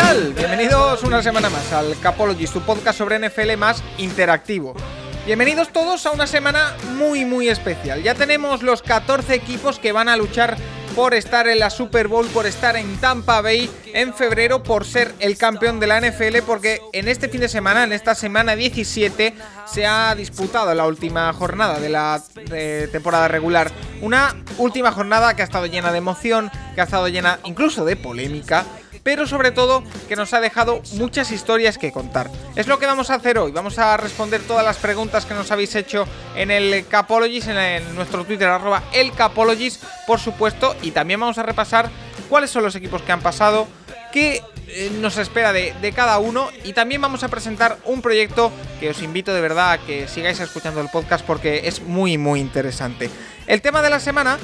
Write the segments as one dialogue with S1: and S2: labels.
S1: Tal? Bienvenidos una semana más al Capologist, tu podcast sobre NFL más interactivo. Bienvenidos todos a una semana muy muy especial. Ya tenemos los 14 equipos que van a luchar por estar en la Super Bowl, por estar en Tampa Bay en febrero, por ser el campeón de la NFL, porque en este fin de semana, en esta semana 17, se ha disputado la última jornada de la temporada regular. Una última jornada que ha estado llena de emoción, que ha estado llena incluso de polémica pero sobre todo que nos ha dejado muchas historias que contar. Es lo que vamos a hacer hoy, vamos a responder todas las preguntas que nos habéis hecho en el Capologist, en, nuestro Twitter, arroba el Capologist, por supuesto, y también vamos a repasar cuáles son los equipos que han pasado, qué eh, nos espera de, de, cada uno y también vamos a presentar un proyecto que os invito de verdad a que sigáis escuchando el podcast porque es muy muy interesante. El tema de la semana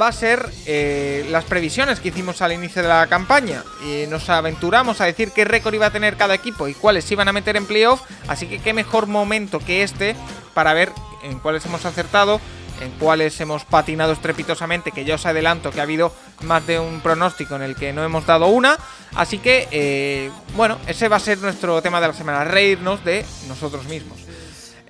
S1: va a ser eh, las previsiones que hicimos al inicio de la campaña. Y nos aventuramos a decir qué récord iba a tener cada equipo y cuáles iban a meter en playoff. Así que qué mejor momento que este para ver en cuáles hemos acertado, en cuáles hemos patinado estrepitosamente, que ya os adelanto que ha habido más de un pronóstico en el que no hemos dado una. Así que, eh, bueno, ese va a ser nuestro tema de la semana, reírnos de nosotros mismos.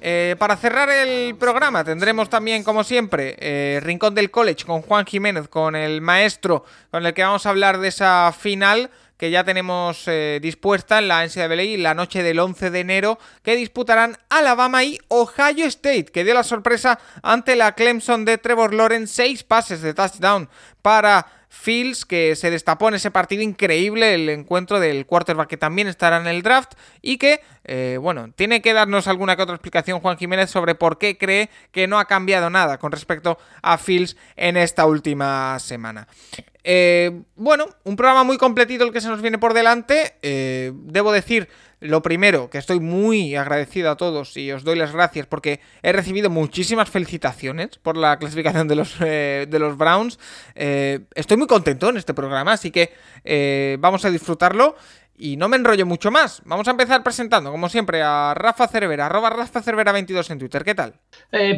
S1: Eh, para cerrar el programa tendremos también, como siempre, eh, Rincón del College con Juan Jiménez, con el maestro con el que vamos a hablar de esa final que ya tenemos eh, dispuesta en la NCAA la noche del 11 de enero, que disputarán Alabama y Ohio State, que dio la sorpresa ante la Clemson de Trevor Lawrence, seis pases de touchdown para Fields, que se destapó en ese partido increíble, el encuentro del quarterback que también estará en el draft y que, eh, bueno, tiene que darnos alguna que otra explicación Juan Jiménez sobre por qué cree que no ha cambiado nada con respecto a Fields en esta última semana. Eh, bueno, un programa muy completito el que se nos viene por delante. Eh, debo decir lo primero, que estoy muy agradecido a todos y os doy las gracias porque he recibido muchísimas felicitaciones por la clasificación de los, eh, de los Browns. Eh, estoy muy contento en este programa, así que vamos a disfrutarlo. Y no me enrollo mucho más. Vamos a empezar presentando, como siempre, a Rafa Cervera, arroba Rafa Cervera 22 en Twitter. ¿Qué tal?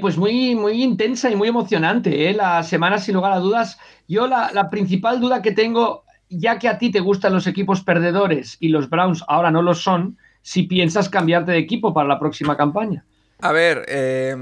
S2: pues muy, muy intensa y muy emocionante, La semana, sin lugar a dudas. Yo la, la principal duda que tengo ya que a ti te gustan los equipos perdedores y los Browns ahora no lo son, si piensas cambiarte de equipo para la próxima campaña.
S1: A ver, eh,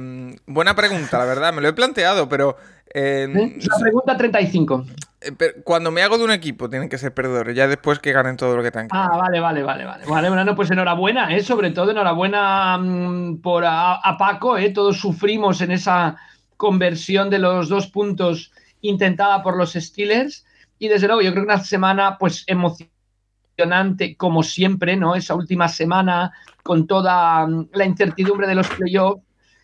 S1: buena pregunta, la verdad, me lo he planteado, pero...
S2: Eh, la pregunta 35.
S1: Eh, cuando me hago de un equipo tienen que ser perdedores, ya después que ganen todo lo que tengan.
S2: Ah, vale, vale, vale, vale. Vale, bueno, pues enhorabuena, ¿eh? sobre todo enhorabuena mm, por a, a, Paco, ¿eh? todos sufrimos en esa conversión de los dos puntos intentada por los Steelers y desde luego, yo creo que una semana pues emocionante, como siempre, ¿no? Esa última semana con toda mm, la incertidumbre de los playoffs,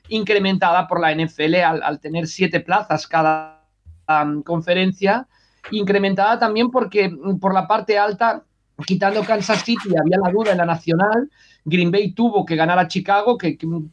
S2: incrementada por la NFL al, tener siete plazas cada conferencia, incrementada también porque mm, por la parte alta, quitando Kansas City, había la duda en la nacional, Green Bay tuvo que ganar a Chicago, que, que un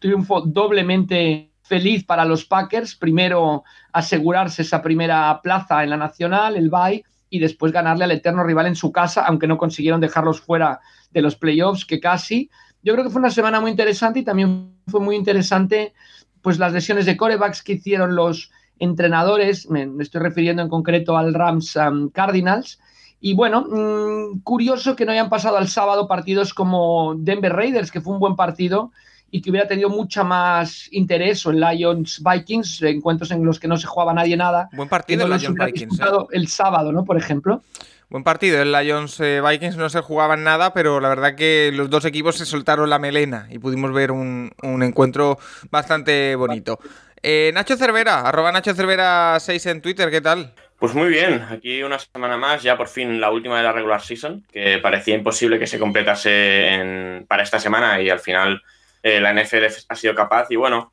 S2: triunfo doblemente feliz para los Packers, primero asegurarse esa primera plaza en la nacional, el bye, y después ganarle al eterno rival en su casa, aunque no consiguieron dejarlos fuera de los playoffs, que casi. Yo creo que fue una semana muy interesante y también fue muy interesante pues las lesiones de corebacks que hicieron los entrenadores, me, estoy refiriendo en concreto al Rams um, Cardinals, y bueno, mm, curioso que no hayan pasado al sábado partidos como Denver Raiders, que fue un buen partido, y que hubiera tenido mucha más interés o en Lions Vikings, encuentros en los que no se jugaba nadie nada.
S1: Buen partido el Lions Vikings. ¿eh?
S2: El sábado, ¿no? Por ejemplo.
S1: Buen partido, el Lions eh, Vikings no se jugaban nada, pero la verdad que los dos equipos se soltaron la melena y pudimos ver un, encuentro bastante bonito. Eh, Nacho Cervera, arroba Nacho Cervera 6 en Twitter, ¿qué tal?
S3: Pues muy bien, aquí una semana más, ya por fin la última de la regular season, que parecía imposible que se completase para esta semana y al final eh, la NFL ha sido capaz y bueno,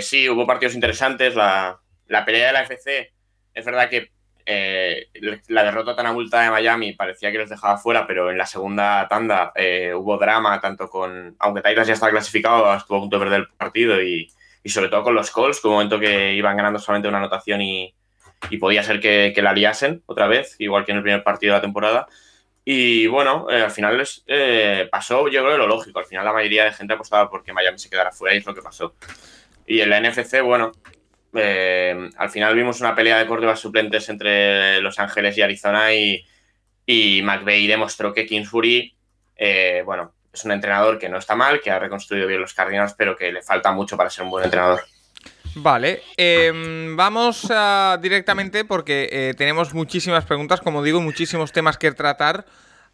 S3: sí, hubo partidos interesantes, la pelea de la FC, es verdad que eh, la derrota tan abultada de Miami parecía que los dejaba fuera, pero en la segunda tanda eh, hubo drama, tanto con, aunque Titans ya estaba clasificado, estuvo a punto de perder el partido y, sobre todo con los Colts, que un momento que iban ganando solamente una anotación y, podía ser que, la liasen otra vez, igual que en el primer partido de la temporada. Y bueno, eh, al final pasó, yo creo, lo lógico. Al final la mayoría de gente apostaba porque Miami se quedara fuera y es lo que pasó. Y en la NFC, bueno, eh, al final vimos una pelea de córdobas suplentes entre Los Ángeles y Arizona y, y McVeigh demostró que Kingsbury, eh, bueno, es un entrenador que no está mal, que ha reconstruido bien los Cardinals, pero que le falta mucho para ser un buen entrenador.
S1: Vale, em, vamos directamente porque eh, tenemos muchísimas preguntas, como digo, muchísimos temas que tratar,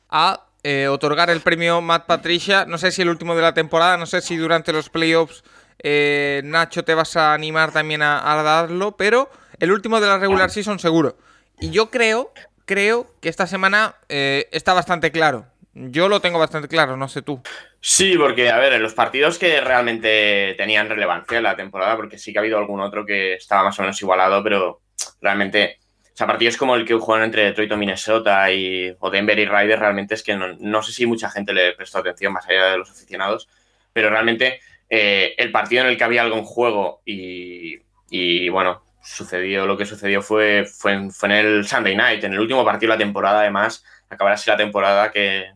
S1: a otorgar el premio Matt Patricia. No sé si el último de la temporada, no sé si durante los playoffs eh, Nacho, te vas a animar también a, darlo, pero el último de la regular season seguro. Y yo creo, creo que esta semana eh, está bastante claro. Yo lo tengo bastante claro, no sé tú.
S3: Sí, porque, a ver, en los partidos que realmente tenían relevancia en la temporada, porque sí que ha habido algún otro que estaba más o menos igualado, pero realmente, o sea, partidos como el que jugaron entre Detroit y Minnesota y, o Denver y Riders, realmente es que no sé si mucha gente le prestó atención más allá de los aficionados, pero realmente eh, el partido en el que había algo en juego y, bueno, sucedió lo que sucedió fue, fue, en, el Sunday Night, en el último partido de la temporada, además, acabará así la temporada que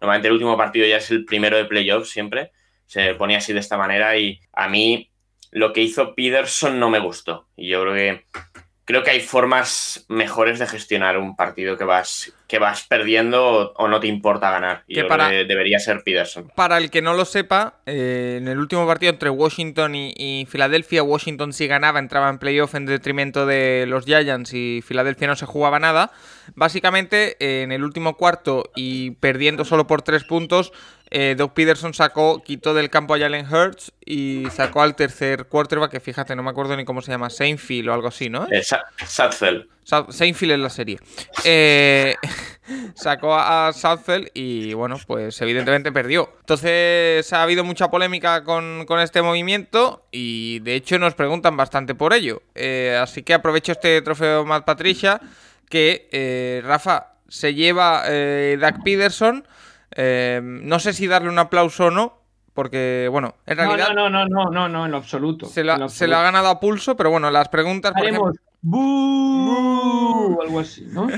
S3: normalmente el último partido ya es el primero de playoffs siempre, se ponía así de esta manera y a mí lo que hizo Peterson no me gustó. Y yo creo que creo que hay formas mejores de gestionar un partido que vas, que vas perdiendo o, no te importa ganar. Y que debería ser Peterson.
S1: Para el que no lo sepa, eh, en el último partido entre Washington y, Filadelfia, Washington si ganaba entraba en playoff en detrimento de los Giants y Filadelfia no se jugaba nada. Básicamente, en el último cuarto y perdiendo solo por tres puntos, eh, Doug Peterson sacó, quitó del campo a Jalen Hurts y sacó al tercer quarterback, que fíjate, no me acuerdo ni cómo se llama, Seinfeld o algo así, ¿no?
S3: Eh, Southfield.
S1: Seinfeld es la serie. Eh, sacó a Southfield y, bueno, pues evidentemente perdió. Entonces ha habido mucha polémica con, este movimiento y, de hecho, nos preguntan bastante por ello. Eh, así que aprovecho este trofeo Matt Patricia, que, Rafa, se lleva Doug Peterson Em, no sé si darle un aplauso o no, porque, bueno, en realidad.
S2: No, no, no, no, no, no, en lo absoluto.
S1: Se, lo ha ganado a pulso, pero bueno, las preguntas.
S2: Haremos algo así, ¿no?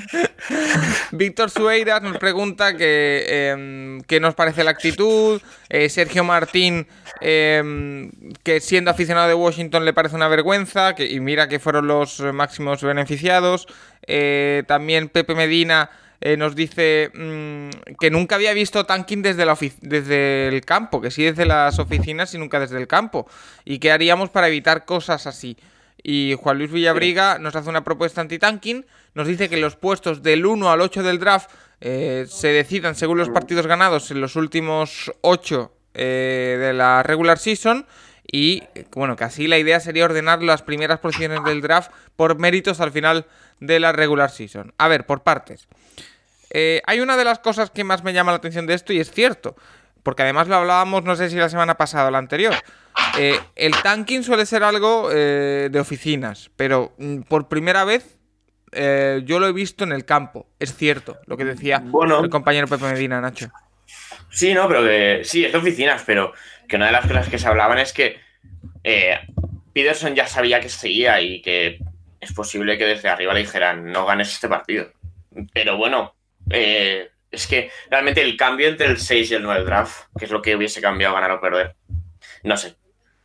S1: Víctor Sueiras nos pregunta que, em, qué nos parece la actitud. Eh, Sergio Martín, em, que siendo aficionado de Washington le parece una vergüenza. Que, y mira que fueron los máximos beneficiados. Eh, también Pepe Medina eh, nos dice mm, que nunca había visto tanking desde, la desde el campo, que sí desde las oficinas y nunca desde el campo. ¿Y qué haríamos para evitar cosas así? Y Juan Luis Villabriga nos hace una propuesta anti-tanking, nos dice que los puestos del 1 al 8 del draft eh, se decidan según los partidos ganados en los últimos 8 eh, de la regular season y bueno, que así la idea sería ordenar las primeras posiciones del draft por méritos al final de la regular season. A ver, por partes. Eh, hay una de las cosas que más me llama la atención de esto y es cierto, porque además lo hablábamos, no sé si la semana pasada o la anterior. Eh, el tanking suele ser algo eh, de oficinas, pero mm, por primera vez yo lo he visto en el campo. Es cierto, lo que decía el compañero Pepe Medina, Nacho.
S3: Sí, no, pero que sí, es de oficinas, pero que una de las cosas que se hablaban es que Peterson ya sabía que seguía y que es posible que desde arriba le dijeran no ganes este partido. Pero bueno, eh, es que realmente el cambio entre el 6 y el 9 draft, que es lo que hubiese cambiado ganar o perder, no sé.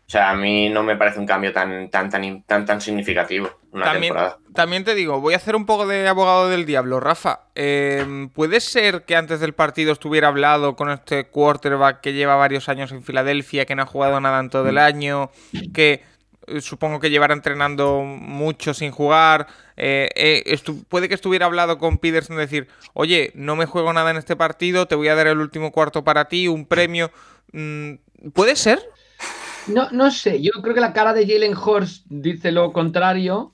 S3: O sea, a mí no me parece un cambio tan, tan, tan, tan, tan significativo una
S1: también,
S3: temporada.
S1: También te digo, voy a hacer un poco de abogado del diablo. Rafa, eh, ¿puede ser que antes del partido estuviera hablado con este quarterback que lleva varios años en Filadelfia, que no ha jugado nada en todo el año, que supongo que llevará entrenando mucho sin jugar. Eh, eh, puede que estuviera hablado con Peterson decir, oye, no me juego nada en este partido, te voy a dar el último cuarto para ti, un premio. Mm, ¿Puede ser?
S2: No, no sé, yo creo que la cara de Jalen Horst dice lo contrario.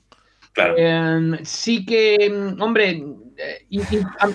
S3: Claro.
S2: Em, sí que, mm, hombre,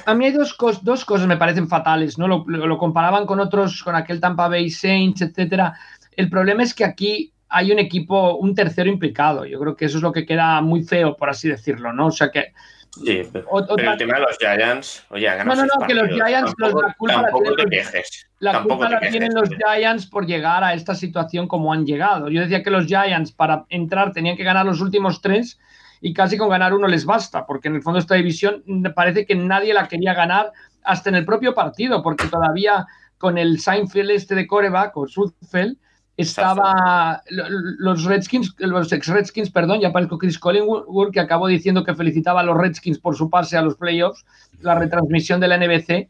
S2: a, mí hay dos, dos cosas me parecen fatales, ¿no? Lo, lo, comparaban con otros, con aquel Tampa Bay Saints, etcétera. El problema es que aquí hay un equipo, un tercero implicado. Yo creo que eso es lo que queda muy feo, por así decirlo, ¿no? O sea que
S3: Sí, pero, el tema de los Giants, oye,
S2: No, no, no, que los Giants,
S3: tampoco,
S2: la culpa, la,
S3: te
S2: tienen,
S3: quejes.
S2: la,
S3: tampoco
S2: culpa
S3: te
S2: la
S3: quejes,
S2: tienen los. Giants por llegar a esta situación como han llegado. Yo decía que los Giants para entrar tenían que ganar los últimos tres y casi con ganar uno les basta, porque en el fondo esta división parece que nadie la quería ganar hasta en el propio partido, porque todavía con el Seinfeld este de coreback o Sudfeld, estaba los Redskins, los ex Redskins, perdón, ya parezco Chris Collingwood, que acabó diciendo que felicitaba a los Redskins por su pase a los playoffs, la retransmisión de la NBC,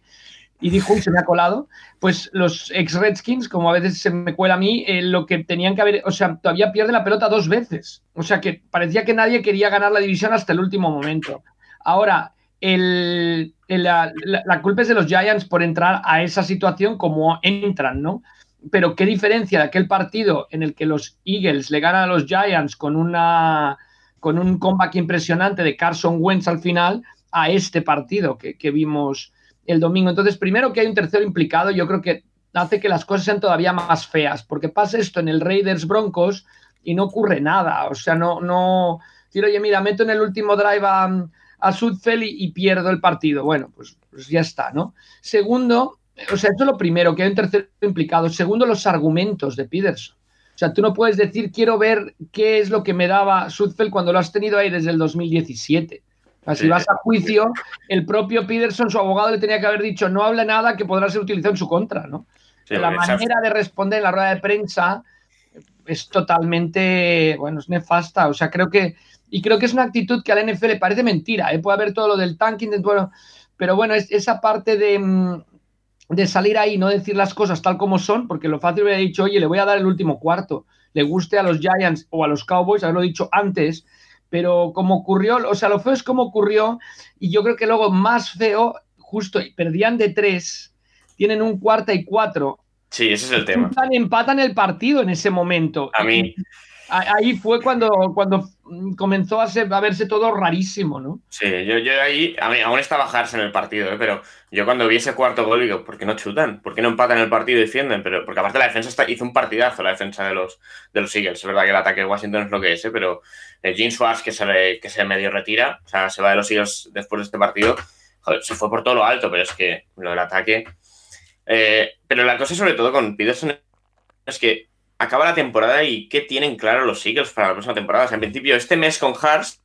S2: y dijo, se me ha colado, pues los ex Redskins, como a veces se me cuela a mí, eh, lo que tenían que haber, o sea, todavía pierde la pelota dos veces, o sea, que parecía que nadie quería ganar la división hasta el último momento. Ahora, el, la culpa es de los Giants por entrar a esa situación como entran, ¿no? Pero qué diferencia de aquel partido en el que los Eagles le ganan a los Giants con, una, con un comeback impresionante de Carson Wentz al final a este partido que, que, vimos el domingo. Entonces, primero que hay un tercero implicado, yo creo que hace que las cosas sean todavía más feas, porque pasa esto en el Raiders Broncos y no ocurre nada. O sea, no, no, decir, oye, mira, meto en el último drive a, a Sudfeld y, y, pierdo el partido. Bueno, pues, pues ya está, ¿no? Segundo, o sea, esto es lo primero, que hay un tercero implicado. Segundo, los argumentos de Peterson. O sea, tú no puedes decir, quiero ver qué es lo que me daba Sudfeld cuando lo has tenido ahí desde el 2017. O sea, si vas a juicio, el propio Peterson, su abogado, le tenía que haber dicho, no habla nada que podrá ser utilizado en su contra, ¿no? Sí, la manera de responder en la rueda de prensa es totalmente, bueno, es nefasta. O sea, creo que, y creo que es una actitud que al NFL le parece mentira. ¿eh? Puede haber todo lo del tanking, bueno, pero bueno, es, esa parte de, de salir ahí y no decir las cosas tal como son, porque lo fácil hubiera dicho, oye, le voy a dar el último cuarto, le guste a los Giants o a los Cowboys, haberlo dicho antes, pero como ocurrió, o sea, lo feo es como ocurrió, y yo creo que luego más feo, justo, perdían de tres, tienen un cuarta y cuatro.
S3: Sí, ese es el tema.
S2: Empatan, empatan el partido en ese momento.
S3: A mí.
S2: Ahí fue cuando, cuando comenzó a, ser, a, verse todo rarísimo, ¿no?
S3: Sí, yo, yo ahí, a mí, aún estaba Hars en el partido, ¿eh? pero yo cuando vi ese cuarto gol digo, ¿por qué no chutan? ¿Por qué no empatan el partido y defienden? Pero, porque aparte la defensa está, hizo un partidazo, la defensa de los, de los Eagles. Es verdad que el ataque de Washington es lo que es, ¿eh? pero eh, Gene Schwartz, que se, que se medio retira, o sea, se va de los Eagles después de este partido, joder, se fue por todo lo alto, pero es que lo del ataque... Eh, pero la cosa sobre todo con Peterson es que acaba la temporada y qué tienen claro los Eagles para la próxima temporada. O sea, en principio, este mes con Hars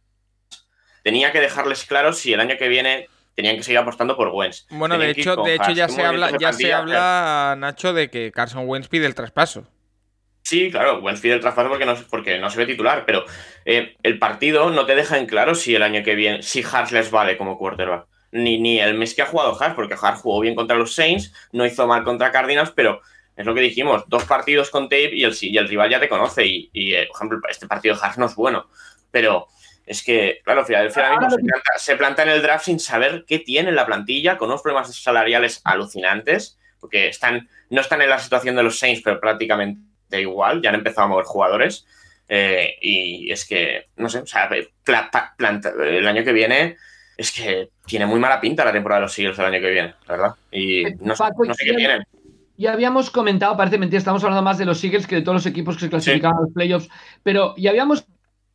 S3: tenía que dejarles claro si el año que viene tenían que seguir apostando por Wentz.
S1: Bueno,
S3: tenían
S1: de hecho, de hecho ya, se habla, ya se habla, Nacho, de que Carson Wentz pide el traspaso.
S3: Sí, claro, Wentz pide el traspaso porque no, porque no se ve titular, pero eh, el partido no te deja en claro si el año que viene, si Hars les vale como quarterback. Ni, ni el mes que ha jugado Hars, porque Hars jugó bien contra los Saints, no hizo mal contra Cardinals, pero es lo que dijimos, dos partidos con tape y el, y el rival ya te conoce. Y, y eh, por ejemplo, este partido de Hars no es bueno. Pero es que, claro, Filadelfia ahora mismo se planta, se planta, en el draft sin saber qué tiene en la plantilla, con unos problemas salariales alucinantes, porque están, no están en la situación de los Saints, pero prácticamente igual, ya han empezado a mover jugadores. Eh, y es que, no sé, o sea, planta, el año que viene es que tiene muy mala pinta la temporada de los Eagles el año que viene, la verdad. Y no, Paco, no sé qué tienen.
S2: Ya habíamos comentado, parece mentira, estamos hablando más de los Eagles que de todos los equipos que se clasificaban sí. a los playoffs, pero ya habíamos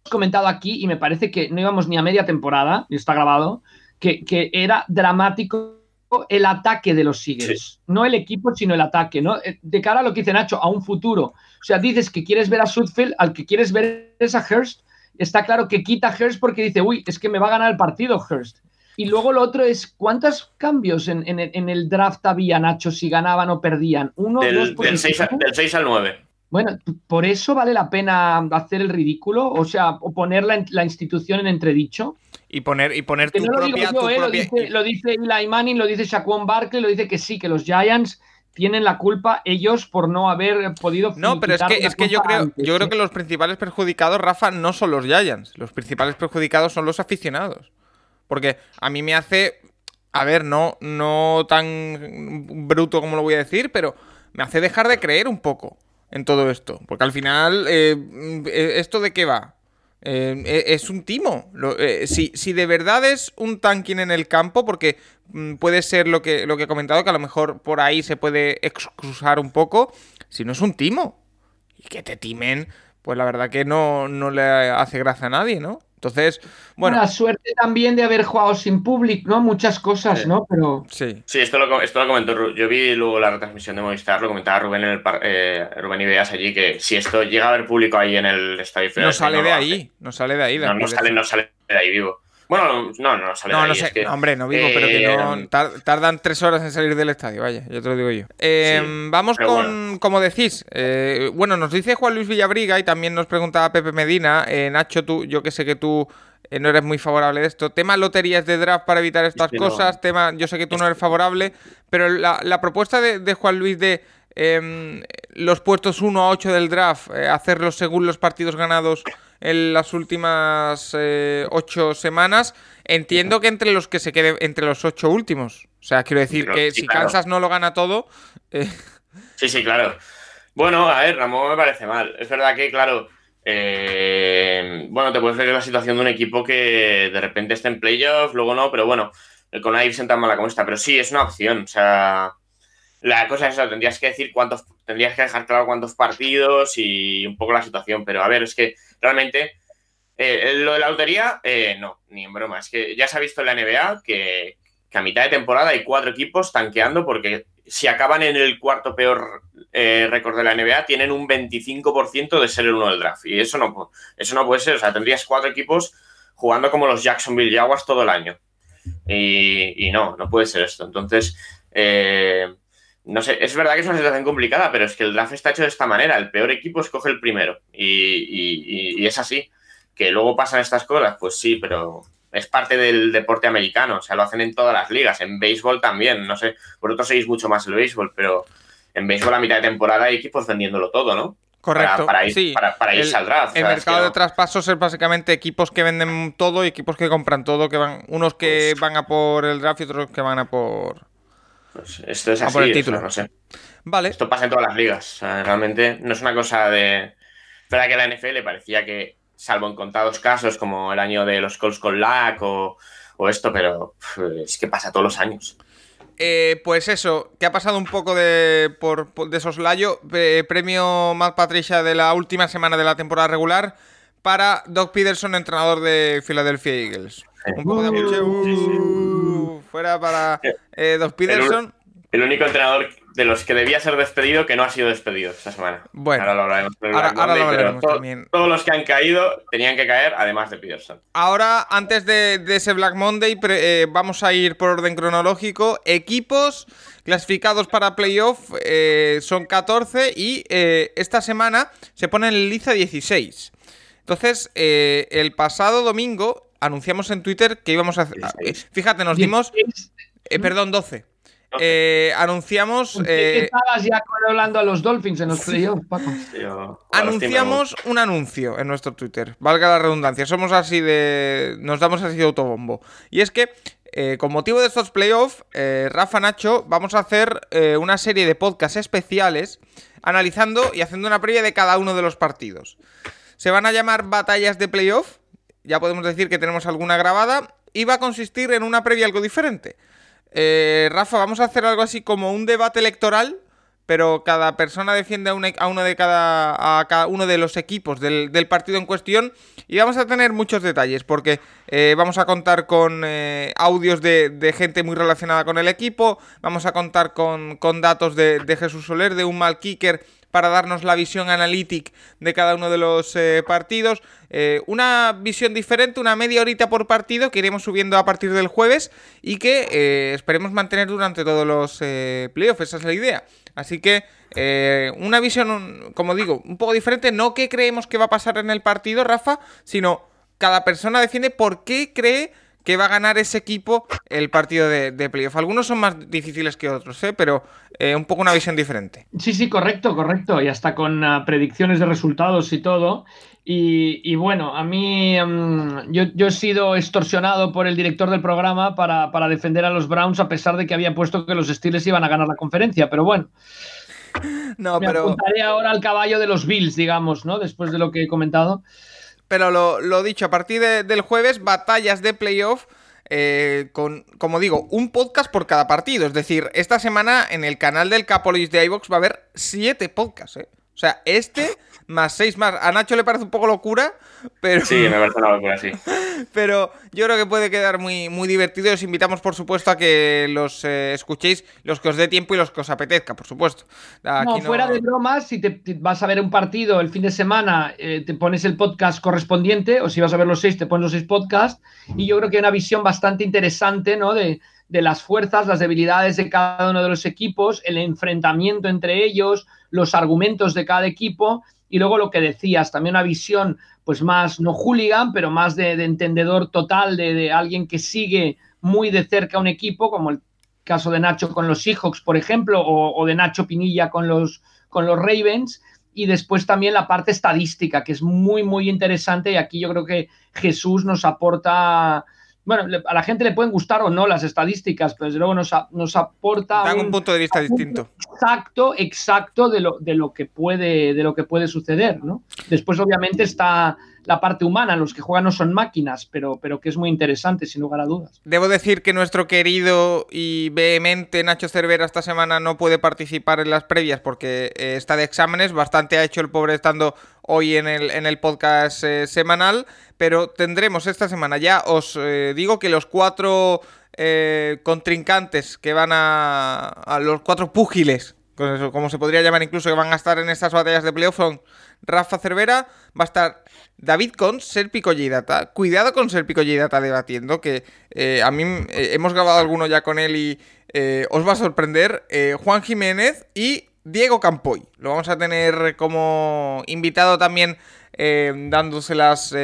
S2: comentado aquí, y me parece que no íbamos ni a media temporada, y está grabado, que, que era dramático el ataque de los Eagles. Sí. No el equipo, sino el ataque, ¿no? De cara a lo que dice Nacho, a un futuro. O sea, dices que quieres ver a Sudfeld, al que quieres ver es a Hurst. Está claro que quita a Hurst porque dice, uy, es que me va a ganar el partido Hurst. Y luego lo otro es, ¿cuántos cambios en, en, en, el draft había, Nacho, si ganaban o perdían? ¿Uno,
S3: del,
S2: dos,
S3: del, 6, del 6 al 9.
S2: Bueno, por eso vale la pena hacer el ridículo, o sea, o poner la, la institución en entredicho.
S1: Y poner, y poner
S2: que
S1: tu
S2: no
S1: propia.
S2: Lo, digo yo,
S1: tu
S2: eh,
S1: propia...
S2: Lo, dice, lo dice Eli Manning, lo dice Shaquan Barkley, lo dice que sí, que los Giants tienen la culpa ellos por no haber podido.
S1: No, pero es que, es que yo, creo,
S2: antes,
S1: yo creo
S2: ¿eh?
S1: que los principales perjudicados, Rafa, no son los Giants. Los principales perjudicados son los aficionados. Porque a mí me hace. A ver, no, no tan bruto como lo voy a decir, pero me hace dejar de creer un poco en todo esto. Porque al final, eh, ¿esto de qué va? Eh, es un timo. Eh, si, si, de verdad es un tanking en el campo, porque mm, puede ser lo que, lo que he comentado, que a lo mejor por ahí se puede excusar un poco, si no es un timo. Y que te timen pues la verdad que no, no le hace gracia a nadie, ¿no? Entonces, bueno.
S2: La suerte también de haber jugado sin público, ¿no? Muchas cosas, ¿no? Pero.
S1: Sí.
S3: Sí, esto lo, esto lo comentó. Yo vi luego la retransmisión de Movistar, lo comentaba Rubén, en el eh, Rubén Ideas allí, que si esto llega a haber público ahí en el estadio.
S1: No sale de ahí, no sale de ahí.
S3: no, no sale, no sale de ahí vivo. Bueno, no, no sale
S1: no, no sé, hombre, no vivo, pero que no eh, tardan tres horas en salir del estadio, vaya, yo te lo digo yo. Em, vamos con, como decís, eh, bueno, nos dice Juan Luis Villabriga y también nos preguntaba Pepe Medina, eh, Nacho, tú, yo que sé que tú no eres muy favorable de esto. Tema loterías de draft para evitar estas cosas, tema, yo sé que tú no eres favorable, pero la, propuesta de, Juan Luis de em, los puestos 1 a 8 del draft, hacerlos según los partidos ganados en las últimas eh, ocho semanas, entiendo que entre los que se quede entre los ocho últimos. O sea, quiero decir que si Kansas no lo gana todo. Eh,
S3: sí, sí, claro. Bueno, a ver, Ramón me parece mal. Es verdad que, claro, eh, bueno, te puedes ver la situación de un equipo que de repente está en playoff, luego no, pero bueno, con Iverson tan mala como está. Pero sí, es una opción. O sea, la cosa es eso, tendrías que decir cuántos, tendrías que dejar claro cuántos partidos y un poco la situación. Pero a ver, es que realmente eh, lo de la lotería, eh, no, ni en broma. Es que ya se ha visto en la NBA que, a mitad de temporada hay cuatro equipos tanqueando porque si acaban en el cuarto peor eh, récord de la NBA, tienen un 25% de ser el uno del draft. Y eso no, eso no puede ser. O sea, tendrías cuatro equipos jugando como los Jacksonville Jaguars todo el año. Y, y no, no puede ser esto. Entonces, no sé, es verdad que es una situación complicada, pero es que el draft está hecho de esta manera. El peor equipo escoge el primero. Y, es así. Que luego pasan estas cosas, pues sí, pero es parte del deporte americano. O sea, lo hacen en todas las ligas. En béisbol también. No sé, vosotros seguís mucho más el béisbol, pero en béisbol a mitad de temporada hay equipos vendiéndolo todo, ¿no?
S1: Correcto.
S3: Para, ir, para, irse al draft.
S1: El mercado de traspasos es básicamente equipos que venden todo y equipos que compran todo, que van, unos que pues van a por el draft y otros que van a por
S3: pues esto es así, por el título. no sé.
S1: Vale.
S3: Esto pasa en todas las ligas. realmente no es una cosa de. Espera que la NFL parecía que, salvo en contados casos, como el año de los Colts con LAC o, esto, pero es que pasa todos los años.
S1: Eh, pues eso, que ha pasado un poco de, por, de soslayo. Eh, premio Matt Patricia de la última semana de la temporada regular para Doug Peterson, entrenador de Philadelphia Eagles. Un poco de fuera para eh, Doug Peterson.
S3: El, único entrenador de los que debía ser despedido que no ha sido despedido esta semana.
S1: Bueno,
S3: ahora lo hablaremos. Todos los que han caído tenían que caer, además de Peterson.
S1: Ahora, antes de, ese Black Monday, eh, vamos a ir por orden cronológico. Equipos clasificados para playoff eh, son 14 y esta semana se ponen en liza 16. Entonces, el pasado domingo anunciamos en Twitter que íbamos a hacer. Fíjate, nos dimos. Eh, perdón, 12. Eh, anunciamos.
S2: Eh, estabas ya hablando a los Dolphins en los playoffs,
S1: Anunciamos un anuncio en nuestro Twitter, valga la redundancia. Somos así de. Nos damos así de autobombo. Y es que, con motivo de estos playoffs, Rafa Nacho, vamos a hacer una serie de podcasts especiales analizando y haciendo una previa de cada uno de los partidos. Se van a llamar batallas de playoff ya podemos decir que tenemos alguna grabada y va a consistir en una previa algo diferente. Eh, Rafa, vamos a hacer algo así como un debate electoral, pero cada persona defiende a, e, uno de cada, a cada uno de los equipos del, partido en cuestión y vamos a tener muchos detalles porque eh, vamos a contar con eh, audios de, gente muy relacionada con el equipo, vamos a contar con, datos de, de Jesús Soler, de un mal kicker para darnos la visión analítica de cada uno de los eh, partidos. Eh, una visión diferente, una media horita por partido que iremos subiendo a partir del jueves y que eh, esperemos mantener durante todos los playoffs. Esa es la idea. Así que una visión, como digo, un poco diferente. No que creemos que va a pasar en el partido, Rafa, sino cada persona defiende por qué cree que va a ganar ese equipo el partido de, playoff. Algunos son más difíciles que otros, ¿eh? pero eh, un poco una visión diferente.
S2: Sí, sí, correcto, correcto. Y hasta con ah, predicciones de resultados y todo. Y, bueno, a mí mm, yo, he sido extorsionado por el director del programa para, defender a los Browns a pesar de que había puesto que los Steelers iban a ganar la conferencia, pero bueno.
S1: No, Me pero...
S2: apuntaré ahora al caballo de los Bills, digamos, ¿no? Después de lo que he comentado.
S1: Pero lo, dicho, a partir del jueves, batallas de playoff. Eh, con, como digo, un podcast por cada partido. Es decir, esta semana en el canal del Capolis de iVox va a haber siete podcasts, ¿eh? O sea, este más 6 más. A Nacho le parece un poco locura, pero.
S3: Sí, me parece una locura, sí.
S1: pero yo creo que puede quedar muy, muy divertido. Os invitamos, por supuesto, a que los eh, escuchéis, los que os dé tiempo y los que os apetezca, por supuesto.
S2: no, fuera de bromas, si te, vas a ver un partido el fin de semana, eh, te pones el podcast correspondiente, o si vas a ver los seis, te pones los seis podcasts. Y yo creo que hay una visión bastante interesante, ¿no? De, de las fuerzas, las debilidades de cada uno de los equipos, el enfrentamiento entre ellos, los argumentos de cada equipo y luego lo que decías, también una visión pues más no hooligan, pero más de, entendedor total de, alguien que sigue muy de cerca un equipo, como el caso de Nacho con los Seahawks, por ejemplo, o, de Nacho Pinilla con los, con los Ravens. Y después también la parte estadística, que es muy, muy interesante. Y aquí yo creo que Jesús nos aporta bueno, a la gente le pueden gustar o no las estadísticas, pero desde luego nos, nos aporta
S1: un, un, punto de vista distinto.
S2: Exacto, exacto de lo, de lo que puede, de lo que puede suceder, ¿no? Después, obviamente, está la parte humana, los que juegan no son máquinas, pero, pero que es muy interesante, sin lugar a dudas.
S1: Debo decir que nuestro querido y vehemente Nacho Cervera esta semana no puede participar en las previas porque eh, está de exámenes, bastante ha hecho el pobre estando hoy en el, en el podcast eh, semanal, pero tendremos esta semana ya, os eh, digo que los cuatro contrincantes que van a, los cuatro púgiles como se podría llamar incluso, que van a estar en estas batallas de playoff son Rafa Cervera, va a estar David con Serpico Data. Cuidado con Serpico Data debatiendo, que eh, a mí eh, hemos grabado alguno ya con él y eh, os va a sorprender. Juan Jiménez y Diego Campoy. Lo vamos a tener como invitado también. dándoselas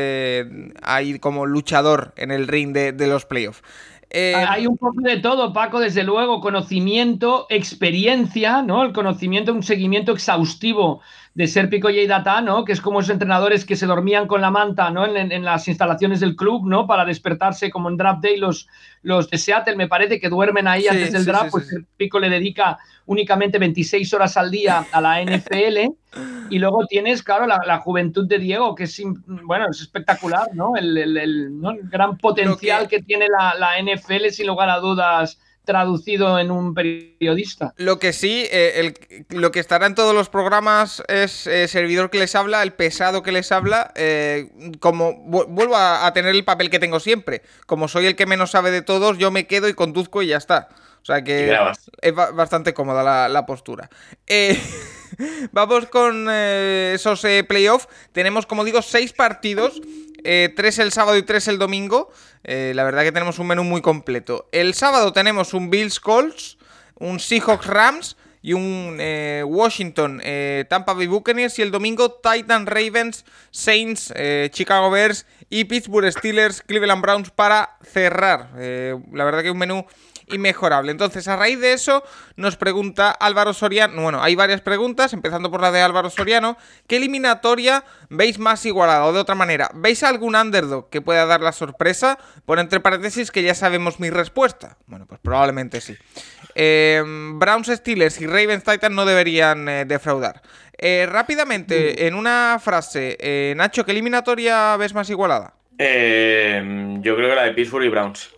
S1: ahí como luchador en el ring de, de los playoffs.
S2: Eh, Hay un poco de todo, Paco, desde luego, conocimiento, experiencia, ¿no? El conocimiento, un seguimiento exhaustivo de Serpico y Data, ¿no? Que es como esos entrenadores que se dormían con la manta, ¿no? En, las instalaciones del club, ¿no? Para despertarse como en Draft Day los, los de Seattle, me parece que duermen ahí antes del draft, pues Serpico le dedica únicamente 26 horas al día a la NFL. y luego tienes, claro, la, juventud de Diego, que es, bueno, es espectacular, ¿no? El, gran potencial que... tiene la, la NFL, sin lugar a dudas traducido en un periodista.
S1: Lo que sí, eh, lo que estará en todos los programas es eh, servidor que les habla, el pesado que les habla, eh, como vuelvo a, tener el papel que tengo siempre. Como soy el que menos sabe de todos, yo me quedo y conduzco y ya está. O sea que es bastante cómoda la, postura. vamos con esos playoffs. Tenemos, como digo, seis partidos. tres el sábado y tres el domingo. Eh, la verdad que tenemos un menú muy completo. El sábado tenemos un Bills Colts, un Seahawks Rams y un eh, Washington eh, Tampa Bay Buccaneers y el domingo Titan Ravens, Saints, Chicago Bears y Pittsburgh Steelers, Cleveland Browns para cerrar. la verdad que un menú inmejorable. Entonces, a raíz de eso, nos pregunta Álvaro Soriano. Bueno, hay varias preguntas, empezando por la de Álvaro Soriano. ¿Qué eliminatoria veis más igualada? O de otra manera, ¿veis algún underdog que pueda dar la sorpresa? Por entre paréntesis que ya sabemos mi respuesta. Bueno, pues probablemente sí. Eh, Browns Steelers y Ravens Titan no deberían eh, defraudar. Eh, rápidamente, en una frase, Nacho, ¿qué eliminatoria ves más igualada?
S3: yo creo que la de Pittsburgh y Browns.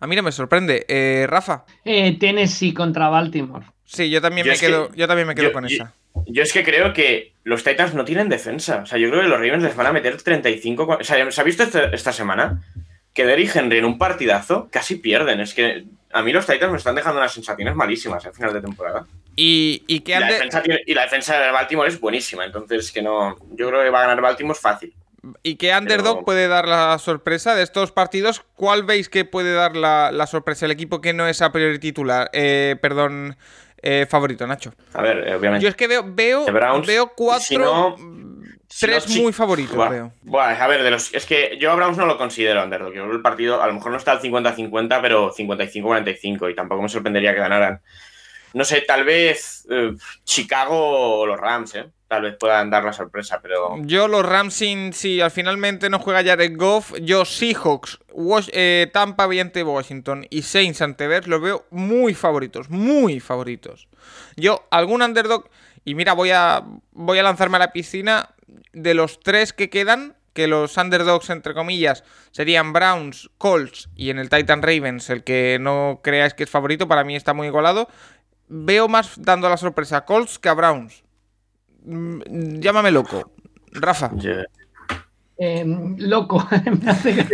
S1: A mí no me sorprende. Eh, Rafa.
S2: Eh, Tennessee contra Baltimore.
S1: Sí, yo también me quedo, yo también me quedo con esa.
S3: Yo es que creo que los Titans no tienen defensa. O sea, yo creo que los Ravens les van a meter 35. O sea, ¿se ha visto este, esta, semana? Que Derrick Henry en un partidazo casi pierden. Es que a mí los Titans me están dejando unas sensaciones malísimas al final de temporada.
S1: Y, y,
S3: la, defensa y la defensa de Baltimore es buenísima. Entonces, que no. Yo creo que va a ganar Baltimore fácil.
S1: ¿Y qué underdog puede dar la sorpresa de estos partidos? ¿Cuál veis que puede dar la, sorpresa? El equipo que no es a priori titular. Eh, perdón, eh, favorito, Nacho.
S3: A ver, eh, obviamente.
S1: Yo es que veo, veo, veo cuatro. tres muy favoritos, veo.
S3: a ver, de los, es que yo a Browns no lo considero underdog. Yo el partido a lo mejor no está al 50-50, pero 55-45. Y tampoco me sorprendería que ganaran. No sé, tal vez Chicago o los Rams, ¿eh? tal vez puedan dar la sorpresa, pero...
S1: Yo los Rams, si al finalmente no juega Jared Goff, yo Seahawks, eh, Tampa ante Washington y Saints ante Bears los veo muy favoritos, muy favoritos. Yo, algún underdog, y mira, voy a, voy a lanzarme a la piscina, de los tres que quedan, que los underdogs, entre comillas, serían Browns, Colts y en el Titan Ravens, el que no creáis que es favorito, para mí está muy igualado. Veo más dando la sorpresa a Colts que a Browns mm, llámame loco. Rafa.
S2: Em, loco, me hace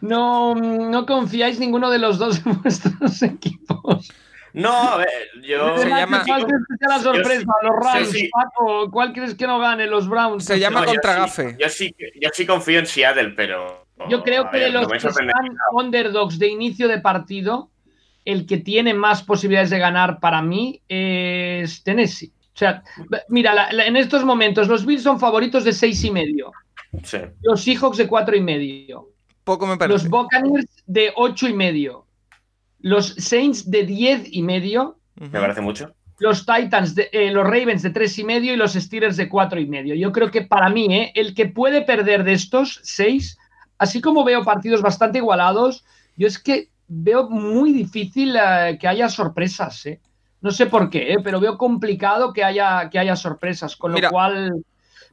S2: No, no, confiáis ninguno de los dos en vuestros equipos.
S3: No, a ver, yo.
S2: Se llama. ¿Cuál crees que sea la sorpresa? los Rams, Paco. ¿Cuál crees que no gane? Los Browns.
S1: Se llama contra Gafe.
S3: Yo sí, yo sí confío en Seattle, pero.
S2: Yo creo que de los que están underdogs de inicio de partido, el que tiene más posibilidades de ganar para mí es Tennessee. O sea, mira, en estos momentos los Bills son favoritos de seis y medio. Los Seahawks de cuatro y medio.
S1: Poco me parece.
S2: Los Buccaneers de ocho y medio. Los Saints de diez y medio.
S3: Me parece mucho.
S2: Los Titans, de, eh, los Ravens de tres y medio y los Steelers de cuatro y medio. Yo creo que para mí, eh, el que puede perder de estos seis, así como veo partidos bastante igualados, yo es que veo muy difícil eh, que haya sorpresas. Eh. No sé por qué, ¿eh? pero veo complicado que haya, que haya sorpresas, con lo cual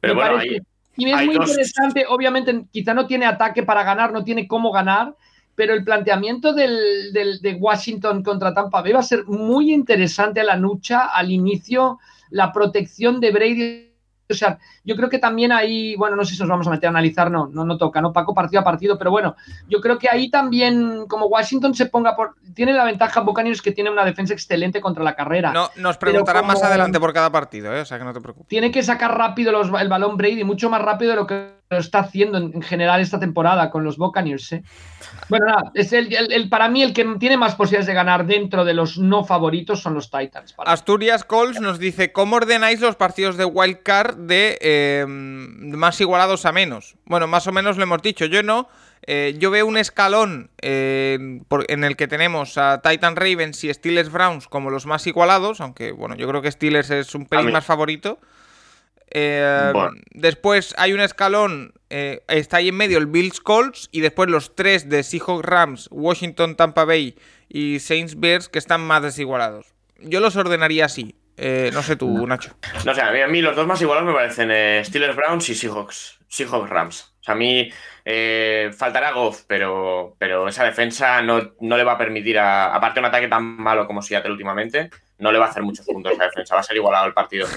S3: me parece...
S2: y es muy interesante, obviamente quizá no tiene ataque para ganar, no tiene cómo ganar, pero el planteamiento del, de Washington contra Tampa Bay va a ser muy interesante a la lucha, al inicio, la protección de Brady o sea, yo creo que también ahí, bueno, no sé si nos vamos a meter a analizar, no, no, no toca, no Paco partido a partido, pero bueno, yo creo que ahí también, como Washington se ponga por. Tiene la ventaja Buccaneers que tiene una defensa excelente contra la carrera.
S1: No, nos preguntarán más adelante por cada partido, ¿eh? o sea que no te preocupes.
S2: Tiene que sacar rápido el balón Brady, mucho más rápido de lo que lo está haciendo en, general esta temporada con los Buccaneers. ¿eh? Bueno, nada, es el, para mí el que tiene más posibilidades de ganar dentro de los no favoritos son los Titans.
S1: Asturias Coles nos dice, ¿cómo ordenáis los partidos de Wild Card de em, más igualados a menos? Bueno, más o menos lo hemos dicho, yo no. Eh, yo veo un escalón eh, en el que tenemos a Titan Ravens y Steelers Browns como los más igualados, aunque bueno, yo creo que Steelers es un pelín más favorito. Eh, después hay un escalón, eh, está ahí en medio el Bills Colts y después los tres de Seahawks Rams, Washington Tampa Bay y Saints Bears que están más desigualados. Yo los ordenaría así. Eh, no sé tú, Nacho.
S3: No sé, a mí, los dos más igualados me parecen Steelers Browns y Seahawks, Seahawks Rams. O sea, a mí faltará Goff, pero, pero esa defensa no, no le va a permitir, a, aparte un ataque tan malo como Seattle últimamente, no le va a hacer muchos puntos a esa defensa. Va a ser igualado el partido.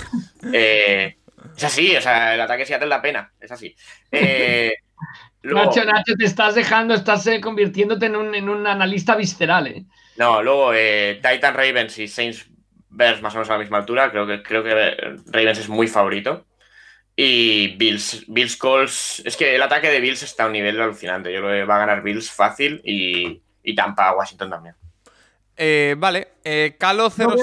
S3: Eh, es así, o sea, el ataque Seattle da pena, es así. Eh,
S2: Nacho, Nacho, te estás dejando, estás eh, convirtiéndote en un, analista visceral, ¿eh?
S3: No, luego eh, Titan Ravens y Saints Bears más o menos a la misma altura, creo que, creo que Ravens es muy favorito. Y Bills, Bills Calls, es que el ataque de Bills está a un nivel alucinante, yo creo que va a ganar Bills fácil y, y Tampa Washington también.
S1: vale, Calo 0...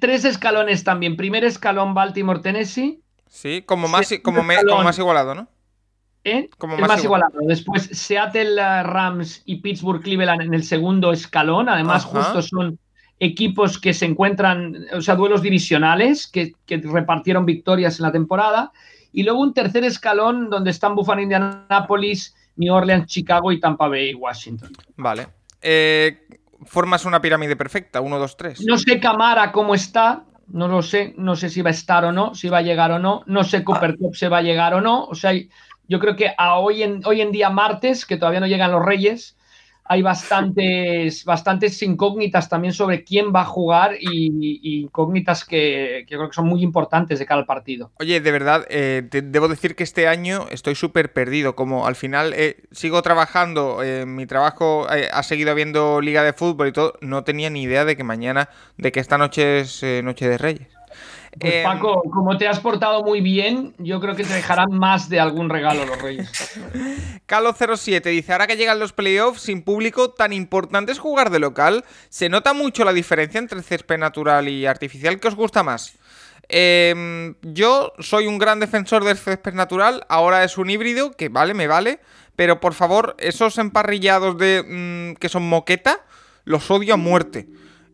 S2: tres escalones también. Primer escalón Baltimore, Tennessee.
S1: Sí, como más, como, más igualado, ¿no?
S2: ¿Eh? Como más, igualado. Después Seattle eh, Rams y Pittsburgh Cleveland en el segundo escalón. Además, justo son equipos que se encuentran, o sea, duelos divisionales que, repartieron victorias en la temporada. Y luego un tercer escalón donde están Buffalo, Indianapolis, New Orleans, Chicago y Tampa Bay, Washington.
S1: Vale. Eh, formas una pirámide perfecta, 1, 2, 3.
S2: No sé Camara cómo está, no lo sé, no sé si va a estar o no, si va a llegar o no, no sé Cooper Cup se va a llegar o no, o sea, yo creo que a hoy en, hoy en día martes, que todavía no llegan los Reyes, hay bastantes, bastantes incógnitas también sobre quién va a jugar y, incógnitas que, creo que son muy importantes de cara al partido.
S1: Oye, de verdad, eh, debo decir que este año estoy súper perdido. Como al final eh, sigo trabajando, eh, mi trabajo ha seguido habiendo liga de fútbol y todo, no tenía ni idea de que mañana, de que esta noche es Noche de Reyes.
S2: Pues em, Paco, como te has portado muy bien, yo creo que te dejarán más de algún regalo los Reyes.
S1: Calo07 dice, ahora que llegan los playoffs sin público, tan importante es jugar de local. ¿Se nota mucho la diferencia entre césped natural y artificial? ¿Qué os gusta más? Em, yo soy un gran defensor del césped natural, ahora es un híbrido, que vale, me vale, pero por favor, esos emparrillados de mm, que son moqueta, los odio a muerte.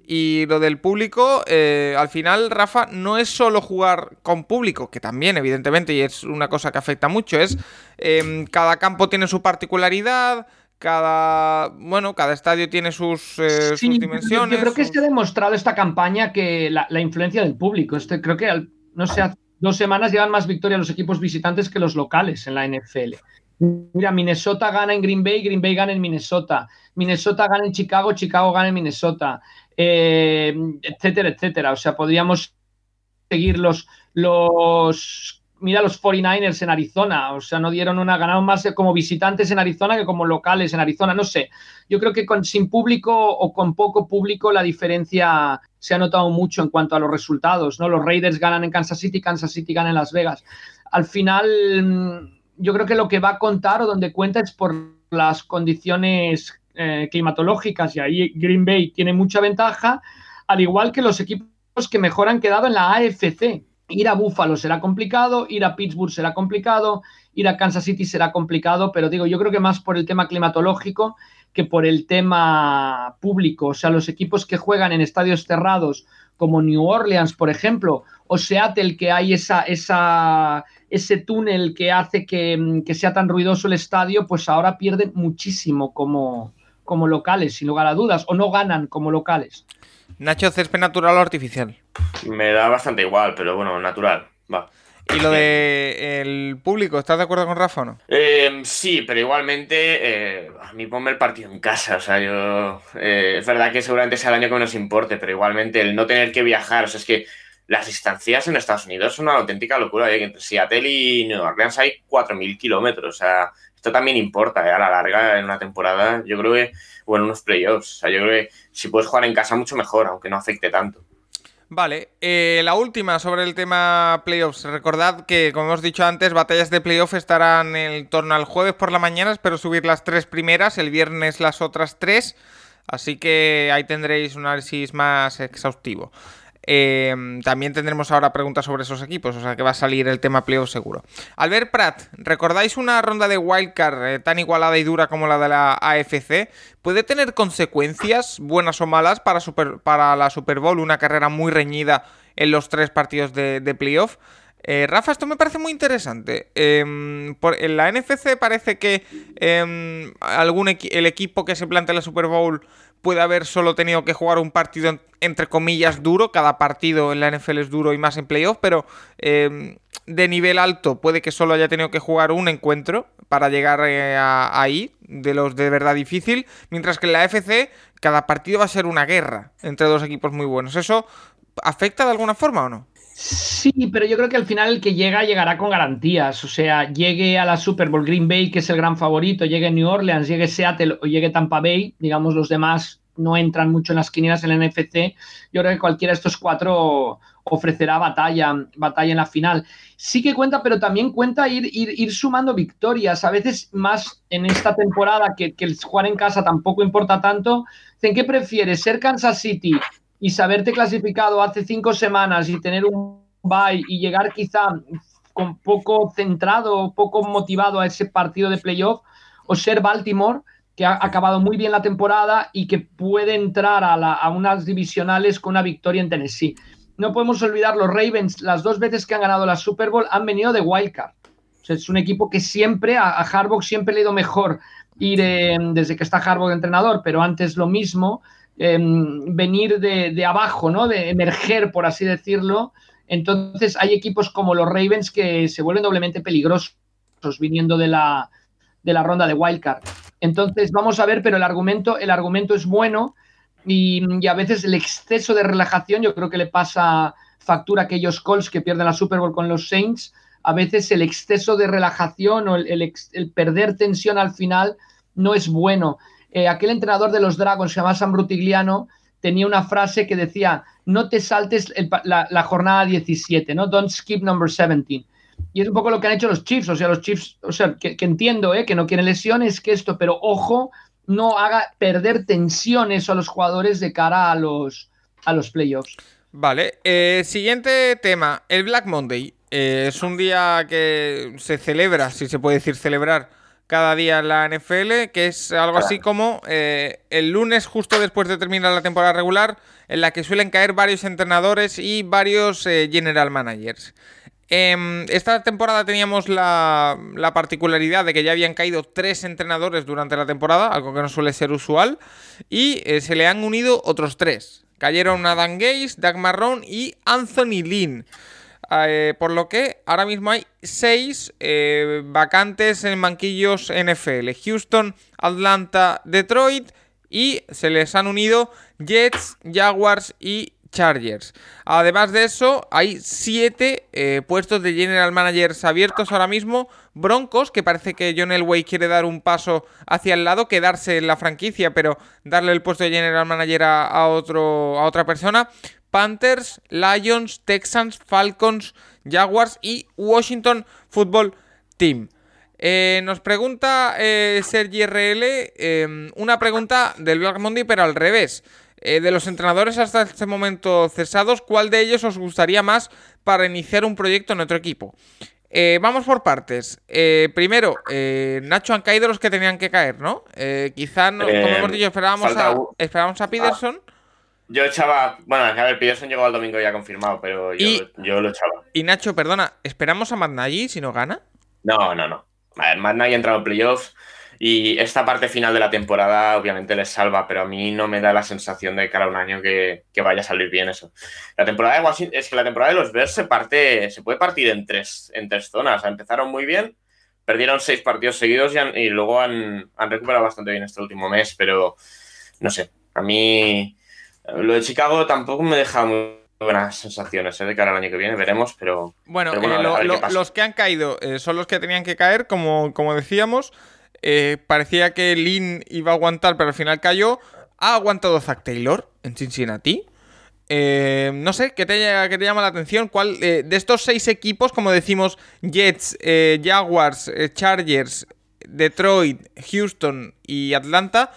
S1: Y lo del público, eh, al final, Rafa, no es solo jugar con público, que también, evidentemente, y es una cosa que afecta mucho, es em, cada campo tiene su particularidad, cada bueno, cada estadio tiene sus, eh, dimensiones.
S2: Yo creo que se ha demostrado esta campaña que la, influencia del público. Este, creo que, no sé, dos semanas llevan más victorias los equipos visitantes que los locales en la NFL. Mira, Minnesota gana en Green Bay, Green Bay gana en Minnesota. Minnesota gana en Chicago, Chicago gana en Minnesota. Eh, etcétera, etcétera. O sea, podríamos seguir los, los mira los 49ers en Arizona, o sea, no dieron una, ganaron más como visitantes en Arizona que como locales en Arizona, no sé. Yo creo que con, sin público o con poco público la diferencia se ha notado mucho en cuanto a los resultados, ¿no? Los Raiders ganan en Kansas City, Kansas City gana en Las Vegas. Al final, mm, yo creo que lo que va a contar o donde cuenta es por las condiciones eh, climatológicas y ahí Green Bay tiene mucha ventaja, al igual que los equipos que mejor han quedado en la AFC Ir a Buffalo será complicado, ir a Pittsburgh será complicado, ir a Kansas City será complicado, pero digo, yo creo que más por el tema climatológico que por el tema público. O sea, los equipos que juegan en estadios cerrados, como New Orleans, por ejemplo, o Seattle, que hay esa, ese túnel que hace que, que, sea tan ruidoso el estadio, pues ahora pierden muchísimo como, como locales, sin lugar a dudas, o no ganan como locales.
S1: Nacho, césped natural o artificial.
S3: Me da bastante igual, pero bueno, natural. Va.
S1: ¿Y lo de el público? ¿Estás de acuerdo con Rafa o no?
S3: Eh, sí, pero igualmente eh, a mí ponme el partido en casa. O sea, yo. Eh, es verdad que seguramente sea el año que menos importe, pero igualmente el no tener que viajar. O sea, es que las distancias en Estados Unidos son una auténtica locura. ¿eh? Entre Seattle y New Orleans hay 4.000 kilómetros. O sea, esto también importa a la larga en una temporada. Yo creo que. O en unos playoffs. O sea, yo creo que si puedes jugar en casa, mucho mejor, aunque no afecte tanto.
S1: Vale, eh, la última sobre el tema playoffs. Recordad que, como hemos dicho antes, batallas de playoffs estarán en torno al jueves por la mañana. Espero subir las tres primeras, el viernes las otras tres. Así que ahí tendréis un análisis más exhaustivo. Em, también tendremos ahora preguntas sobre esos equipos, o sea que va a salir el tema playoff seguro. Albert Pratt, ¿recordáis una ronda de wildcard eh, tan igualada y dura como la de la AFC? ¿Puede tener consecuencias, buenas o malas, para, la Super Bowl? Una carrera muy reñida en los tres partidos de, playoff. Eh, Rafa, esto me parece muy interesante. Em, en la NFC parece que em, algún el equipo que se plantea la Super Bowl puede haber solo tenido que jugar un partido entre comillas duro, cada partido en la NFL es duro y más en playoff, pero em, de nivel alto puede que solo haya tenido que jugar un encuentro para llegar eh, ahí, de los de verdad difícil, mientras que en la FC cada partido va a ser una guerra entre dos equipos muy buenos. ¿Eso afecta de alguna forma o no?
S2: Sí, pero yo creo que al final el que llega llegará con garantías. O sea, llegue a la Super Bowl Green Bay, que es el gran favorito, llegue New Orleans, llegue Seattle o llegue Tampa Bay, digamos los demás no entran mucho en las quinielas en NFC. Yo creo que cualquiera de estos cuatro ofrecerá batalla, batalla en la final. Sí que cuenta, pero también cuenta ir, ir, sumando victorias. A veces más en esta temporada que, que el jugar en casa tampoco importa tanto. ¿En qué prefieres? ¿Ser Kansas City y saberte clasificado hace cinco semanas y tener un bye y llegar quizá con poco centrado, poco motivado a ese partido de playoff, o ser Baltimore, que ha acabado muy bien la temporada y que puede entrar a, a unas divisionales con una victoria en Tennessee. No podemos olvidar, los Ravens, las dos veces que han ganado la Super Bowl, han venido de Wildcard. Es un equipo que siempre, a, Harbaugh siempre le ha ido mejor ir desde que está Harbaugh entrenador, pero antes lo mismo, Em, venir de, abajo, ¿no? De emerger, por así decirlo. Entonces hay equipos como los Ravens que se vuelven doblemente peligrosos viniendo de la, de la ronda de wildcard. Entonces vamos a ver, pero el argumento, el argumento es bueno y, a veces el exceso de relajación, yo creo que le pasa factura a aquellos Colts que pierden la Super Bowl con los Saints. A veces el exceso de relajación o el perder tensión al final no es bueno. Eh, aquel entrenador de los Dragons, se llama Sam Brutigliano, tenía una frase que decía, no te saltes la, jornada 17, ¿no? Don't skip number 17. Y es un poco lo que han hecho los Chiefs, o sea, los Chiefs, o sea, que, entiendo, ¿eh? Que no quieren lesiones, que esto, pero ojo, no haga perder tensiones a los jugadores de cara a los, a los playoffs.
S1: Vale, eh, siguiente tema, el Black Monday. Eh, es un día que se celebra, si se puede decir celebrar, cada día en la NFL, que es algo así como eh, el lunes justo después de terminar la temporada regular, en la que suelen caer varios entrenadores y varios eh, general managers. Em, esta temporada teníamos la, particularidad de que ya habían caído tres entrenadores durante la temporada, algo que no suele ser usual, y eh, se le han unido otros tres. Cayeron Adam Gaze, Doug Marrón y Anthony Lynn. Eh, por lo que ahora mismo hay seis eh, vacantes en banquillos NFL. Houston, Atlanta, Detroit y se les han unido Jets, Jaguars y Chargers. Además de eso, hay siete eh, puestos de general managers abiertos ahora mismo. Broncos, que parece que John Elway quiere dar un paso hacia el lado, quedarse en la franquicia, pero darle el puesto de general manager a, otro, a otra persona. Panthers, Lions, Texans, Falcons, Jaguars y Washington Football Team. Eh, nos pregunta eh, Sergi RL em, una pregunta del Black Monday, pero al revés. Eh, de los entrenadores hasta este momento cesados, ¿cuál de ellos os gustaría más para iniciar un proyecto en otro equipo? vamos por partes. primero, Nacho han caído los que tenían que caer, ¿no? quizá, como hemos dicho, esperábamos, a, esperábamos a Peterson.
S3: Yo echaba. Bueno, a ver, Peterson llegó al domingo ya confirmado, pero yo, lo echaba.
S1: Y Nacho, perdona, ¿esperamos a Nagy si no gana?
S3: No, no, no. A ver, Nagy ha entrado en playoffs y esta parte final de la temporada obviamente les salva, pero a mí no me da la sensación de cara a un año que, vaya a salir bien eso. La temporada de Washington, es que la temporada de los Bears se parte, se puede partir en tres, en tres zonas. Empezaron muy bien, perdieron seis partidos seguidos y, luego han, han recuperado bastante bien este último mes, pero no sé, a mí lo de Chicago tampoco me deja muy buenas sensaciones ¿eh? de cara al año que viene, veremos, pero...
S1: Bueno, eh, los que han caído eh, son los que tenían que caer, como, como decíamos. parecía que Lynn iba a aguantar, pero al final cayó. Ha aguantado Zach Taylor en Cincinnati. no sé, ¿qué te, te, llama la atención? ¿Cuál de estos seis equipos, como decimos, Jets, Jaguars, Chargers, Detroit, Houston y Atlanta,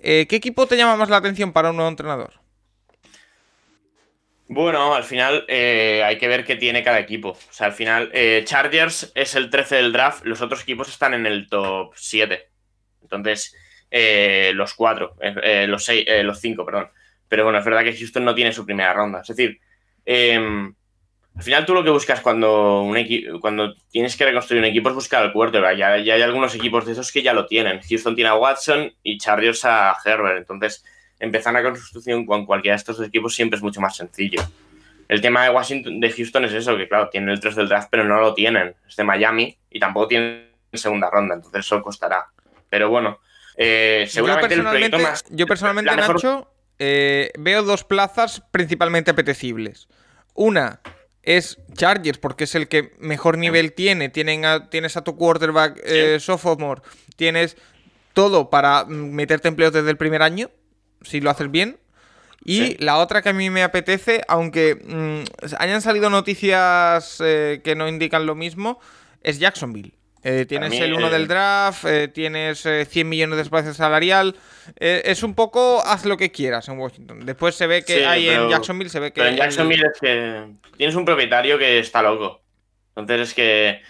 S1: ¿qué equipo te llama más la atención para un nuevo entrenador?
S3: Bueno, al final eh, hay que ver qué tiene cada equipo. O sea, al final, eh, Chargers es el 13 del draft, los otros equipos están en el top 7. Entonces, eh, los 4, los 6, los 5, perdón. Pero bueno, es verdad que Houston no tiene su primera ronda. Es decir, em, al final tú lo que buscas cuando, un cuando tienes que reconstruir un equipo es buscar al quarterback. Ya, ya hay algunos equipos de esos que ya lo tienen. Houston tiene a Watson y Chargers a Herbert. Entonces empezar una construcción con cualquiera de estos dos equipos siempre es mucho más sencillo. El tema de Washington, de Houston es eso, que claro, tienen el 3 del draft, pero no lo tienen. Es de Miami y tampoco tienen segunda ronda, entonces eso costará. Pero bueno, eh, seguramente
S1: yo
S3: el
S1: más. Yo personalmente, Nacho, eh, veo dos plazas principalmente apetecibles. Una es Chargers, porque es el que mejor nivel tiene. tienes a tu quarterback eh, sophomore, tienes todo para meterte empleos desde el primer año si lo haces bien. Y la otra que a mí me apetece, aunque mm, hayan salido noticias eh, que no indican lo mismo, es Jacksonville. Eh, tienes el 1 del draft, eh, tienes 100 millones de espacio salarial. es un poco haz lo que quieras en Washington. Después se ve que hay en Jacksonville, se ve que.
S3: Pero en Jacksonville es que tienes un propietario que está loco. Entonces es que.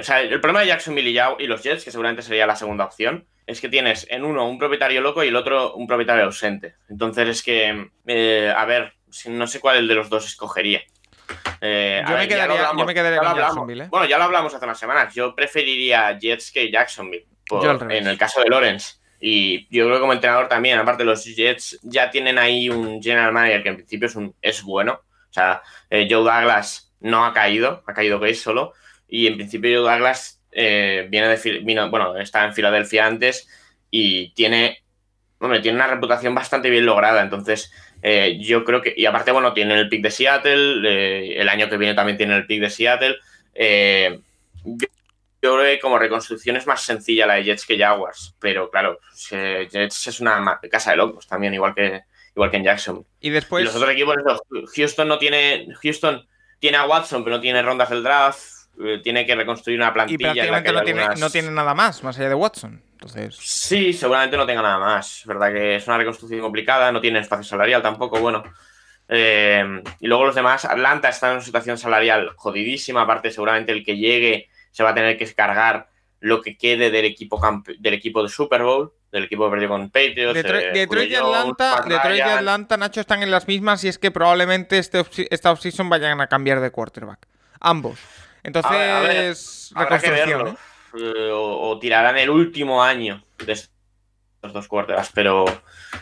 S3: o sea, el problema de Jacksonville y, y los Jets, que seguramente sería la segunda opción, es que tienes en uno un propietario loco y el otro un propietario ausente. Entonces es que, eh, a ver, no sé cuál de los dos escogería.
S1: Eh, yo, me quedaría, yo, me quedaría, con Jacksonville. ¿eh?
S3: Bueno, ya lo hablamos hace unas semanas. Yo preferiría Jets que Jacksonville. en el caso de Lawrence. Y yo creo que como entrenador también, aparte los Jets ya tienen ahí un general manager que en principio es, un, es bueno. O sea, Joe Douglas no ha caído, ha caído Case solo. Y en principio Joe Douglas eh, viene de, vino, bueno, está en Filadelfia antes y tiene, tiene una reputación bastante bien lograda. Entonces, eh, yo creo que, y aparte, bueno, tiene el pick de Seattle, eh, el año que viene también tiene el pick de Seattle. yo, creo que como reconstrucción es más sencilla la de Jets que Jaguars, pero claro, Jets es una casa de locos también, igual que, igual que en Jackson.
S1: Y después.
S3: los otros equipos, Houston no tiene. Houston tiene a Watson, pero no tiene rondas del draft. Eh, tiene que reconstruir una plantilla.
S1: Y prácticamente no, tiene, nada más, más allá de Watson. Entonces...
S3: Sí, seguramente no tenga nada más. Es verdad que es una reconstrucción complicada, no tiene espacio salarial tampoco, bueno. Eh, y luego los demás, Atlanta está en una situación salarial jodidísima, aparte seguramente el que llegue se va a tener que descargar lo que quede del equipo, del equipo de Super Bowl, del equipo que perdió con Patriots.
S1: Eh, Detroit, y Atlanta, Detroit y Atlanta, Nacho, están en las mismas y es que probablemente este, esta offseason vayan a cambiar de quarterback. Ambos. Entonces,
S3: reconstrucción. ¿eh? Eh, o, tirarán el último año de estos dos cuarteras, pero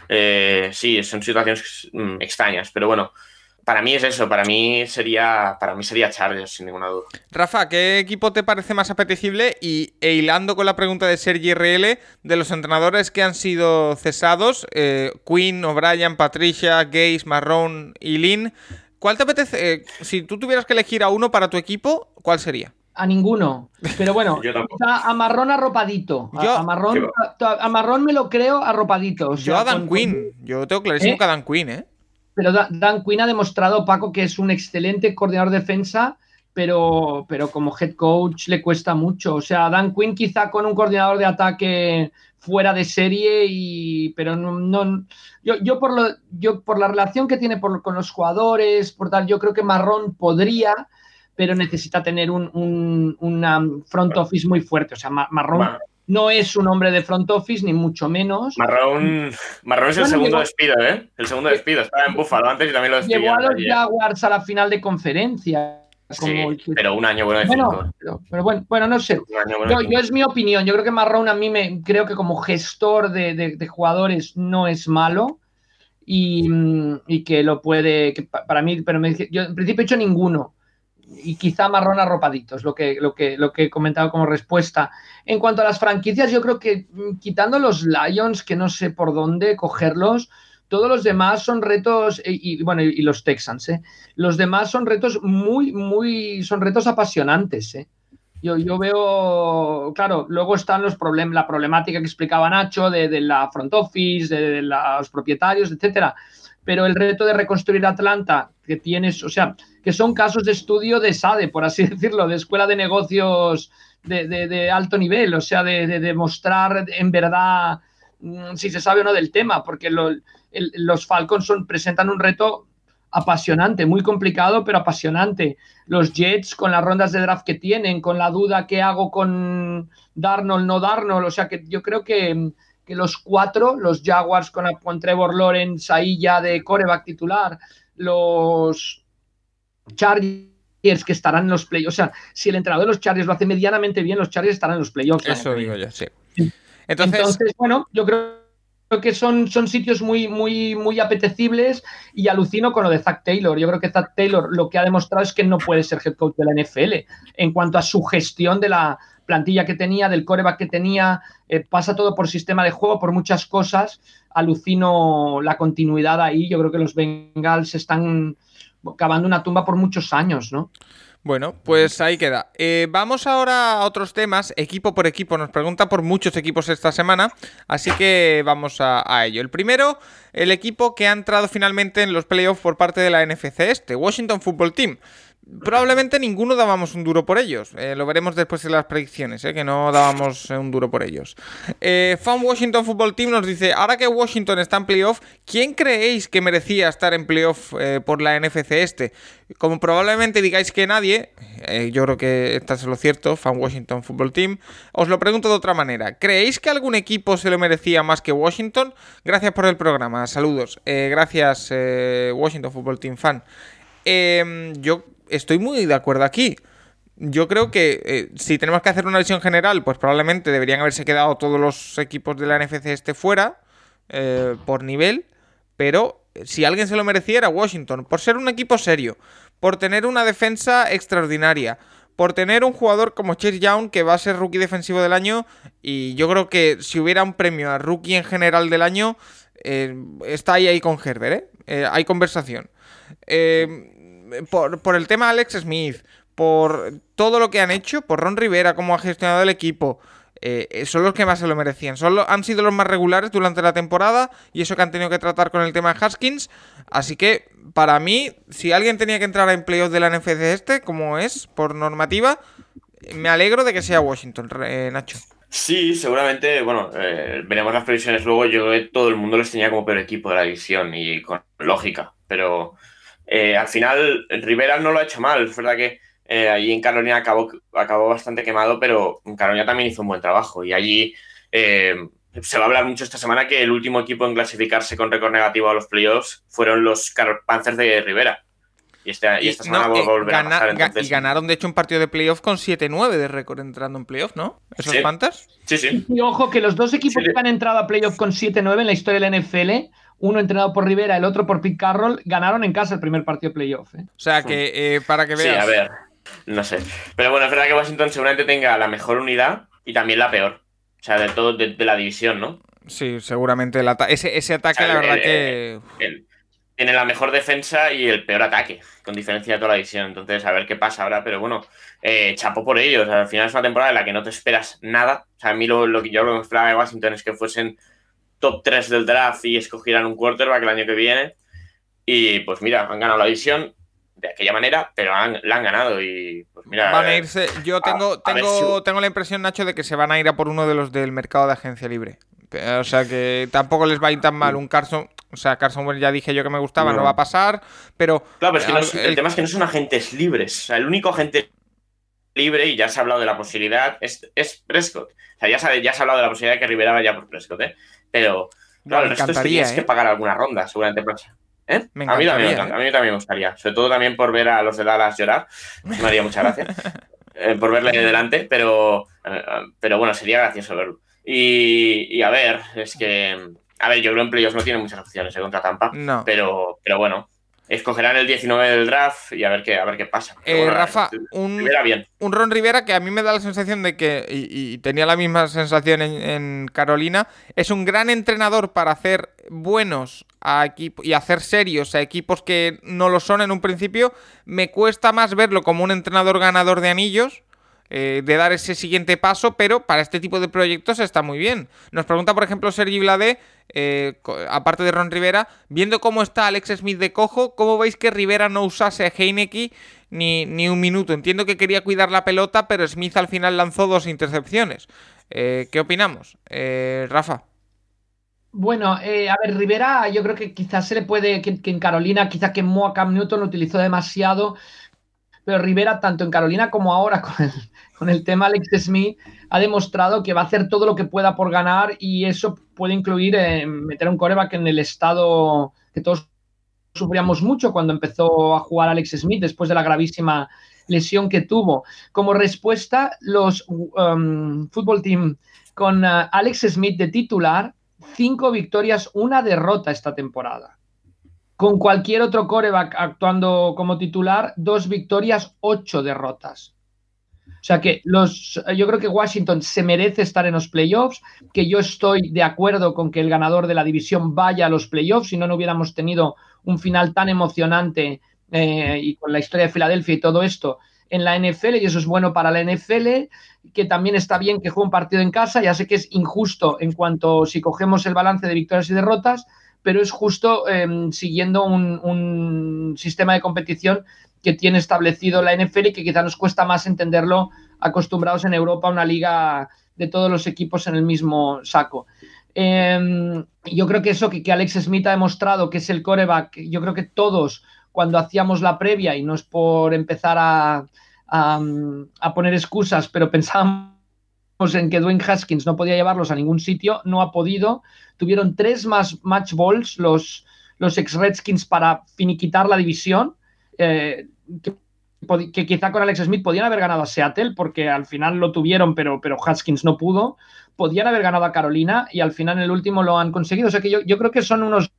S3: eh, sí, son situaciones mm, extrañas. Pero bueno, para mí es eso, para mí sería para mí sería Chargers, sin ninguna duda.
S1: Rafa, ¿qué equipo te parece más apetecible? Y e hilando con la pregunta de Sergi RL, de los entrenadores que han sido cesados, eh, Quinn, O'Brien, Patricia, Gaze, Marrón y Lynn, ¿cuál te apetece? Eh, si tú tuvieras que elegir a uno para tu equipo, ¿cuál sería?
S2: A ninguno. Pero bueno, a marrón arropadito. a, marrón, a, marrón me lo creo arropadito.
S1: yo a Dan Quinn. Yo tengo clarísimo ¿Eh? que a Dan Quinn, ¿eh?
S2: Pero Dan Quinn ha demostrado, Paco, que es un excelente coordinador de defensa, pero, pero como head coach le cuesta mucho. O sea, Dan Quinn quizá con un coordinador de ataque fuera de serie, y, pero no, yo, yo, por lo, yo por la relación que tiene con los jugadores, por tal, yo creo que Marrón podría, pero necesita tener un, un front office muy fuerte. O sea, Marrón no es un hombre de front office, ni mucho menos.
S3: Marrón, Marrón es el segundo despido, ¿eh? El segundo despido. Estaba en Búfalo antes y también lo despidió.
S2: Llevó a los Jaguars a la final de conferencia.
S3: Sí, pero un año bueno de bueno,
S2: pero, bueno, bueno, no sé. Yo, es mi opinión. Yo creo que Marrón a mí me creo que como gestor de, jugadores no es malo y, y, que lo puede. Que para mí, pero me, yo en principio he hecho ninguno y quizá marrón arropadito, es lo que, lo, que, lo que he comentado como respuesta. En cuanto a las franquicias, yo creo que mm, quitando los Lions, que no sé por dónde cogerlos, todos los demás son retos, y, bueno, y, los Texans, ¿eh? los demás son retos muy, muy, son retos apasionantes. ¿eh? Yo, yo, veo, claro, luego están los problemas, la problemática que explicaba Nacho de, de la front office, de, de los propietarios, etcétera pero el reto de reconstruir Atlanta, que tienes, o sea, que son casos de estudio de SADE, por así decirlo, de escuela de negocios de, alto nivel, o sea, de, demostrar en verdad mm, si se sabe o no del tema, porque los Falcons son, presentan un reto apasionante, muy complicado, pero apasionante. Los Jets con las rondas de draft que tienen, con la duda que hago con Darnold, no Darnold, o sea que yo creo que que los cuatro, los Jaguars con, con Trevor Lawrence ahí ya de coreback titular, los Chargers que estarán en los playoffs. O sea, si el entrenador de los Chargers lo hace medianamente bien, los Chargers estarán en los playoffs.
S1: Eso digo yo, sí.
S2: Entonces, bueno, yo creo que son, son sitios muy, muy, muy apetecibles y alucino con lo de Zach Taylor. Yo creo que Zach Taylor lo que ha demostrado es que no puede ser head coach de la NFL en cuanto a su gestión de la, plantilla que tenía, del coreback que tenía, eh, pasa todo por sistema de juego, por muchas cosas. Alucino la continuidad ahí. Yo creo que los Bengals están cavando una tumba por muchos años, ¿no?
S1: Bueno, pues ahí queda. Eh, vamos ahora a otros temas, equipo por equipo. Nos pregunta por muchos equipos esta semana, así que vamos a, a, ello. El primero, el equipo que ha entrado finalmente en los playoffs por parte de la NFC este, Washington Football Team. Probablemente ninguno dábamos un duro por ellos. Eh, lo veremos después en las predicciones, eh, que no dábamos un duro por ellos. Eh, Fan Washington Football Team nos dice, ahora que Washington está en playoff, ¿quién creéis que merecía estar en playoff por la NFC este? Como probablemente digáis que nadie, yo creo que está es lo cierto, Fan Washington Football Team, os lo pregunto de otra manera. ¿Creéis que algún equipo se lo merecía más que Washington? Gracias por el programa, saludos. gracias Washington Football Team fan. Em, yo estoy muy de acuerdo aquí. Yo creo que eh, si tenemos que hacer una visión general, pues probablemente deberían haberse quedado todos los equipos de la NFC este fuera eh, por nivel, pero si alguien se lo mereciera, Washington, por ser un equipo serio, por tener una defensa extraordinaria, por tener un jugador como Chase Young que va a ser rookie defensivo del año y yo creo que si hubiera un premio a rookie en general del año, eh, está ahí, ahí con Herbert, hay conversación. Eh, por, el tema Alex Smith, por todo lo que han hecho, por Ron Rivera, cómo ha gestionado el equipo, eh, son los que más se lo merecían. han sido los más regulares durante la temporada y eso que han tenido que tratar con el tema de Haskins. Así que, para mí, si alguien tenía que entrar en playoffs de la NFC este, como es, por normativa, me alegro de que sea Washington, eh, Nacho.
S3: Sí, seguramente, bueno, eh, veremos las previsiones luego. Yo todo el mundo les tenía como peor equipo de la división y con lógica, pero eh, al final, Rivera no lo ha hecho mal. Es verdad que eh, allí en Carolina acabó, acabó bastante quemado, pero en Carolina también hizo un buen trabajo. Y allí eh, se va a hablar mucho esta semana que el último equipo en clasificarse con récord negativo a los playoffs fueron los Panthers de Rivera. Y, este, y esta semana no, volver a pasar,
S1: Y ganaron, de hecho, un partido de playoff con 7-9 de récord entrando en playoff, ¿no? ¿Esos
S3: sí.
S1: Panthers?
S3: Sí, sí.
S2: Y ojo que los dos equipos que han entrado a playoff con 7-9 en la historia de la NFL uno entrenado por Rivera, el otro por Pete Carroll, ganaron en casa el primer partido de playoff. ¿eh?
S1: O sea que, eh, para que veas.
S3: Sí, a ver, no sé. Pero bueno, es verdad que Washington seguramente tenga la mejor unidad y también la peor. O sea, de todo, de, de la división, ¿no?
S1: Sí, seguramente el ese, ese ataque, o sea, la verdad
S3: el,
S1: que.
S3: El, tiene la mejor defensa y el peor ataque, con diferencia de toda la división. Entonces, a ver qué pasa ahora. Pero bueno, eh, chapo por ellos. O sea, al final es una temporada en la que no te esperas nada. O sea, a mí lo, lo que yo lo que esperaba de Washington es que fuesen top 3 del draft y escogieran un quarterback el año que viene. Y pues mira, han ganado la división de aquella manera, pero han, la han ganado y pues mira.
S1: Van a irse. Yo tengo, a, tengo, a si... tengo la impresión, Nacho, de que se van a ir a por uno de los del mercado de agencia libre. O sea que tampoco les va a ir tan mal un Carson. O sea, Carson Wentz ya dije yo que me gustaba, no, no va a pasar, pero.
S3: Claro, pero es que no es, el, el, tema es que no son agentes libres. O sea, el único agente libre, y ya se ha hablado de la posibilidad, es, es Prescott. O sea, ya se, ya se ha hablado de la posibilidad de que Rivera vaya por Prescott, ¿eh? Pero, claro, el resto es que tienes ¿eh? que pagar alguna ronda, seguramente. ¿Eh?
S1: Me
S3: a, mí también,
S1: ¿eh?
S3: a mí también me gustaría. Sobre todo también por ver a los de Dallas llorar. Me haría mucha gracia. eh, por verle de delante, pero, eh, pero bueno, sería gracioso verlo. Y, y, a ver, es que. A ver, yo creo que en playoffs no tiene muchas opciones eh, contra Tampa.
S1: No.
S3: Pero, pero bueno, escogerán el 19 del draft y a ver qué, a ver qué pasa.
S1: Eh,
S3: bueno,
S1: Rafa, un,
S3: Rivera bien.
S1: un Ron Rivera que a mí me da la sensación de que, y, y tenía la misma sensación en, en, Carolina, es un gran entrenador para hacer buenos a equipos y hacer serios a equipos que no lo son en un principio. Me cuesta más verlo como un entrenador ganador de anillos. Eh, de dar ese siguiente paso, pero para este tipo de proyectos está muy bien. Nos pregunta, por ejemplo, Sergi Blade, eh, aparte de Ron Rivera, viendo cómo está Alex Smith de cojo, ¿cómo veis que Rivera no usase a Heineke ni, ni un minuto? Entiendo que quería cuidar la pelota, pero Smith al final lanzó dos intercepciones. Eh, ¿Qué opinamos? Rafa.
S2: Bueno, a ver, Rivera, yo creo que quizás se le puede, que, que en Carolina, quizás que Moa Cam Newton lo utilizó demasiado, pero Rivera, tanto en Carolina como ahora con el, tema Alex Smith, ha demostrado que va a hacer todo lo que pueda por ganar y eso puede incluir eh, meter un coreback en el estado que todos sufríamos mucho cuando empezó a jugar Alex Smith después de la gravísima lesión que tuvo. Como respuesta, los um, fútbol team con uh, Alex Smith de titular, cinco victorias, una derrota esta temporada. Con cualquier otro coreback actuando como titular, dos victorias, ocho derrotas. O sea que los, yo creo que Washington se merece estar en los playoffs, que yo estoy de acuerdo con que el ganador de la división vaya a los playoffs, si no, no hubiéramos tenido un final tan emocionante eh, y con la historia de Filadelfia y todo esto en la NFL, y eso es bueno para la NFL, que también está bien que juegue un partido en casa, ya sé que es injusto en cuanto si cogemos el balance de victorias y derrotas, pero es justo eh, siguiendo un, sistema de competición que tiene establecido la NFL y que quizá nos cuesta más entenderlo acostumbrados en Europa a una liga de todos los equipos en el mismo saco. Eh, yo creo que eso que, que, Alex Smith ha demostrado que es el coreback, yo creo que todos cuando hacíamos la previa, y no es por empezar a, a, a poner excusas, pero pensábamos en que Dwayne Haskins no podía llevarlos a ningún sitio, no ha podido. Tuvieron tres más match balls los, los ex-Redskins para finiquitar la división, eh, que, que, quizá con Alex Smith podían haber ganado a Seattle, porque al final lo tuvieron, pero, pero Haskins no pudo. Podían haber ganado a Carolina y al final en el último lo han conseguido. O sea que yo, yo creo que son unos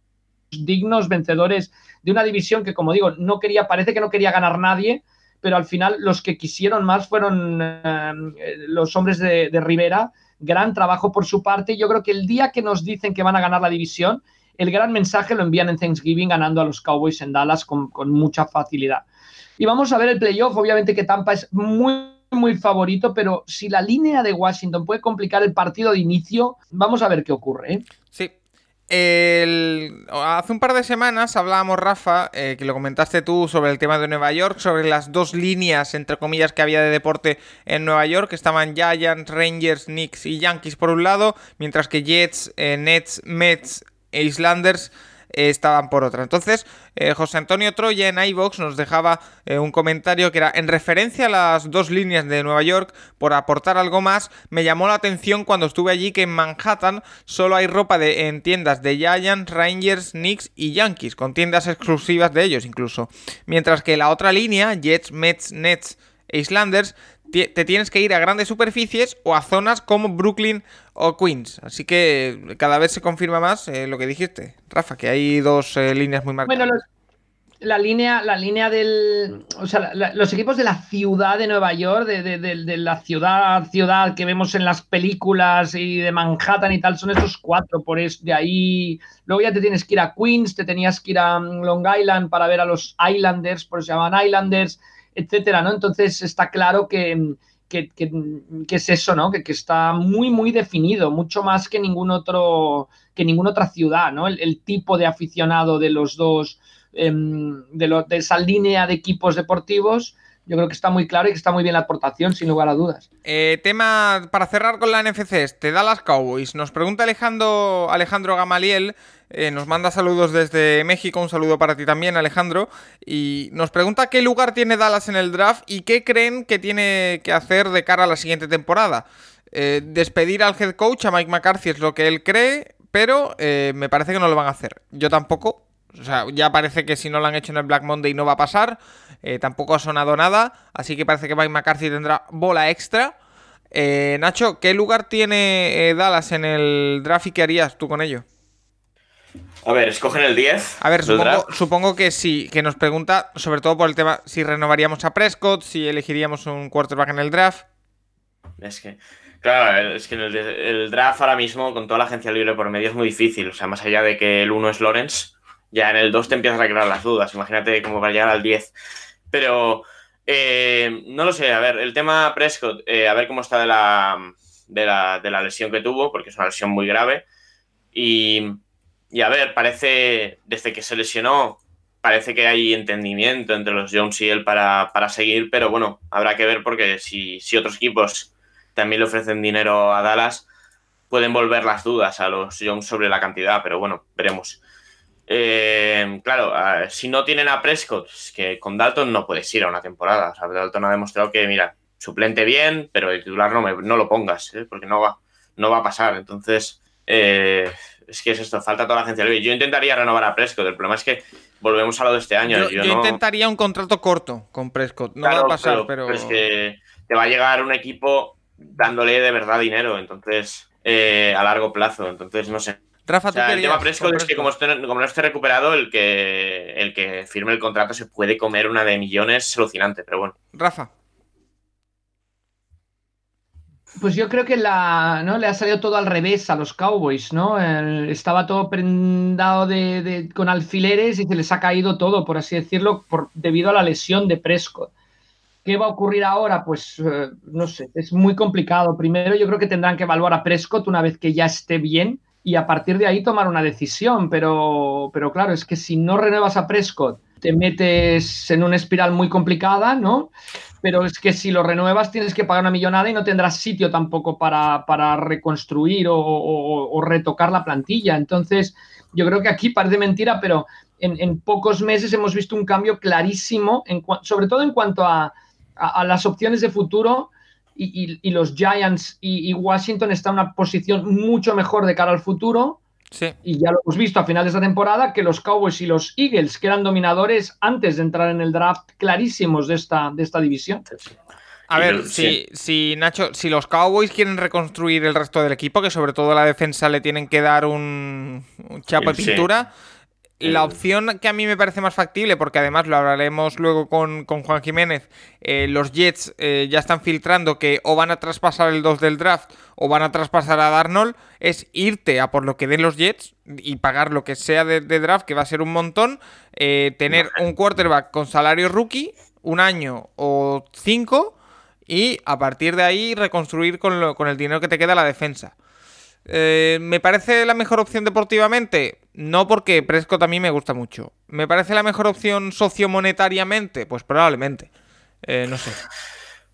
S2: dignos vencedores de una división que, como digo, no quería, parece que no quería ganar nadie, pero al final los que quisieron más fueron eh, los hombres de, de, Rivera. Gran trabajo por su parte. Yo creo que el día que nos dicen que van a ganar la división, el gran mensaje lo envían en Thanksgiving ganando a los Cowboys en Dallas con, con mucha facilidad. Y vamos a ver el playoff. Obviamente que Tampa es muy muy favorito, pero si la línea de Washington puede complicar el partido de inicio, vamos a ver qué ocurre. ¿eh?
S1: Sí, Hace un par de semanas hablábamos, Rafa, eh, que lo comentaste tú sobre el tema de Nueva York, sobre las dos líneas, entre comillas, que había de deporte en Nueva York, que estaban Giants, Rangers, Knicks y Yankees por un lado, mientras que Jets, eh, Nets, Mets e Islanders estaban por otra. Entonces, José Antonio Troya en iVox nos dejaba un comentario que era en referencia a las dos líneas de Nueva York, por aportar algo más, me llamó la atención cuando estuve allí que en Manhattan solo hay ropa de, en tiendas de Giants, Rangers, Knicks y Yankees, con tiendas exclusivas de ellos incluso. Mientras que la otra línea, Jets, Mets, Nets e Islanders, te tienes que ir a grandes superficies o a zonas como Brooklyn o Queens. Así que cada vez se confirma más eh, lo que dijiste, Rafa, que hay dos eh, líneas muy marcadas.
S2: Bueno, la línea, la línea del. O sea, los equipos de la ciudad de Nueva York, de, la ciudad, ciudad que vemos en las películas y de Manhattan y tal, son estos cuatro. Por eso, de ahí. Luego ya te tienes que ir a Queens, te tenías que ir a mm, Long Island para ver a los Islanders, por eso se llaman Islanders, etcétera, ¿no? Entonces está claro que. Que, es eso, ¿no? Que, está muy, muy definido, mucho más que ningún otro, que ninguna otra ciudad, ¿no? el tipo de aficionado de los dos, Em, de, de esa línea de equipos deportivos, yo creo que está muy claro y que está muy bien la aportación, sin lugar a dudas.
S1: Eh, tema para cerrar con la NFC este, Dallas Cowboys. Nos pregunta Alejandro, Alejandro Gamaliel, eh, nos manda saludos desde México, un saludo para ti también, Alejandro, y nos pregunta qué lugar tiene Dallas en el draft y qué creen que tiene que hacer de cara a la siguiente temporada. Eh, despedir al head coach, a Mike McCarthy, es lo que él cree, pero me parece que no lo van a hacer. Yo tampoco, o sea, ya parece que si no lo han hecho en el Black Monday no va a pasar. Eh, tampoco ha sonado nada. Así que parece que Mike McCarthy tendrá bola extra. Eh, Nacho, ¿qué lugar tiene eh, Dallas en el draft y qué harías tú con ello?
S3: A ver, escogen el 10.
S1: A ver, supongo, que sí, que nos pregunta sobre todo por el tema si renovaríamos a Prescott, si elegiríamos un quarterback en el draft.
S3: Es que, claro, es que el, el draft ahora mismo con toda la agencia libre por medio es muy difícil. O sea, más allá de que el 1 es Lawrence, ya en el 2 te empiezas a crear las dudas. Imagínate cómo va a llegar al 10. Pero eh, no lo sé, a ver, el tema Prescott, eh, a ver cómo está de la, de la, lesión que tuvo, porque es una lesión muy grave. Y, a ver, parece, desde que se lesionó, parece que hay entendimiento entre los Jones y él para, seguir, pero bueno, habrá que ver porque si, si otros equipos también le ofrecen dinero a Dallas, pueden volver las dudas a los Jones sobre la cantidad, pero bueno, veremos. Eh, claro, si no tienen a Prescott, es que con Dalton no puedes ir a una temporada. O sea, Dalton ha demostrado que, mira, suplente bien, pero el titular no, no lo pongas, ¿eh? porque no va, no va a pasar. Entonces, eh, es que es esto, falta toda la agencia libre. Yo intentaría renovar a Prescott, el problema es que volvemos a lo de este año.
S1: Yo, intentaría un contrato corto con Prescott, no va a pasar, pero,
S3: Es que te va a llegar un equipo dándole de verdad dinero, entonces, a largo plazo, entonces no sé.
S1: Rafa,
S3: el tema Prescott es que como, no esté recuperado, el que, el que firme el contrato se puede comer una de millones alucinante, pero bueno.
S1: Rafa.
S2: Pues yo creo que la, ¿no? le ha salido todo al revés a los Cowboys, ¿no? estaba todo prendado de, con alfileres y se les ha caído todo, por así decirlo, por, debido a la lesión de Prescott. ¿Qué va a ocurrir ahora? Pues eh, no sé, es muy complicado. Primero yo creo que tendrán que evaluar a Prescott una vez que ya esté bien y a partir de ahí tomar una decisión. Pero, pero claro, es que si no renuevas a Prescott, te metes en una espiral muy complicada, ¿no? Pero es que si lo renuevas tienes que pagar una millonada y no tendrás sitio tampoco para, reconstruir o, retocar la plantilla. Entonces, yo creo que aquí parece mentira, pero en, pocos meses hemos visto un cambio clarísimo, sobre todo en cuanto a, a las opciones de futuro y, los Giants y, Washington están en una posición mucho mejor de cara al futuro. Y ya lo hemos visto a finales de temporada que los Cowboys y los Eagles, que eran dominadores antes de entrar en el draft clarísimos de esta, de esta división.
S1: A ver, si, si, Nacho, si los Cowboys quieren reconstruir el resto del equipo, que sobre todo la defensa le tienen que dar un, un chapa de pintura, la opción que a mí me parece más factible, porque además lo hablaremos luego con, Juan Jiménez, eh, los Jets eh, ya están filtrando que o van a traspasar el 2 del draft o van a traspasar a Darnold, es irte a por lo que den los Jets y pagar lo que sea de, draft, que va a ser un montón, eh, tener un quarterback con salario rookie, un año o cinco, y a partir de ahí reconstruir con, con el dinero que te queda la defensa. Eh, ¿Me parece la mejor opción deportivamente? No porque Prescott a mí me gusta mucho. ¿Me parece la mejor opción sociomonetariamente? Pues probablemente. Eh, no sé.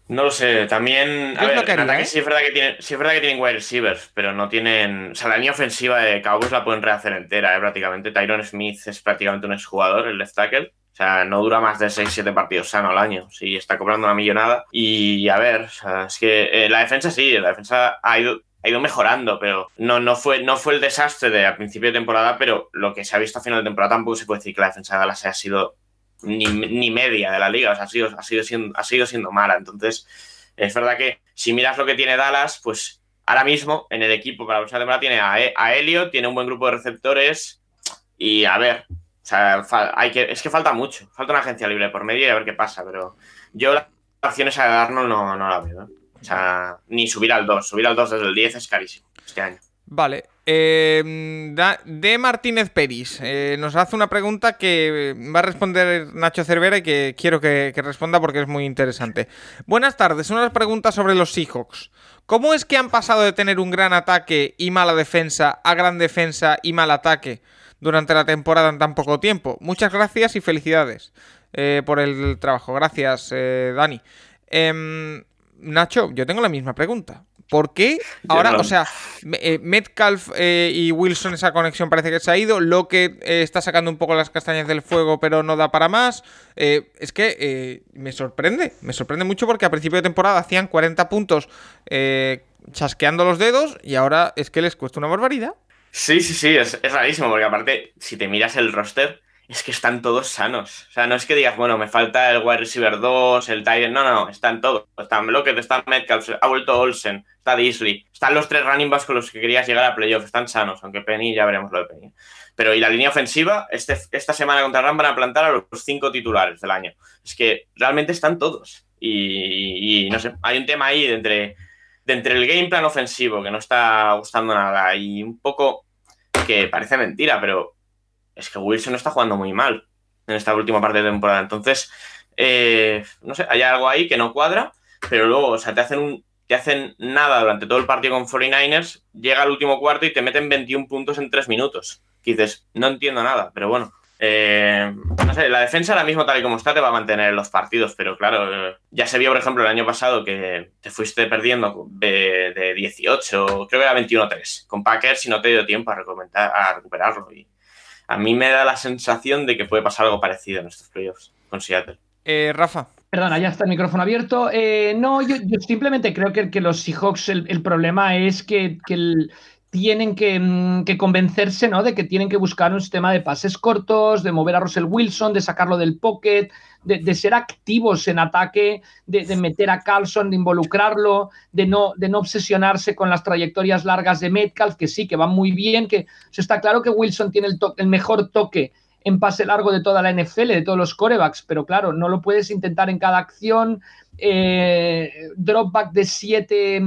S3: No lo sé, también. A ver, ¿eh? sí, es verdad que tienen, sí es verdad que tienen wide receivers, pero no tienen. O sea, la línea ofensiva de Cowboys la pueden rehacer entera, ¿eh? prácticamente. Tyron Smith es prácticamente un exjugador, el left tackle. O sea, no dura más de 6-7 partidos sano al año. Sí, está cobrando una millonada. Y a ver, o sea, es que eh, la defensa sí, la defensa ha ido, ha ido mejorando, pero no, no, fue, no fue el desastre de a principio de temporada, pero lo que se ha visto a final de temporada tampoco se puede decir que la defensa de Dallas haya sido ni, media de la liga, o sea, ha sido, ha sido, siendo, ha sido siendo mala. Entonces, es verdad que si miras lo que tiene Dallas, pues ahora mismo en el equipo para la próxima temporada tiene a, a Elliot, tiene un buen grupo de receptores y a ver, o sea, hay que, es que falta mucho, falta una agencia libre por medio y a ver qué pasa, pero yo las acciones a Darnold no, no la veo. O sea, ni subir al 2, subir al 2 desde el 10 es carísimo este año.
S1: Vale. Eh, de Martínez Peris eh, nos hace una pregunta que va a responder Nacho Cervera y que quiero que, responda porque es muy interesante. Buenas tardes, unas preguntas sobre los Seahawks. ¿Cómo es que han pasado de tener un gran ataque y mala defensa a gran defensa y mal ataque durante la temporada en tan poco tiempo? Muchas gracias y felicidades eh, por el trabajo. Gracias, Dani. Nacho, yo tengo la misma pregunta. ¿Por qué? Ahora, o sea, eh, Metcalf eh, y Wilson, esa conexión parece que se ha ido. Lo que eh, está sacando un poco las castañas del fuego, pero no da para más. es que me sorprende, me sorprende mucho porque a principio de temporada hacían 40 puntos chasqueando los dedos y ahora es que les cuesta una barbaridad.
S3: Sí, sí, sí, es, es rarísimo porque aparte, si te miras el roster, es que están todos sanos. O sea, no es que digas, bueno, me falta el wide receiver 2, el Tiger. No, no, están todos. Están Blockett, está Metcalf, ha vuelto Olsen, está Disley. Están los tres running backs con los que querías llegar a playoff. Están sanos, aunque Penny ya veremos lo de Penny. Pero y la línea ofensiva, este, esta semana contra Ram van a plantar a los cinco titulares del año. Es que realmente están todos. Y, no sé, hay un tema ahí de entre, de entre el game plan ofensivo que no está gustando nada y un poco que parece mentira, pero es que Wilson está jugando muy mal en esta última parte de temporada. Entonces, eh, no sé, hay algo ahí que no cuadra, pero luego, o sea, te hacen un, te hacen nada durante todo el partido con 49ers, llega el último cuarto y te meten 21 puntos en 3 minutos. Y dices, no entiendo nada, pero bueno. Eh, no sé, la defensa ahora mismo tal y como está te va a mantener los partidos, pero claro, eh, ya se vio, por ejemplo, el año pasado que te fuiste perdiendo de, de 18, creo que era 21-3, con Packers y no te dio tiempo a, a recuperarlo. A mí me da la sensación de que puede pasar algo parecido en estos playoffs con Seattle.
S1: Eh, Rafa.
S2: Perdona, ya está el micrófono abierto. Eh, no, yo, simplemente creo que, que los Seahawks, el, problema es que, tienen mm, que, convencerse ¿no? de que tienen que buscar un sistema de pases cortos, de mover a Russell Wilson, de sacarlo del pocket, de, ser activos en ataque, de, meter a Carlson, de involucrarlo, de no, obsesionarse con las trayectorias largas de Metcalf, que sí, que van muy bien, que está claro que Wilson tiene el, mejor toque en pase largo de toda la NFL, de todos los corebacks, pero claro, no lo puedes intentar en cada acción. Eh, dropback de siete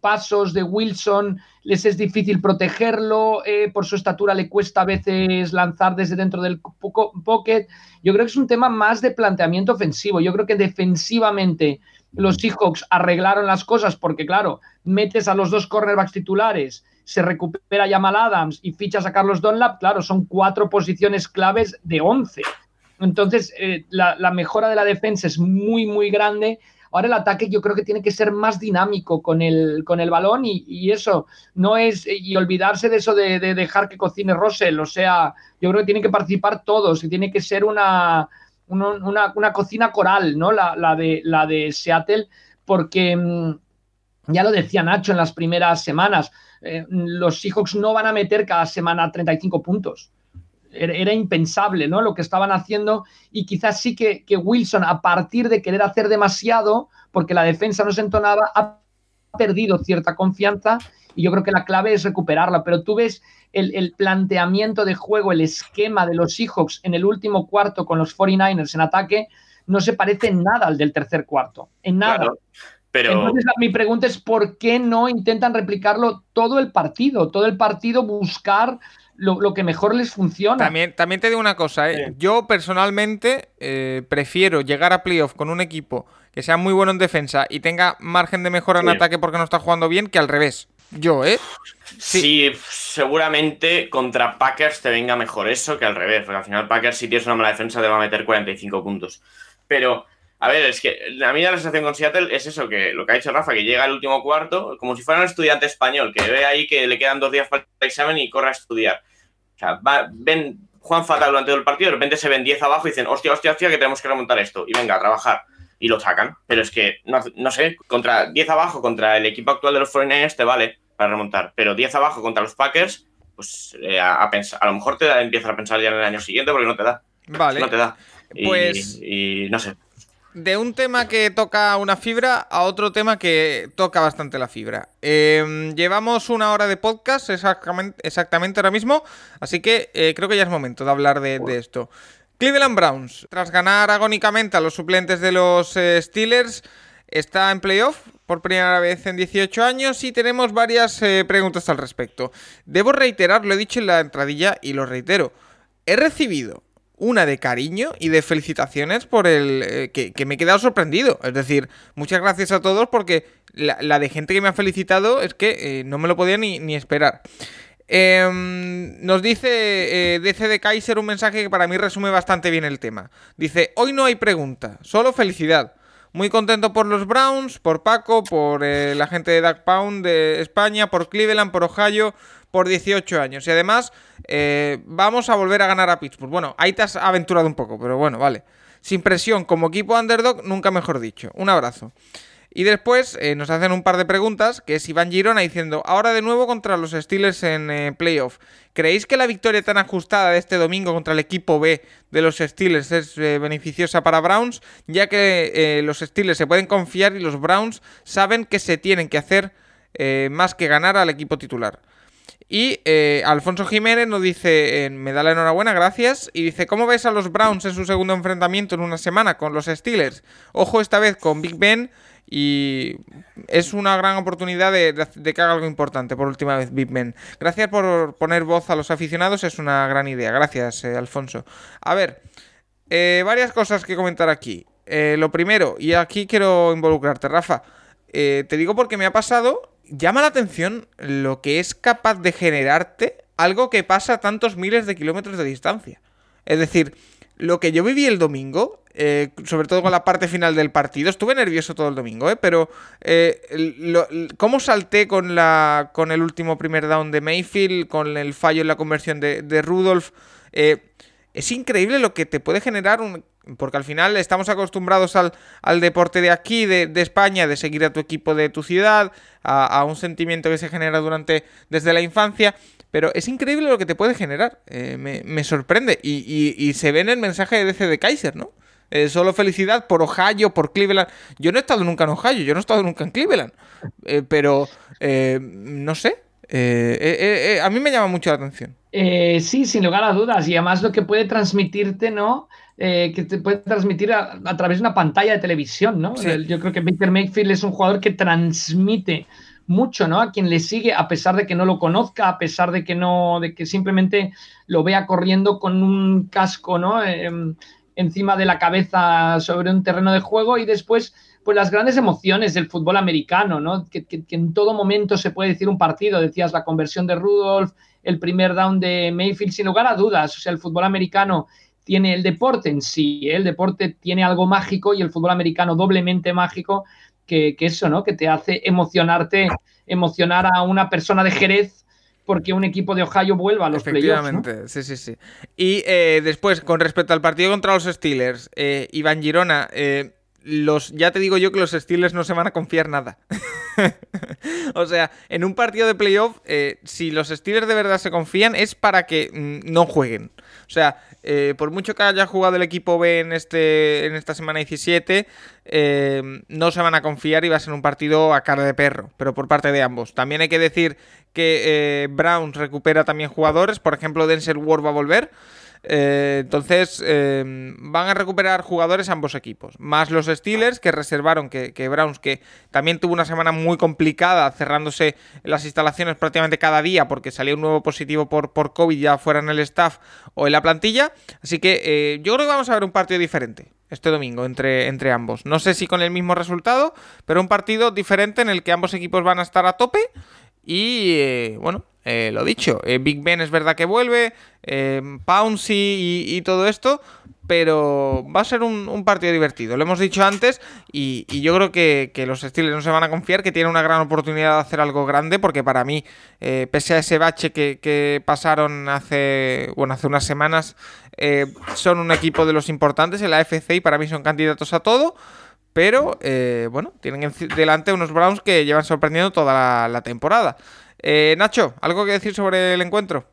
S2: pasos de Wilson, les es difícil protegerlo, eh, por su estatura le cuesta a veces lanzar desde dentro del pocket. Yo creo que es un tema más de planteamiento ofensivo. Yo creo que defensivamente los Seahawks arreglaron las cosas porque, claro, metes a los dos cornerbacks titulares, se recupera Jamal Adams y fichas a Carlos Dunlap, claro, son cuatro posiciones claves de once. Entonces, eh, la mejora de la defensa es muy, muy grande Ahora el ataque yo creo que tiene que ser más dinámico con el, con el balón y, eso no es, y olvidarse de eso de, dejar que cocine Russell, o sea, yo creo que tienen que participar todos y tiene que ser una, una, cocina coral, ¿no? La, de, la de Seattle, porque mm, ya lo decía Nacho en las primeras semanas, eh, los Seahawks no van a meter cada semana 35 puntos era, impensable, ¿no? Lo que estaban haciendo y quizás sí que, Wilson, a partir de querer hacer demasiado, porque la defensa no se entonaba, ha perdido cierta confianza y yo creo que la clave es recuperarla. Pero tú ves el, planteamiento de juego, el esquema de los Seahawks en el último cuarto con los 49ers en ataque, no se parece en nada al del tercer cuarto, en nada. pero... Entonces mi pregunta es ¿por qué no intentan replicarlo todo el partido? Todo el partido buscar lo, que mejor les funciona.
S1: También, también te digo una cosa, ¿eh? yo personalmente eh, prefiero llegar a playoff con un equipo que sea muy bueno en defensa y tenga margen de mejora en ataque porque no está jugando bien que al revés. Yo, ¿eh?
S3: Sí. seguramente contra Packers te venga mejor eso que al revés, porque al final Packers si tienes una mala defensa te va a meter 45 puntos. Pero A ver, es que a mí la sensación con Seattle es eso, que lo que ha dicho Rafa, que llega el último cuarto, como si fuera un estudiante español, que ve ahí que le quedan dos días para el examen y corre a estudiar. O sea, ven Juan fatal durante todo el partido, de repente se ven 10 abajo y dicen, hostia, hostia, hostia, que tenemos que remontar esto. Y venga, a trabajar. Y lo sacan. Pero es que, no, sé, contra 10 abajo contra el equipo actual de los 49ers te vale para remontar. Pero 10 abajo contra los Packers, pues eh, a, pensar, a lo mejor te da, empiezas a pensar ya en el año siguiente porque no te da.
S1: Vale.
S3: No te da.
S1: Pues.
S3: y no sé
S1: de un tema que toca una fibra a otro tema que toca bastante la fibra. Em, llevamos una hora de podcast exactamente, exactamente ahora mismo, así que eh, creo que ya es momento de hablar de, esto. Cleveland Browns, tras ganar agónicamente a los suplentes de los eh, Steelers, está en playoff por primera vez en 18 años y tenemos varias eh, preguntas al respecto. Debo reiterar, lo he dicho en la entradilla y lo reitero. He recibido una de cariño y de felicitaciones por el eh, que, me he quedado sorprendido. Es decir, muchas gracias a todos porque la, de gente que me ha felicitado es que eh, no me lo podía ni, esperar. Em, nos dice eh, DC de Kaiser un mensaje que para mí resume bastante bien el tema. Dice, hoy no hay pregunta, solo felicidad. Muy contento por los Browns, por Paco, por la gente de Duck Pound de España, por Cleveland, por Ohio, por 18 años. Y además, eh, vamos a volver a ganar a Pittsburgh. Bueno, ahí te has aventurado un poco, pero bueno, vale. Sin presión, como equipo underdog, nunca mejor dicho. Un abrazo. Y después eh, nos hacen un par de preguntas, que es Iván Girona diciendo, ahora de nuevo contra los Steelers en eh, playoff. ¿Creéis que la victoria tan ajustada de este domingo contra el equipo B de los Steelers es beneficiosa para Browns? Ya que los Steelers se pueden confiar y los Browns saben que se tienen que hacer más que ganar al equipo titular. Y eh, Alfonso Jiménez nos dice, me da la enhorabuena, gracias. Y dice, ¿cómo ves a los Browns en su segundo enfrentamiento en una semana con los Steelers? Ojo esta vez con Big Ben y es una gran oportunidad de, que haga algo importante por última vez Big Ben. Gracias por poner voz a los aficionados, es una gran idea. Gracias, eh, Alfonso. A ver, eh, varias cosas que comentar aquí. lo primero, y aquí quiero involucrarte, Rafa. te digo porque me ha pasado llama la atención lo que es capaz de generarte algo que pasa a tantos miles de kilómetros de distancia. Es decir, lo que yo viví el domingo, eh, sobre todo con la parte final del partido, estuve nervioso todo el domingo, ¿eh? pero eh, cómo salté con, la, con el último primer down de Mayfield, con el fallo en la conversión de, de Rudolph, eh, es increíble lo que te puede generar un, porque al final estamos acostumbrados al, deporte de aquí, de, España, de seguir a tu equipo de tu ciudad, a, un sentimiento que se genera durante desde la infancia. Pero es increíble lo que te puede generar. Eh, me, sorprende. Y, se ve en el mensaje de DC de Kaiser, ¿no? Eh, solo felicidad por Ohio, por Cleveland. Yo no he estado nunca en Ohio, yo no he estado nunca en Cleveland. Eh, pero, no sé. A mí me llama mucho la atención.
S2: sí, sin lugar a dudas. Y además lo que puede transmitirte, ¿no? Eh, que te puede transmitir a, través de una pantalla de televisión, ¿no? Yo creo que Baker Mayfield es un jugador que transmite mucho, ¿no? A quien le sigue, a pesar de que no lo conozca, a pesar de que no, de que simplemente lo vea corriendo con un casco, ¿no? Em, encima de la cabeza sobre un terreno de juego y después, pues las grandes emociones del fútbol americano, ¿no? Que, que en todo momento se puede decir un partido, decías la conversión de Rudolph, el primer down de Mayfield, sin lugar a dudas, o sea, el fútbol americano tiene el deporte en sí. ¿eh? El deporte tiene algo mágico y el fútbol americano doblemente mágico que, eso, ¿no? Que te hace emocionarte, emocionar a una persona de Jerez porque un equipo de Ohio vuelva a los playoffs.
S1: Efectivamente, sí, sí, sí. Y eh, después, con respecto al partido contra los Steelers, eh, Iván Girona, los, ya te digo yo que los Steelers no se van a confiar nada. o sea, en un partido de playoff, si los Steelers de verdad se confían, es para que mm, no jueguen. O sea, eh, por mucho que haya jugado el equipo B en, este, en esta semana 17, eh, no se van a confiar y va a ser un partido a cara de perro, pero por parte de ambos. También hay que decir que eh, Browns recupera también jugadores, por ejemplo, Denzel Ward va a volver. Eh, entonces, eh, van a recuperar jugadores ambos equipos. Más los Steelers, que reservaron que, Browns, que también tuvo una semana muy complicada, cerrándose las instalaciones prácticamente cada día, porque salió un nuevo positivo por, por COVID, ya fuera en el staff o en la plantilla. Así que eh, yo creo que vamos a ver un partido diferente este domingo entre, entre ambos. No sé si con el mismo resultado, pero un partido diferente en el que ambos equipos van a estar a tope. Y bueno, eh, lo dicho, eh, Big Ben es verdad que vuelve, eh, Pouncy y, todo esto, pero va a ser un, partido divertido. Lo hemos dicho antes y, yo creo que, los Steelers no se van a confiar, que tienen una gran oportunidad de hacer algo grande, porque para mí, pese a ese bache que, pasaron hace, bueno, hace unas semanas, son un equipo de los importantes en la FC y para mí son candidatos a todo. Pero, bueno, tienen delante unos Browns que llevan sorprendiendo toda la temporada. Eh, Nacho, ¿algo que decir sobre el encuentro?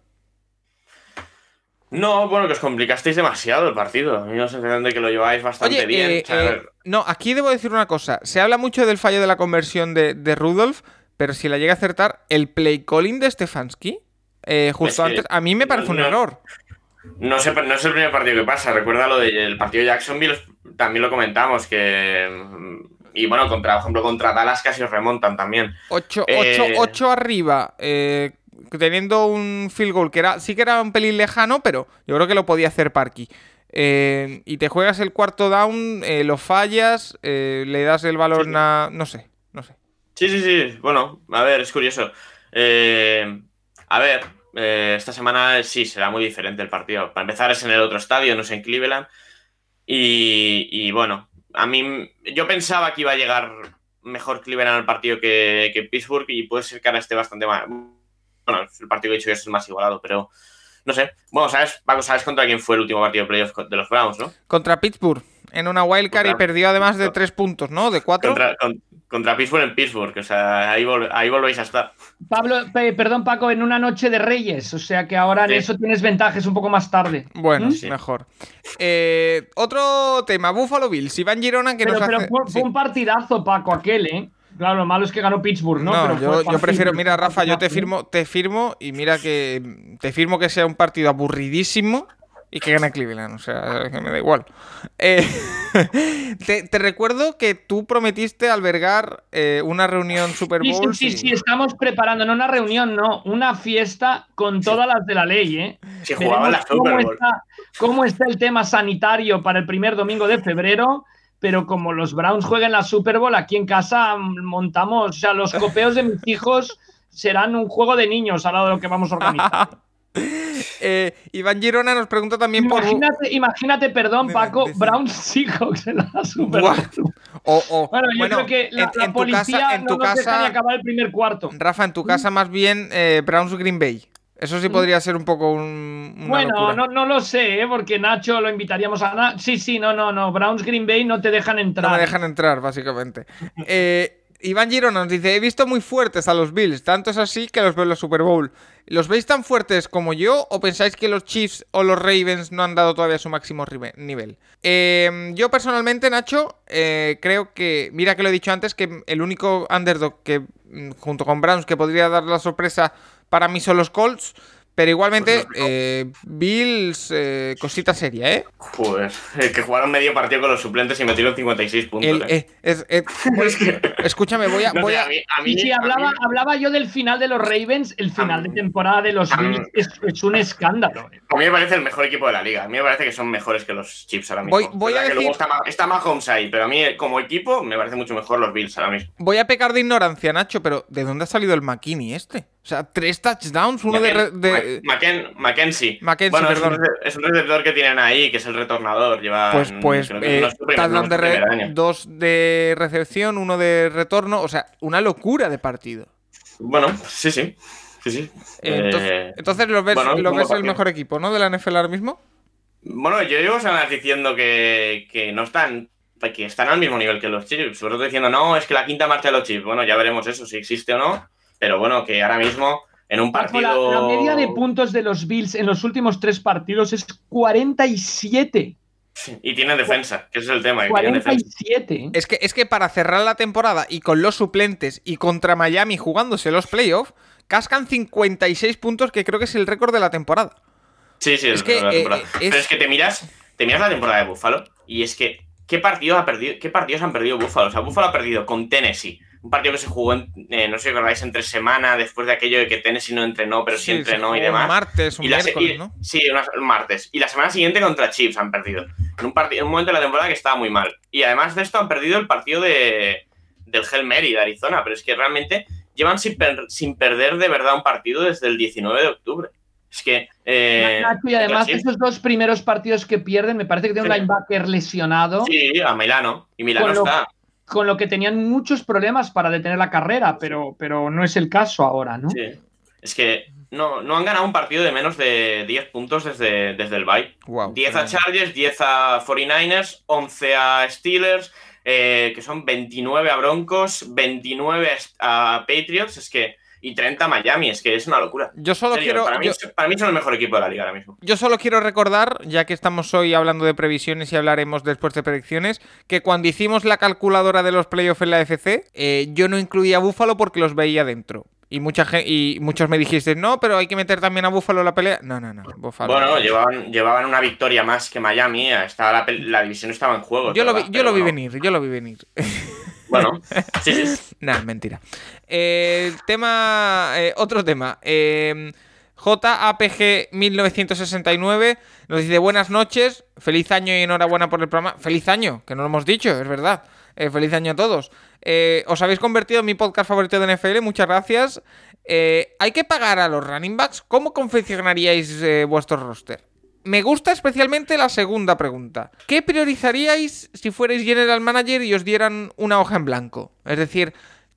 S3: No, bueno, que os complicasteis demasiado el partido. A mí no sé de que lo lleváis bastante bien. Eh,
S1: eh, no, aquí debo decir una cosa. Se habla mucho del fallo de la conversión de, Rudolf, pero si la llega a acertar, el play calling de Stefanski, justo antes, a mí me parece un error.
S3: No, sé, no es el primer partido que pasa. Recuerda lo del partido de Jacksonville, también lo comentamos, que y bueno, contra, por ejemplo, contra Dallas casi os remontan también.
S1: 8, eh, arriba, eh, teniendo un field goal que era, sí que era un pelín lejano, pero yo creo que lo podía hacer Parky. Eh, y te juegas el cuarto down, lo fallas, le das el valor a... No sé, no sé.
S3: Sí, sí, sí. Bueno, a ver, es curioso. a ver, esta semana sí será muy diferente el partido. Para empezar es en el otro estadio, no es en Cleveland. y bueno, a mí, yo pensaba que iba a llegar mejor Cleveland al partido que, Pittsburgh y puede ser que ahora esté bastante más. Bueno, el partido que he dicho es más igualado, pero no sé. Bueno, ¿sabes, ¿sabes contra quién fue el último partido de playoff de los Browns, no?
S1: Contra Pittsburgh, en una wildcard y perdió además de tres puntos, ¿no? De cuatro.
S3: Contra, Pittsburgh en Pittsburgh, o sea, ahí, ahí volvéis a estar.
S2: Pablo, perdón Paco, en una noche de Reyes, o sea que ahora en eso tienes ventajas un poco más tarde.
S1: Bueno, ¿Mm? mejor. Eh, otro tema, Buffalo Bills, Iván Girona que nos
S2: pero fue, un partidazo Paco aquel, ¿eh? Claro, lo malo es que ganó Pittsburgh, ¿no?
S1: no yo, yo, prefiero, mira, Rafa, yo te firmo, te firmo y mira que te firmo que sea un partido aburridísimo y que gane Cleveland, o sea, que me da igual. Eh, te, recuerdo que tú prometiste albergar eh, una reunión Super Bowl.
S2: Sí, sí, sí, estamos preparando, no una reunión, no, una fiesta con todas las de la ley, ¿eh?
S3: Se jugaba la Super Bowl.
S2: Cómo está, cómo está el tema sanitario para el primer domingo de febrero pero como los Browns jueguen la Super Bowl, aquí en casa montamos, o sea, los copeos de mis hijos serán un juego de niños al lado de lo que vamos a organizar.
S1: Eh, Iván Girona nos pregunta también
S2: por. Imagínate, perdón, Paco, Brown Seahawks en la Super Bowl. bueno, yo creo que la, en, policía tu casa, acabar el primer cuarto.
S1: Rafa, en tu casa más bien eh, Browns Green Bay. Eso sí podría ser un poco un.
S2: bueno, no, no, lo sé, ¿eh? porque Nacho lo invitaríamos a. Sí, sí, no, no, no. Browns Green Bay no te dejan entrar.
S1: No me dejan entrar, básicamente. eh, Iván Girona nos dice, he visto muy fuertes a los Bills, tanto es así que los veo en la Super Bowl. ¿Los veis tan fuertes como yo o pensáis que los Chiefs o los Ravens no han dado todavía su máximo nivel? Em, yo personalmente, Nacho, eh, creo que, mira que lo he dicho antes, que el único underdog que mm, junto con Browns que podría dar la sorpresa para mí son los Colts. Pero igualmente, pues eh, Bills, eh, cosita seria, ¿eh?
S3: Pues que jugaron medio partido con los suplentes y metieron 56 puntos.
S1: ¿eh? escúchame, voy a. Voy a...
S2: sí, hablaba, hablaba yo del final de los Ravens. El final de temporada de los Bills es, un escándalo.
S3: A mí me parece el mejor equipo de la liga. A mí me parece que son mejores que los Chips ahora mismo.
S1: Voy, a decir...
S3: está, Mahomes ahí, pero a mí como equipo me parece mucho mejor los Bills ahora mismo.
S1: Voy a pecar de ignorancia, Nacho, pero ¿de dónde ha salido el McKinney este? O sea, tres touchdowns, uno de.
S3: Mackenzie. bueno, Es, un, receptor que tienen ahí, que es el retornador. Lleva.
S1: Pues, pues eh, dos de recepción, uno de retorno. O sea, una locura de partido.
S3: Bueno, sí, sí. Sí, sí.
S1: Entonces, eh, lo ves, lo ves el mejor equipo, ¿no? De la NFL ahora mismo.
S3: Bueno, yo llevo semanas diciendo que, que no están que están al mismo nivel que los Chiefs. Sobre todo diciendo, no, es que la quinta marcha de los Chiefs. Bueno, ya veremos eso, si existe o no. Pero bueno, que ahora mismo en un partido.
S2: La, media de puntos de los Bills en los últimos tres partidos es 47.
S3: y tiene defensa, que ese es el tema.
S2: 47.
S1: Es que, es que para cerrar la temporada y con los suplentes y contra Miami jugándose los playoffs, cascan 56 puntos, que creo que es el récord de la temporada.
S3: Sí, sí, es, que, la temporada. Eh, Pero es que te miras, te miras la temporada de Buffalo y es que ¿qué partidos, ha perdido, ¿qué partidos han perdido Buffalo? O sea, Buffalo ha perdido con Tennessee, un partido que se jugó, en, eh, no sé si recordáis, entre semana, después de aquello de que Tennessee no entrenó, pero sí, entrenó y demás. Un
S1: martes, un miércoles, ¿no?
S3: Sí, un martes. Y la semana siguiente contra Chiefs han perdido. En un, partido, en un momento de la temporada que estaba muy mal. Y además de esto han perdido el partido de, del Hell Mary de Arizona, pero es que realmente llevan sin, sin perder de verdad un partido desde el 19 de octubre. Es que.
S2: Eh, y además, esos dos primeros partidos que pierden, me parece que tiene un linebacker lesionado.
S3: Sí, a Milano. Y Milano está.
S2: Con lo que tenían muchos problemas para detener la carrera, pero, pero no es el caso ahora, ¿no?
S3: Sí. Es que no, no han ganado un partido de menos de 10 puntos desde, desde el bye. 10 a Chargers, 10 a 49ers, 11 a Steelers, eh, que son 29 a Broncos, 29 a Patriots. Es que y 30 Miami. Es que es una locura.
S1: Yo solo quiero.
S3: Para mí, son el mejor equipo de la liga ahora mismo.
S1: Yo solo quiero recordar, ya que estamos hoy hablando de previsiones y hablaremos después de predicciones, que cuando hicimos la calculadora de los playoffs en la FC, eh, yo no incluía a Búfalo porque los veía dentro. Y, mucha y muchos me dijiste, no, pero hay que meter también a Búfalo en la pelea. No, no, no.
S3: Bueno, llevaban, llevaban una victoria más que Miami. Eh, estaba la, división estaba en juego.
S1: Yo, lo vi, yo lo vi venir, yo lo vi venir.
S3: Bueno, sí, sí.
S1: Nada, mentira. Eh, tema. Eh, otro tema. Eh, JAPG 1969 nos dice buenas noches, feliz año y enhorabuena por el programa. Feliz año, que no lo hemos dicho, es verdad. Eh, feliz año a todos. os habéis convertido en mi podcast favorito de NFL, muchas gracias. ¿Hay que pagar a los running backs? ¿Cómo confeccionaríais vuestro roster? Me gusta especialmente la segunda pregunta. ¿Qué priorizaríais si fuerais general manager y os dieran una hoja en blanco? Es decir,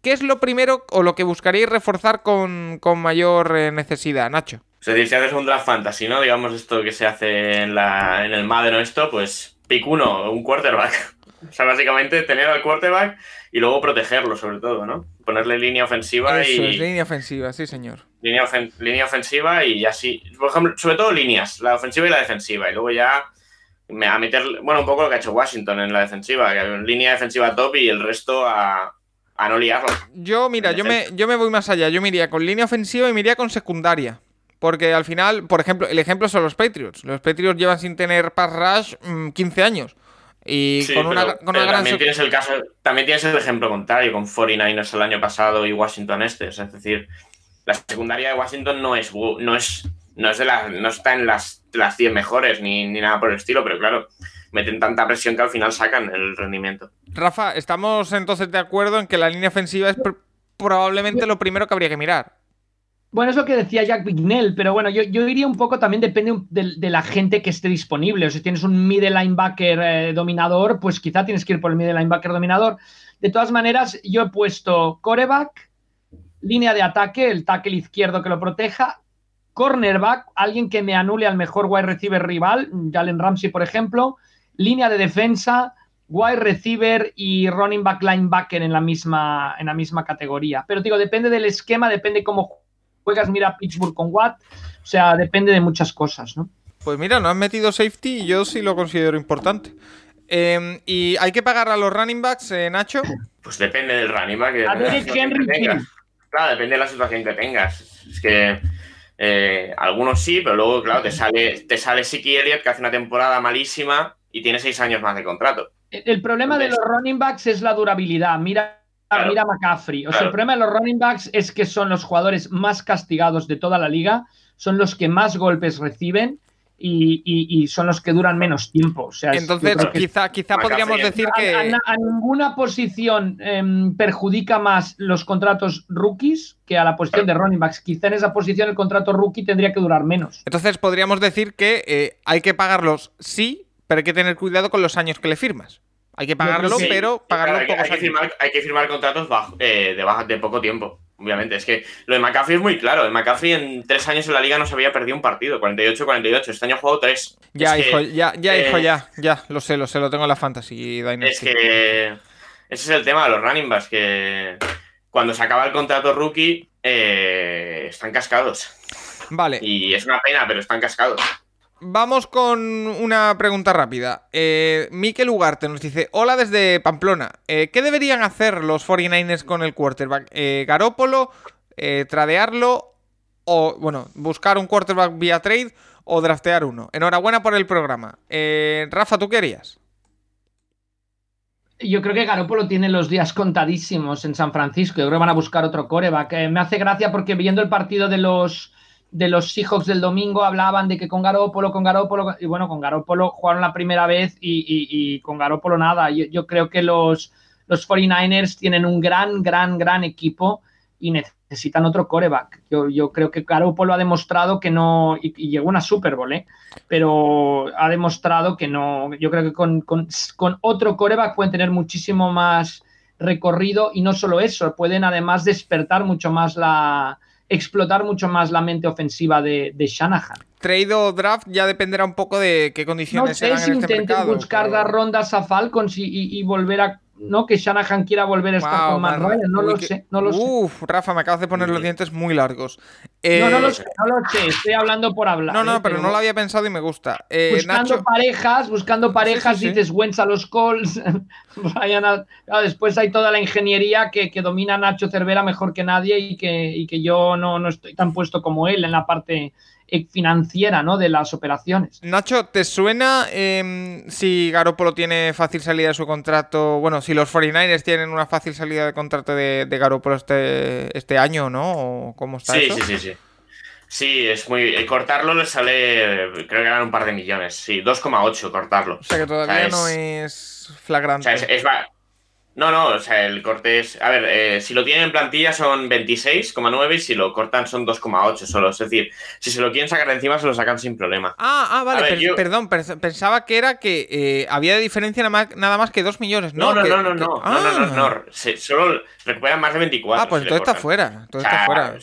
S1: ¿qué es lo primero o lo que buscaríais reforzar con, mayor eh, necesidad, Nacho?
S3: Es decir, si haces un draft fantasy, ¿no? Digamos esto que se hace en, la, en el Madden o esto, pues pick uno, un quarterback. O sea, básicamente tener al quarterback y luego protegerlo, sobre todo, ¿no? Ponerle línea ofensiva
S1: Eso y. Es, línea ofensiva, sí, señor.
S3: Línea, línea ofensiva y así. Por ejemplo, sobre todo líneas, la ofensiva y la defensiva. Y luego ya a meter, bueno, un poco lo que ha hecho Washington en la defensiva, que línea defensiva top y el resto a, a no liarlo.
S1: Yo, mira, yo me, yo me voy más allá. Yo me iría con línea ofensiva y me iría con secundaria. Porque al final, por ejemplo, el ejemplo son los Patriots. Los Patriots llevan sin tener pass rush 15 mm, años. Y con una,
S3: también tienes el caso, también tienes el ejemplo contrario con 49ers el año pasado y Washington este. Es decir, la secundaria de Washington no es, no es, no es de la, no está en las, las 10 mejores ni, ni nada por el estilo, pero claro, meten tanta presión que al final sacan el rendimiento.
S1: Rafa, ¿estamos entonces de acuerdo en que la línea ofensiva es probablemente lo primero que habría que mirar?
S2: Bueno, es lo que decía Jack Bignell, pero bueno, yo, yo diría un poco también depende de, la gente que esté disponible. O si tienes un middle linebacker eh, dominador, pues quizá tienes que ir por el middle linebacker dominador. De todas maneras, yo he puesto coreback, línea de ataque, el tackle izquierdo que lo proteja, cornerback, alguien que me anule al mejor wide receiver rival, Jalen Ramsey, por ejemplo, línea de defensa, wide receiver y running back linebacker en la misma, en la misma categoría. Pero digo, depende del esquema, depende cómo juegas, mira Pittsburgh con Watt, o sea, depende de muchas cosas, ¿no?
S1: Pues mira, no han metido safety y yo sí lo considero importante. Em, ¿Y hay que pagar a los running backs, eh, Nacho?
S3: Pues depende del running back. A Henry Claro, depende de la situación que tengas. Es que eh, algunos sí, pero luego, claro, te sale, te sale Siki Elliott que hace una temporada malísima y tiene seis años más de contrato.
S2: El problema de los running backs es la durabilidad. Mira mira McCaffrey. O sea, el problema de los running backs es que son los jugadores más castigados de toda la liga, son los que más golpes reciben y, son los que duran menos tiempo. O sea,
S1: Entonces, quizá, quizá podríamos decir que.
S2: A, ninguna posición em, perjudica más los contratos rookies que a la posición de running backs. Quizá en esa posición el contrato rookie tendría que durar menos.
S1: Entonces, podríamos decir que eh, hay que pagarlos sí, pero hay que tener cuidado con los años que le firmas. Hay que pagarlo, pero pagarlo
S3: hay, que firmar, hay que firmar contratos eh, de, baja, de poco tiempo. Obviamente, es que lo de McCaffrey es muy claro. El McCaffrey en tres años en la liga no se había perdido un partido, 48-48. Este año ha jugado tres.
S1: Ya, hijo, ya, ya, hijo, eh, ya, ya, lo sé, lo sé, lo tengo en la Fantasy
S3: Es que ese es el tema de los running backs, que cuando se acaba el contrato rookie eh, están cascados.
S1: Vale.
S3: Y es una pena, pero están cascados.
S1: Vamos con una pregunta rápida. Eh, Mikel Ugarte nos dice: Hola desde Pamplona. Eh, ¿Qué deberían hacer los 49ers con el quarterback? Eh, ¿Garópolo? Eh, ¿Tradearlo? O, bueno, buscar un quarterback vía trade o draftear uno. Enhorabuena por el programa. Rafa, ¿tú qué harías?
S2: Yo creo que Garópolo tiene los días contadísimos en San Francisco. Yo creo que van a buscar otro coreback. me hace gracia porque viendo el partido de los de los Seahawks del domingo hablaban de que con Garópolo, con Garópolo, y bueno, con Garópolo jugaron la primera vez y, con Garópolo nada. Yo, creo que los, los 49ers tienen un gran, gran, gran equipo y necesitan otro coreback. Yo, yo creo que Garoppolo ha demostrado que no, y, llegó una Super Bowl, ¿eh? pero ha demostrado que no, yo creo que con, con, con otro coreback pueden tener muchísimo más recorrido y no solo eso, pueden además despertar mucho más la, explotar mucho más la mente ofensiva de, Shanahan.
S1: Trade o draft ya dependerá un poco de qué condiciones
S2: no sé si en este buscar dar rondas a Falcons y, volver a ¿no? Que Shanahan quiera volver a estar con Matt Ryan, no lo sé, no lo
S1: Uf, Rafa, me acabas de poner los dientes muy largos.
S2: no, no lo eh, sé, no lo sé, estoy hablando por hablar.
S1: No, no, ¿eh? pero, no lo había pensado y me gusta.
S2: Eh, buscando parejas, buscando parejas, dices Wentz a los Colts, Ryan después hay toda la ingeniería que, domina Nacho Cervera mejor que nadie y que, y que yo no, no estoy tan puesto como él en la parte financiera ¿no? de las operaciones.
S1: Nacho, ¿te suena em, si Garoppolo tiene fácil salida de su contrato? Bueno, si los 49ers tienen una fácil salida de contrato de, de Garoppolo este, este año, ¿no? ¿Cómo está
S3: sí, Sí, sí, sí. Sí, es muy. Eh, cortarlo le sale. Creo que ganan un par de millones. Sí, 2,8 cortarlo.
S1: O sea que todavía no es flagrante.
S3: O sea, es, no, no, o sea, el corte es. A ver, eh, si lo tienen en plantilla son 26,9 y si lo cortan son 2,8 solo. Es decir, si se lo quieren sacar de encima, se lo sacan sin problema.
S1: Ah, ah vale, perdón, pensaba que era que eh, había de diferencia nada más, que 2 millones, ¿no?
S3: No, no, no, no, no, no, no, no, ah. solo recuperan más de 24.
S1: Ah, pues entonces está fuera. está fuera.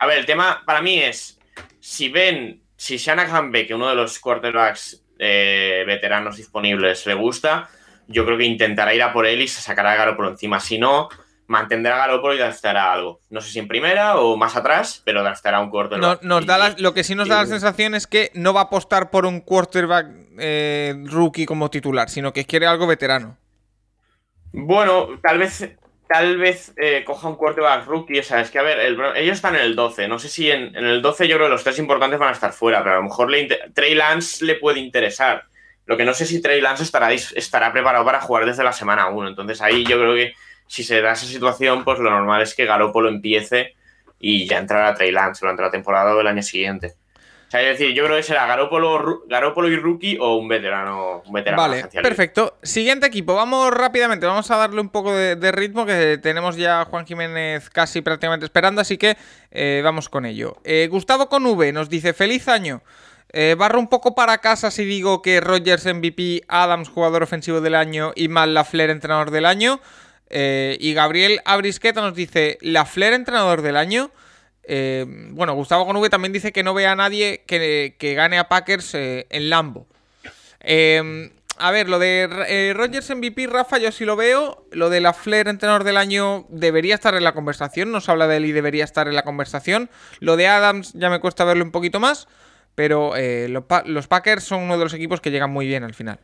S3: A ver, el tema para mí es: si ven, si Shanahan ve que uno de los quarterbacks eh, veteranos disponibles le gusta yo creo que intentará ir a por él y se sacará a Garoppolo encima. Si no, mantendrá a Garoppolo y gastará algo. No sé si en primera o más atrás, pero gastará un quarterback.
S1: nos da lo que sí nos da la sensación es que no va a apostar por un quarterback eh, rookie como titular, sino que quiere algo veterano.
S3: Bueno, tal vez tal vez eh, coja un quarterback rookie. O sea, es que a ver, ellos están en el 12. No sé si en, el 12 yo creo que los tres importantes van a estar fuera, pero a lo mejor Trey Lance le puede interesar. Lo que no sé si Trey Lance estará, estará preparado para jugar desde la semana 1. Entonces ahí yo creo que si se da esa situación, pues lo normal es que Garoppolo empiece y ya entrará Trey Lance durante la temporada o el año siguiente. O sea, es decir, yo creo que será Garoppolo, Garoppolo y rookie o un veterano. Un veterano
S1: vale, perfecto. Siguiente equipo. Vamos rápidamente, vamos a darle un poco de, ritmo que tenemos ya a Juan Jiménez casi prácticamente esperando, así que eh, vamos con ello. Eh, Gustavo con V nos dice, feliz año. Eh, barro un poco para casa si digo que Rogers MVP, Adams jugador ofensivo del año y Mal Lafler entrenador del año. Eh, y Gabriel Abrisqueta nos dice Lafler entrenador del año. Eh, bueno, Gustavo Conube también dice que no ve a nadie que, gane a Packers en Lambo. a ver, lo de Rogers MVP, Rafa, yo sí lo veo. Lo de Lafler entrenador del año debería estar en la conversación. Nos habla de él y debería estar en la conversación. Lo de Adams ya me cuesta verlo un poquito más pero eh, los, Packers son uno de los equipos que llegan muy bien al final.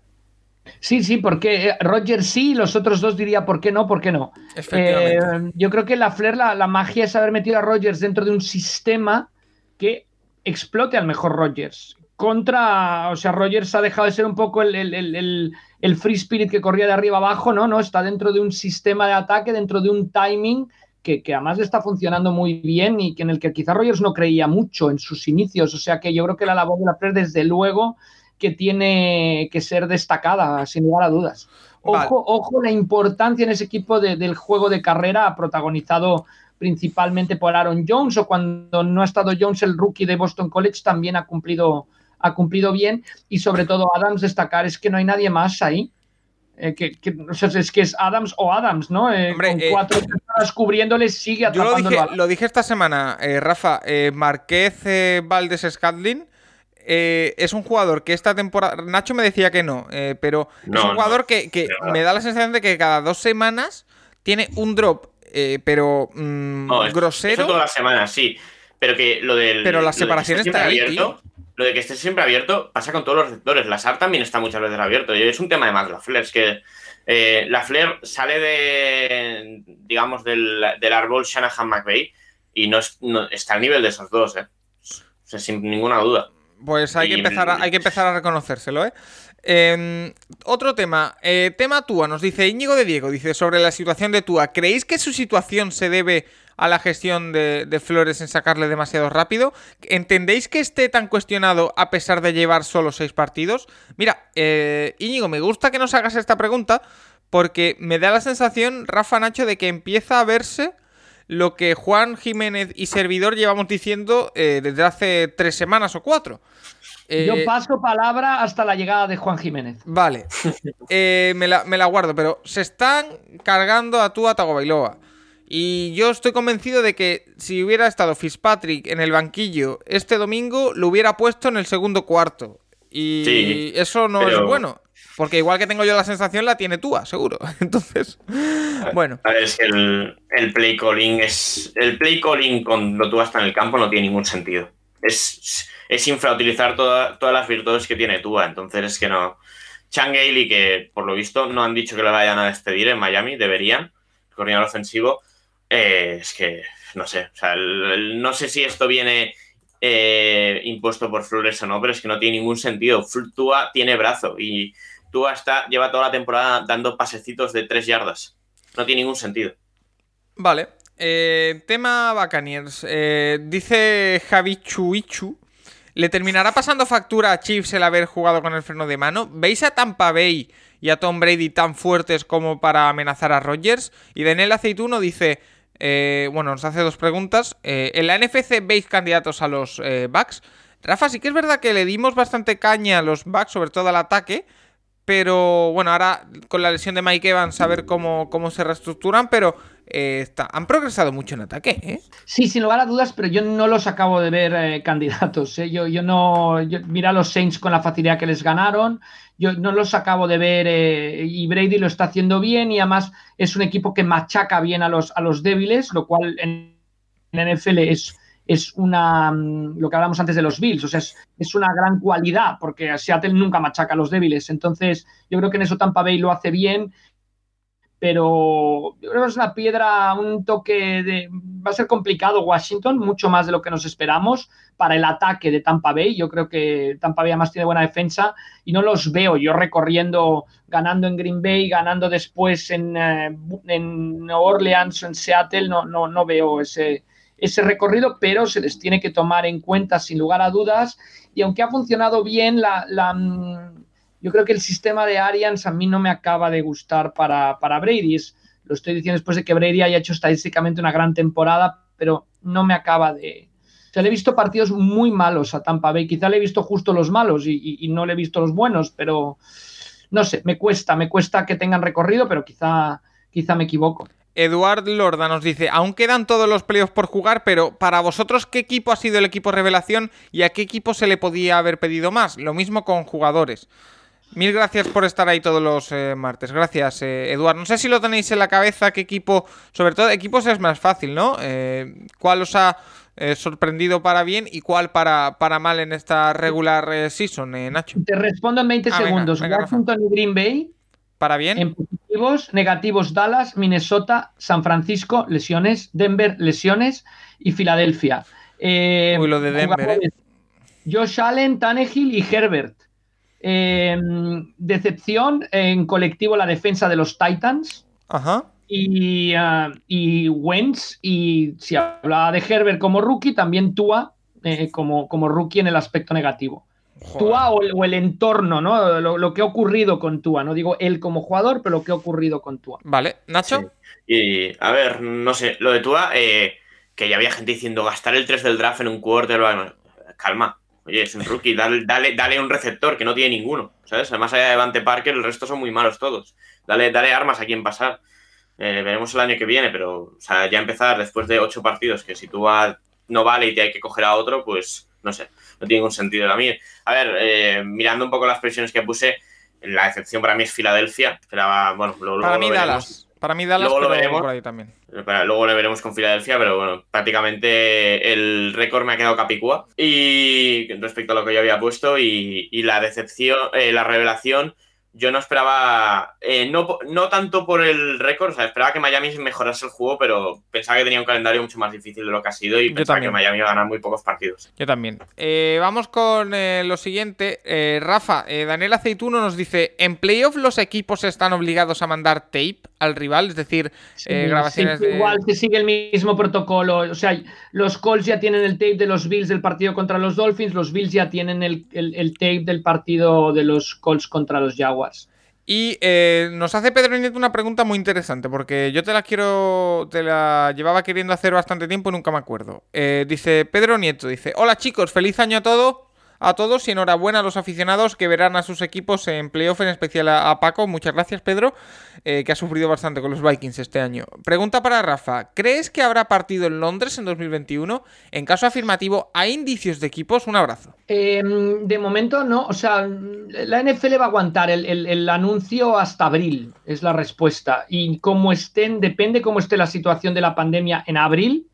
S2: Sí, sí, porque eh, Roger sí, los otros dos diría por qué no, por qué no. Eh, yo creo que la Flair, la, magia es haber metido a Rogers dentro de un sistema que explote al mejor Rogers. Contra, o sea, Rogers ha dejado de ser un poco el, el, free spirit que corría de arriba abajo, ¿no? No, está dentro de un sistema de ataque, dentro de un timing que, además le está funcionando muy bien y que en el que quizá Rogers no creía mucho en sus inicios. O sea que yo creo que la labor de la Flair, desde luego, que tiene que ser destacada, sin lugar a dudas. Ojo, ojo la importancia en ese equipo del juego de carrera protagonizado principalmente por Aaron Jones o cuando no ha estado Jones, el rookie de Boston College, también ha cumplido, ha cumplido bien y sobre todo Adams destacar es que no hay nadie más ahí eh, que, es que es Adams o Adams, ¿no? Eh, con eh, cuatro personas cubriéndole sigue
S1: atrapando Yo lo dije, lo dije esta semana, Rafa, Marquez Valdes Scadlin es un jugador que esta temporada. Nacho me decía que no, pero es un jugador que, me da la sensación de que cada dos semanas tiene un drop, pero mm, grosero.
S3: todas las semanas, sí. Pero que lo del.
S1: Pero la separación está ahí, abierto,
S3: lo de que esté siempre abierto pasa con todos los receptores. La SAR también está muchas veces abierto. Y es un tema de más la que eh, la Flair sale de, digamos, del, árbol Shanahan McVeigh y no, está al nivel de esos dos, ¿eh? sin ninguna duda.
S1: Pues hay, que empezar a, hay que empezar a reconocérselo, ¿eh? Em, otro tema, eh, tema Tua, nos dice Íñigo de Diego, dice sobre la situación de Tua. ¿Creéis que su situación se debe a la gestión de, Flores en sacarle demasiado rápido. ¿Entendéis que esté tan cuestionado a pesar de llevar solo seis partidos? Mira, eh, Íñigo, me gusta que nos hagas esta pregunta porque me da la sensación, Rafa Nacho, de que empieza a verse lo que Juan Jiménez y servidor llevamos diciendo eh, desde hace tres semanas o cuatro.
S2: Yo eh, paso palabra hasta la llegada de Juan Jiménez.
S1: Vale, eh, me, la, me, la, guardo, pero se están cargando a tú a Tagovailoa. Y yo estoy convencido de que si hubiera estado Fitzpatrick en el banquillo este domingo, lo hubiera puesto en el segundo cuarto. Y eso no es bueno. Porque igual que tengo yo la sensación, la tiene Tua, seguro. Entonces, bueno.
S3: Es que el, play calling es. El play calling cuando Tua está en el campo no tiene ningún sentido. Es, es infrautilizar todas las virtudes que tiene Tua. Entonces es que no. Chang y que por lo visto no han dicho que le vayan a despedir en Miami, deberían, el coordinador ofensivo, eh, es que no sé, o sea, no sé si esto viene eh, impuesto por Flores o no, pero es que no tiene ningún sentido. Tua tiene brazo y Tua está, lleva toda la temporada dando pasecitos de tres yardas. No tiene ningún sentido.
S1: Vale. Eh, tema Bacaniers. dice Javi Chuichu. ¿Le terminará pasando factura a Chiefs el haber jugado con el freno de mano? ¿Veis a Tampa Bay y a Tom Brady tan fuertes como para amenazar a Rodgers? Y Daniel Aceituno dice: eh, bueno, nos hace dos preguntas. Eh, ¿En la NFC veis candidatos a los eh, Bucks? Rafa, sí que es verdad que le dimos bastante caña a los Bucks, sobre todo al ataque. Pero bueno, ahora con la lesión de Mike Evans a ver cómo, cómo se reestructuran, pero está, han progresado mucho en ataque. ¿eh?
S2: Sí, sin lugar a dudas, pero yo no los acabo de ver candidatos. Yo, yo no. mira a los Saints con la facilidad que les ganaron yo no los acabo de ver eh, y Brady lo está haciendo bien y además es un equipo que machaca bien a los, a los débiles, lo cual en, en NFL es, es una, mm, lo que hablamos antes de los Bills, o sea, es, una gran cualidad porque Seattle nunca machaca a los débiles, entonces yo creo que en eso Tampa Bay lo hace bien pero yo creo que es una piedra, un toque de... Va a ser complicado Washington, mucho más de lo que nos esperamos para el ataque de Tampa Bay. Yo creo que Tampa Bay además tiene buena defensa y no los veo yo recorriendo, ganando en Green Bay, ganando después en, eh, en Orleans o en Seattle. No, no, no veo ese, ese recorrido, pero se les tiene que tomar en cuenta sin lugar a dudas. Y aunque ha funcionado bien la, mm, yo creo que el sistema de Arians a mí no me acaba de gustar para, para Brady. lo estoy diciendo después de que Brady haya hecho estadísticamente una gran temporada, pero no me acaba de... O sea, le he visto partidos muy malos a Tampa Bay. Quizá le he visto justo los malos y, no le he visto los buenos, pero no sé, me cuesta, me cuesta que tengan recorrido, pero quizá, quizá me equivoco.
S1: Eduard Lorda nos dice, aún quedan todos los playoffs por jugar, pero para vosotros, ¿qué equipo ha sido el equipo revelación y a qué equipo se le podía haber pedido más? Lo mismo con jugadores. Mil gracias por estar ahí todos los eh, martes. Gracias, eh, Eduardo. No sé si lo tenéis en la cabeza, qué equipo, sobre todo equipos es más fácil, ¿no? Eh, ¿Cuál os ha sorprendido para bien y cuál para, para mal en esta regular season, Nacho?
S2: Te respondo en 20 ah, segundos. Washington y Green Bay.
S1: ¿Para bien?
S2: En positivos, negativos Dallas, Minnesota, San Francisco, lesiones, Denver, lesiones y Filadelfia.
S1: Uy, lo de Denver,
S2: Josh Allen, Tannehill y Herbert. Em, decepción en colectivo la defensa de los Titans.
S1: Ajá.
S2: Y, uh, y Wentz, y si hablaba de Herbert como rookie, también Tua eh, como, como rookie en el aspecto negativo. Tua o el, entorno, ¿no? Lo, que ha ocurrido con Tua. No digo él como jugador, pero lo que ha ocurrido con Tua.
S1: Vale, Nacho.
S3: Y a ver, no sé, lo de Tua, eh, que ya había gente diciendo gastar el 3 del draft en un quarter, calma. Oye, es un rookie, dale, dale, un receptor que no tiene ninguno, ¿sabes? Además allá de Devante Parker, el resto son muy malos todos. Dale, dale armas a quien pasar. Eh, veremos el año que viene, pero ya empezar después de ocho partidos, que si tú no vale y te hay que coger a otro, pues no sé, no tiene ningún sentido. A mí, a ver, eh, mirando un poco las presiones que puse, la excepción para mí es Filadelfia. bueno,
S1: para mí Dallas. Para mí Dallas, luego lo veremos. por ahí también.
S3: luego lo veremos con Filadelfia, pero bueno, prácticamente el récord me ha quedado capicúa. Y respecto a lo que yo había puesto, y, la decepción, eh, la revelación yo no esperaba, eh, no, no tanto por el récord, o sea, esperaba que Miami mejorase el juego, pero pensaba que tenía un calendario mucho más difícil de lo que ha sido y pensaba que Miami iba a ganar muy pocos partidos.
S1: Yo también. Eh, vamos con eh, lo siguiente. Rafa, Daniel Aceituno nos dice, ¿en playoff los equipos están obligados a mandar tape al rival? Es decir, grabaciones de...
S2: Igual se sigue el mismo protocolo. O sea, los Colts ya tienen el tape de los Bills del partido contra los Dolphins, los Bills ya tienen el tape del partido de los Colts contra los Jaguars.
S1: Y eh, nos hace Pedro Nieto una pregunta muy interesante, porque yo te la quiero, te la llevaba queriendo hacer bastante tiempo y nunca me acuerdo. Eh, dice Pedro Nieto, dice, hola chicos, feliz año a todos a todos y enhorabuena a los aficionados que verán a sus equipos en playoff, en especial a, Paco. Muchas gracias, Pedro, eh, que ha sufrido bastante con los Vikings este año. Pregunta para Rafa: ¿Crees que habrá partido en Londres en 2021? En caso afirmativo, ¿hay indicios de equipos? Un abrazo.
S2: Em, de momento no, o sea, la NFL va a aguantar el, el, anuncio hasta abril, es la respuesta. Y como estén, depende cómo esté la situación de la pandemia en abril,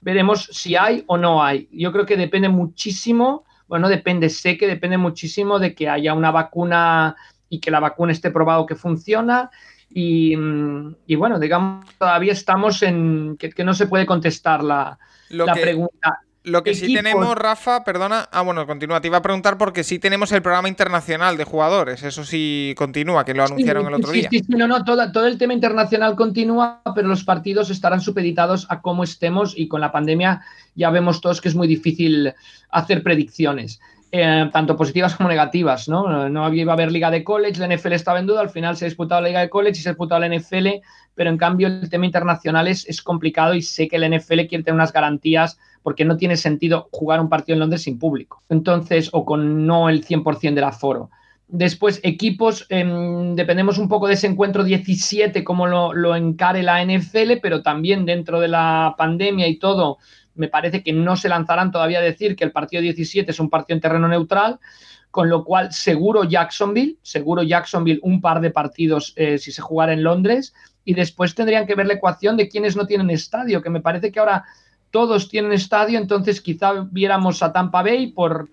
S2: veremos si hay o no hay. Yo creo que depende muchísimo bueno, depende, sé que depende muchísimo de que haya una vacuna y que la vacuna esté probado que funciona. Y, mm, bueno, digamos, todavía estamos en que, no se puede contestar la, la pregunta.
S1: Lo que sí tenemos, Rafa, perdona. Ah, bueno, continúa. Te iba a preguntar porque sí tenemos el programa internacional de jugadores. Eso sí continúa, que lo anunciaron el otro día.
S2: Sí, sí, no, no, todo, todo, el tema internacional continúa, pero los partidos estarán supeditados a cómo estemos y con la pandemia ya vemos todos que es muy difícil hacer predicciones. Eh, tanto positivas como negativas, ¿no? No iba a haber liga de college, la NFL estaba en duda, al final se ha disputado la liga de college y se ha disputado la NFL, pero en cambio el tema internacional es, es complicado y sé que la NFL quiere tener unas garantías porque no tiene sentido jugar un partido en Londres sin público. Entonces, o con no el 100% del aforo. Después, equipos, em, dependemos un poco de ese encuentro 17, cómo lo, lo, encare la NFL, pero también dentro de la pandemia y todo, me parece que no se lanzarán todavía a decir que el partido 17 es un partido en terreno neutral, con lo cual seguro Jacksonville, seguro Jacksonville un par de partidos eh, si se jugara en Londres, y después tendrían que ver la ecuación de quienes no tienen estadio, que me parece que ahora todos tienen estadio, entonces quizá viéramos a Tampa Bay por,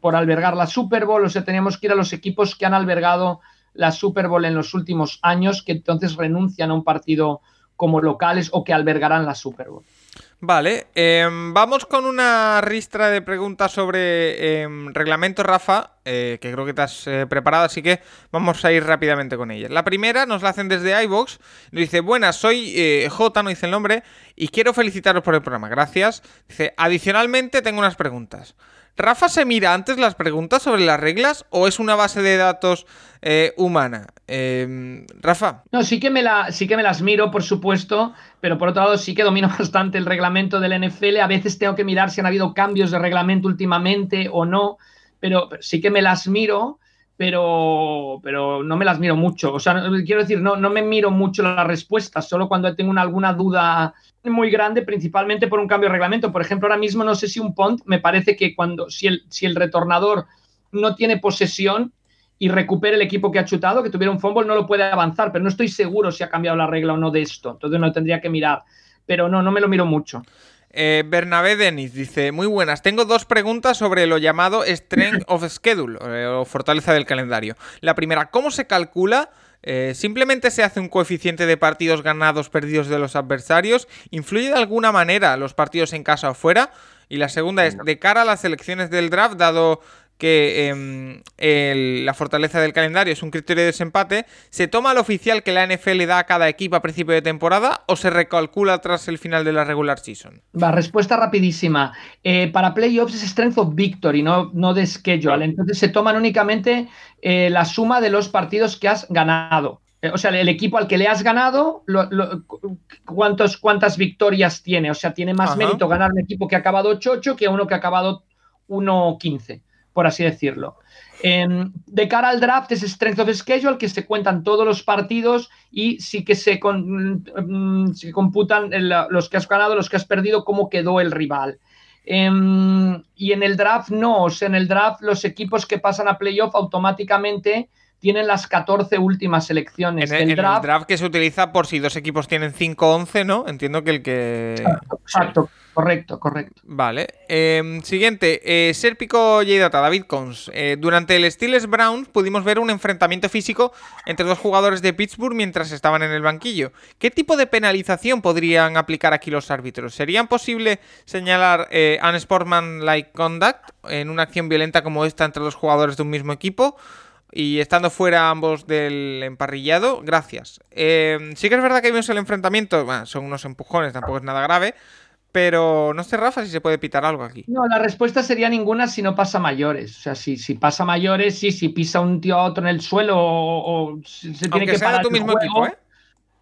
S2: por albergar la Super Bowl, o sea, teníamos que ir a los equipos que han albergado la Super Bowl en los últimos años, que entonces renuncian a un partido como locales o que albergarán la Super Bowl.
S1: Vale, em, vamos con una ristra de preguntas sobre em, reglamento, Rafa, eh, que creo que te has eh, preparado, así que vamos a ir rápidamente con ellas. La primera nos la hacen desde iVox, nos dice, buenas, soy eh, J, no dice el nombre, y quiero felicitaros por el programa, gracias. Dice, adicionalmente tengo unas preguntas. ¿Rafa se mira antes las preguntas sobre las reglas o es una base de datos eh, humana? Em, Rafa.
S2: No, sí que, me la, sí que me las miro, por supuesto, pero por otro lado sí que domino bastante el reglamento del NFL. A veces tengo que mirar si han habido cambios de reglamento últimamente o no, pero sí que me las miro pero, pero no me las miro mucho. O sea, quiero decir, no, no me miro mucho las respuestas, solo cuando tengo alguna duda muy grande, principalmente por un cambio de reglamento. Por ejemplo, ahora mismo no sé si un punt, me parece que cuando, si el, si el retornador no tiene posesión y recupera el equipo que ha chutado, que tuviera un fumble, no lo puede avanzar, pero no estoy seguro si ha cambiado la regla o no de esto. Entonces no tendría que mirar. Pero no, no me lo miro mucho.
S1: Eh, Bernabé Denis dice, muy buenas, tengo dos preguntas sobre lo llamado Strength of Schedule, eh, o fortaleza del calendario. La primera, ¿cómo se calcula? Eh, ¿Simplemente se hace un coeficiente de partidos ganados, perdidos de los adversarios? ¿Influye de alguna manera los partidos en casa o fuera? Y la segunda es, de cara a las elecciones del draft, dado que em, la fortaleza del calendario es un criterio de desempate, ¿se toma el oficial que la NFL da a cada equipo a principio de temporada o se recalcula tras el final de la regular season?
S2: Va, respuesta rapidísima. Eh, para playoffs es strength of victory, no, no de schedule. Entonces se toman únicamente eh, la suma de los partidos que has ganado. Eh, o sea, el equipo al que le has ganado, ¿cuántas victorias tiene? O sea, tiene más mérito ganar un equipo que ha acabado 8-8 que uno que ha acabado 1-15 por así decirlo. Em, de cara al draft es Strength of Schedule, que se cuentan todos los partidos y sí que se, mm, computan los que has ganado, los que has perdido, cómo quedó el rival. Em, y en el draft no, o sea, en el draft los equipos que pasan a playoff automáticamente tienen las 14 últimas selecciones.
S1: En, el, draft, que se utiliza por si dos equipos tienen 5-11, ¿no? Entiendo que el que...
S2: exacto. Correcto, correcto.
S1: Vale. Em, siguiente, eh, Serpico J-Data, David Cons. Eh, durante el Steelers Browns pudimos ver un enfrentamiento físico entre dos jugadores de Pittsburgh mientras estaban en el banquillo. ¿Qué tipo de penalización podrían aplicar aquí los árbitros? ¿Sería posible señalar eh, unsportsman-like conduct en una acción violenta como esta entre dos jugadores de un mismo equipo? Y estando fuera ambos del emparrillado, gracias. Em, sí que es verdad que vimos el enfrentamiento, bueno, son unos empujones, tampoco es nada grave, Pero no sé, Rafa, si se puede pitar algo aquí.
S2: No, la respuesta sería ninguna si no pasa mayores. O sea, si, si pasa mayores, sí, si pisa un tío a otro en el suelo o, se tiene que parar tu mismo equipo, ¿eh?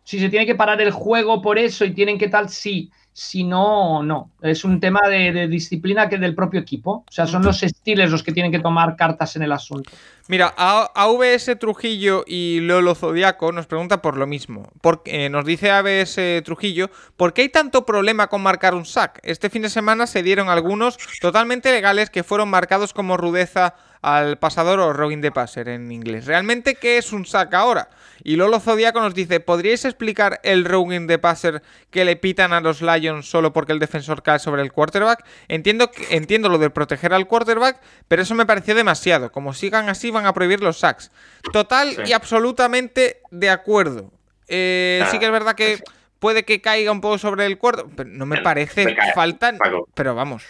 S2: Si se tiene que parar el juego por eso y tienen que tal, sí. Si no, no. Es un tema de, disciplina que del propio equipo. O sea, son los estiles los que tienen que tomar cartas en el asunto.
S1: Mira, AVS Trujillo y Lolo Zodiaco nos pregunta por lo mismo. Porque, nos dice AVS Trujillo, ¿por qué hay tanto problema con marcar un sack? Este fin de semana se dieron algunos totalmente legales que fueron marcados como rudeza al pasador o rogin de passer en inglés. ¿Realmente qué es un sack ahora? Y Lolo Zodiaco nos dice, ¿podríais explicar el rogin de passer que le pitan a los Lions solo porque el defensor cae sobre el quarterback? Entiendo, entiendo lo de proteger al quarterback, pero eso me pareció demasiado. Como sigan así van a prohibir los sacks. Total y absolutamente de acuerdo. Eh, sí que es verdad que puede que caiga un poco sobre el cuarto, pero no me parece faltan, pero vamos.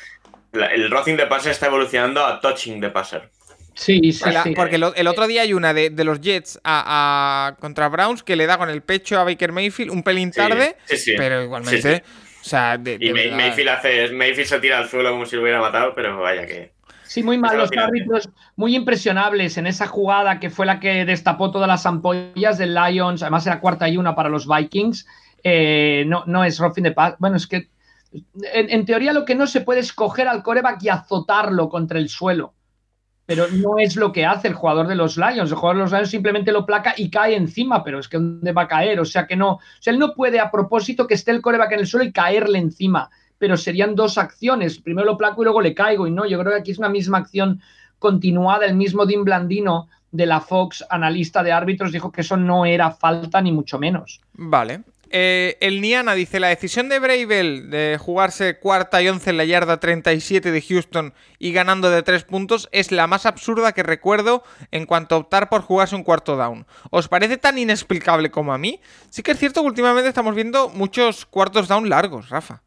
S3: El rocking de passer está evolucionando a touching de passer.
S2: Sí, sí,
S1: Porque el, otro día hay una de, los Jets a, contra Browns que le da con el pecho a Baker Mayfield un pelín tarde, pero igualmente. O sea,
S3: y Mayfield, hace, Mayfield se tira al suelo como si lo hubiera matado, pero vaya que.
S2: Sí, muy mal. Los árbitros muy impresionables en esa jugada que fue la que destapó todas las ampollas del Lions. Además, era cuarta y una para los Vikings. Eh, no, no es roughing de paz. Bueno, es que en, en, teoría lo que no se puede es coger al coreback y azotarlo contra el suelo pero no es lo que hace el jugador de los Lions. El jugador de los Lions simplemente lo placa y cae encima, pero es que ¿dónde va a caer? O sea que no, o sea, él no puede a propósito que esté el coreback en el suelo y caerle encima, pero serían dos acciones. Primero lo placo y luego le caigo, y no, yo creo que aquí es una misma acción continuada. El mismo Dean Blandino de la Fox, analista de árbitros, dijo que eso no era falta ni mucho menos.
S1: Vale. Eh, el Niana dice, la decisión de Bravel de jugarse cuarta y once en la yarda 37 de Houston y ganando de tres puntos es la más absurda que recuerdo en cuanto a optar por jugarse un cuarto down. ¿Os parece tan inexplicable como a mí? Sí que es cierto que últimamente estamos viendo muchos cuartos down largos, Rafa.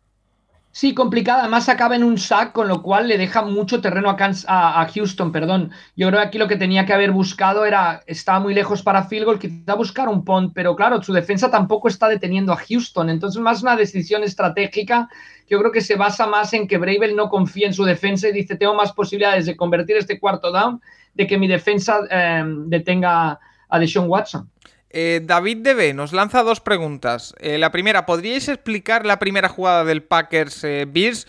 S2: Sí, complicada. Además acaba en un sack, con lo cual le deja mucho terreno a, a, Houston, perdón. Yo creo que aquí lo que tenía que haber buscado era, estaba muy lejos para field goal, quizá buscar un punt, pero claro, su defensa tampoco está deteniendo a Houston. Entonces, más una decisión estratégica, yo creo que se basa más en que Bravel no confía en su defensa y dice, tengo más posibilidades de convertir este cuarto down de que mi defensa eh, detenga a Deshaun Watson.
S1: Eh, David DB nos lanza dos preguntas. Eh, la primera, ¿podríais explicar la primera jugada del Packers eh, Bears?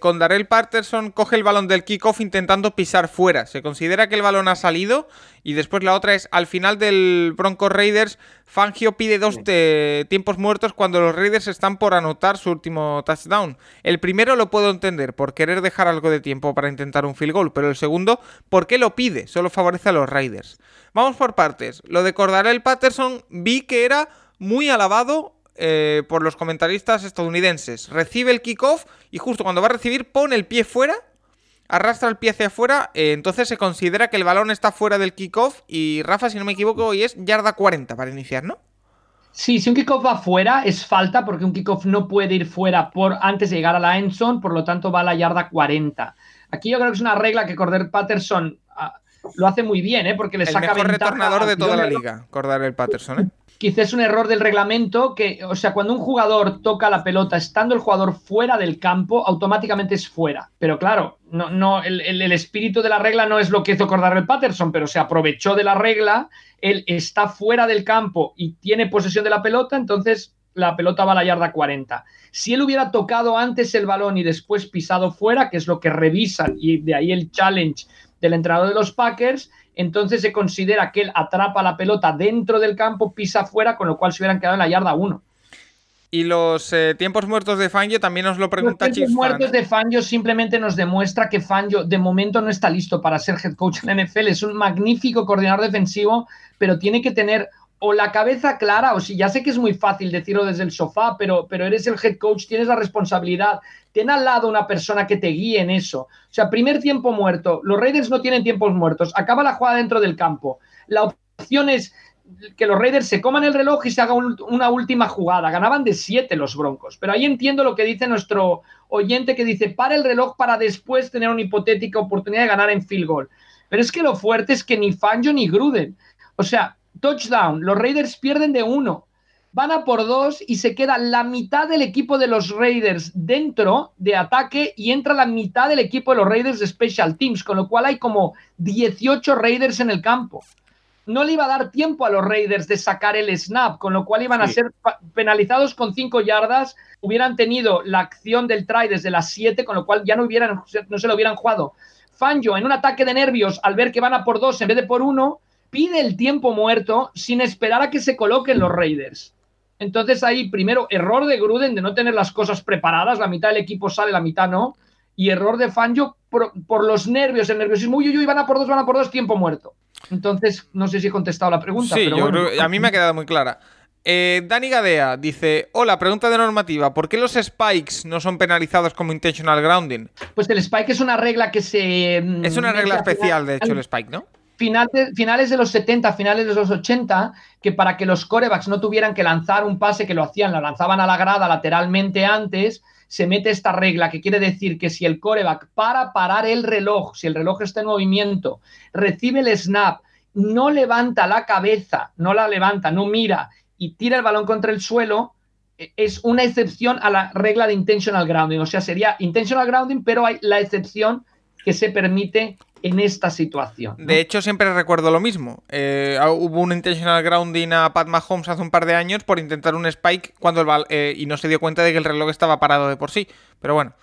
S1: Con Darrell Patterson coge el balón del kickoff intentando pisar fuera. Se considera que el balón ha salido. Y después la otra es, al final del Broncos Raiders, Fangio pide dos tiempos muertos cuando los Raiders están por anotar su último touchdown. El primero lo puedo entender, por querer dejar algo de tiempo para intentar un field goal. Pero el segundo, ¿por qué lo pide? Solo favorece a los Raiders. Vamos por partes. Lo de Cordarel Patterson vi que era muy alabado eh, por los comentaristas estadounidenses. Recibe el kickoff y justo cuando va a recibir pone el pie fuera, arrastra el pie hacia afuera, eh, entonces se considera que el balón está fuera del kickoff y Rafa, si no me equivoco, hoy es yarda 40 para iniciar, ¿no?
S2: Sí, si un kickoff va fuera es falta porque un kickoff no puede ir fuera por antes de llegar a la endzone, por lo tanto va a la yarda 40. Aquí yo creo que es una regla que Corder Patterson lo hace muy bien, ¿eh? porque le
S1: el
S2: saca
S1: mejor retornador de toda la liga, acordar el Patterson. ¿eh?
S2: Quizás es un error del reglamento que, o sea, cuando un jugador toca la pelota estando el jugador fuera del campo, automáticamente es fuera. Pero claro, no, no, el, espíritu de la regla no es lo que hizo el Patterson, pero se aprovechó de la regla, él está fuera del campo y tiene posesión de la pelota, entonces la pelota va a la yarda 40. Si él hubiera tocado antes el balón y después pisado fuera, que es lo que revisan, y de ahí el challenge del entrenador de los Packers, entonces se considera que él atrapa la pelota dentro del campo, pisa fuera, con lo cual se hubieran quedado en la yarda 1.
S1: Y los eh, tiempos muertos de Fangio también nos lo pregunta Los
S2: tiempos muertos de Fangio simplemente nos demuestra que Fangio de momento no está listo para ser head coach en la NFL. Es un magnífico coordinador defensivo, pero tiene que tener o la cabeza clara, o si ya sé que es muy fácil decirlo desde el sofá, pero, pero eres el head coach, tienes la responsabilidad, ten al lado una persona que te guíe en eso. O sea, primer tiempo muerto, los Raiders no tienen tiempos muertos, acaba la jugada dentro del campo. La opción es que los Raiders se coman el reloj y se haga una última jugada. Ganaban de siete los Broncos, pero ahí entiendo lo que dice nuestro oyente que dice, para el reloj para después tener una hipotética oportunidad de ganar en field goal. Pero es que lo fuerte es que ni Fangio ni Gruden. O sea, touchdown, los Raiders pierden de uno. van a por dos y se queda la mitad del equipo de los Raiders dentro de ataque y entra la mitad del equipo de los Raiders de Special Teams, con lo cual hay como 18 Raiders en el campo. No le iba a dar tiempo a los Raiders de sacar el snap, con lo cual iban a ser penalizados con 5 yardas, hubieran tenido la acción del try desde las 7, con lo cual ya no, hubieran, no se lo hubieran jugado. Fangio, en un ataque de nervios, al ver que van a por dos en vez de por uno, pide el tiempo muerto sin esperar a que se coloquen los Raiders. Entonces ahí, primero, error de Gruden de no tener las cosas preparadas, la mitad del equipo sale, la mitad no, y error de Fangio por, los nervios, el nerviosismo, uy, uy, uy, van a por dos, van a por dos, tiempo muerto. Entonces, no sé si he contestado la pregunta.
S1: Sí, yo creo, a mí me ha quedado muy clara. Eh, Dani Gadea dice: Hola, pregunta de normativa. ¿Por qué los spikes no son penalizados como intentional grounding?
S2: Pues el spike es una regla que se.
S1: Mm, es una regla especial, de hecho, el spike, ¿no?
S2: Finales de los 70, finales de los 80, que para que los corebacks no tuvieran que lanzar un pase que lo hacían, lo lanzaban a la grada lateralmente antes, se mete esta regla que quiere decir que si el coreback para parar el reloj, si el reloj está en movimiento, recibe el snap, no levanta la cabeza, no la levanta, no mira y tira el balón contra el suelo, e, es una excepción a la regla de intentional grounding. O sea, sería intentional grounding, pero hay la excepción que se permite en esta situación.
S1: De hecho, siempre recuerdo lo mismo. Eh, hubo un intentional grounding a Pat Mahomes hace un par de años por intentar un spike cuando el eh, y no se dio cuenta de que el reloj estaba parado de por sí. Pero bueno.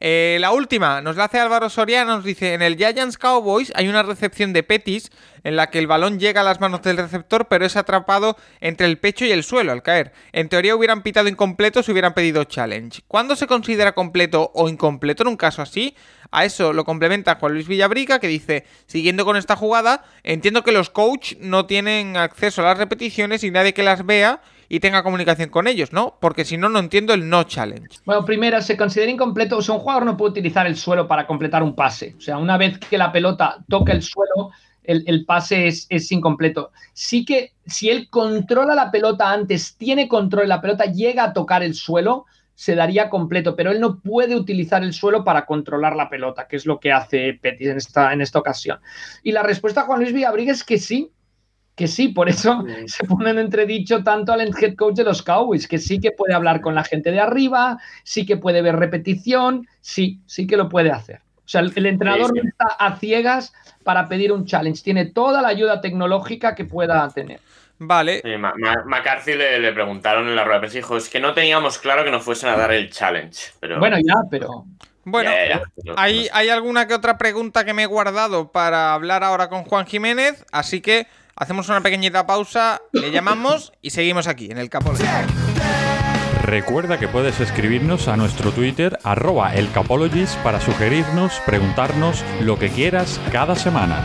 S1: Eh, la última, nos la hace Álvaro Soriano, nos dice, en el Giants Cowboys hay una recepción de Petis en la que el balón llega a las manos del receptor, pero es atrapado entre el pecho y el suelo al caer. En teoría hubieran pitado incompleto si hubieran pedido challenge. ¿Cuándo se considera completo o incompleto en un caso así? A eso lo complementa Juan Luis Villabrica, que dice, siguiendo con esta jugada, entiendo que los coach no tienen acceso a las repeticiones y nadie que las vea y tenga comunicación con ellos, ¿no? Porque si no, no entiendo el no challenge.
S2: Bueno, primero, se considera incompleto, o sea, un jugador no puede utilizar el suelo para completar un pase. O sea, una vez que la pelota toca el suelo, el, pase es, incompleto. Sí que si él controla la pelota antes, tiene control, la pelota llega a tocar el suelo, se daría completo, pero él no puede utilizar el suelo para controlar la pelota, que es lo que hace Petis en esta, en esta ocasión. Y la respuesta Juan Luis Villabriga es que sí, que sí, por eso se pone en entredicho tanto al head coach de los Cowboys, que sí que puede hablar con la gente de arriba, sí que puede ver repetición, sí, sí que lo puede hacer. O sea, el, entrenador no está a ciegas para pedir un challenge, tiene toda la ayuda tecnológica que pueda tener.
S1: Vale.
S3: McCarthy le, preguntaron en la rueda de prensa y dijo, es que no teníamos claro que nos fuesen a dar el challenge. Pero...
S2: Bueno, ya, pero...
S1: Bueno, hay, hay alguna que otra pregunta que me he guardado para hablar ahora con Juan Jiménez, así que hacemos una pequeñita pausa, le llamamos y seguimos aquí en el Capology.
S4: Recuerda que puedes escribirnos a nuestro Twitter, arroba elcapologist, para sugerirnos, preguntarnos lo que quieras cada semana.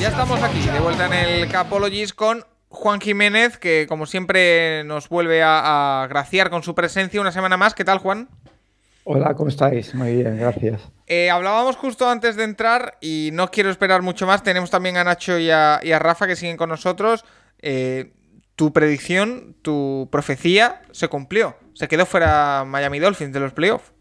S1: Ya estamos aquí, de vuelta en el Capologist con Juan Jiménez, que como siempre nos vuelve a, graciar con su presencia una semana más. ¿Qué tal, Juan?
S5: Hola, ¿cómo estáis? Muy bien, gracias.
S1: Eh, hablábamos justo antes de entrar y no quiero esperar mucho más. Tenemos también a Nacho y a, Rafa que siguen con nosotros. Eh, tu predicción, tu profecía se cumplió. Se quedó fuera Miami Dolphins de los playoffs.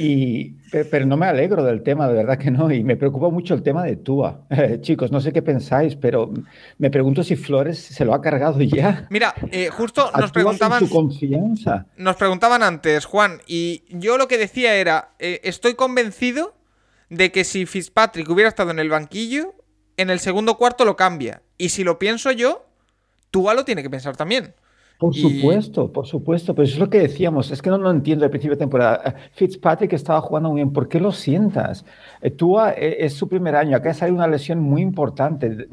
S5: Y, pero no me alegro del tema, de verdad que no. Y me preocupa mucho el tema de Tua. chicos, no sé qué pensáis, pero me pregunto si Flores se lo ha cargado ya.
S1: Mira, eh, justo nos preguntaban.
S5: Su confianza.
S1: Nos preguntaban antes, Juan, y yo lo que decía era: eh, estoy convencido de que si Fitzpatrick hubiera estado en el banquillo, en el segundo cuarto lo cambia. Y si lo pienso yo, Tua lo tiene que pensar también.
S5: Por supuesto, por supuesto, pero eso es lo que decíamos, es que no lo entiendo al principio de temporada. Eh, Fitzpatrick estaba jugando muy bien, ¿por qué lo sientas? Eh, Tua eh, es su primer año, acá sale una lesión muy importante,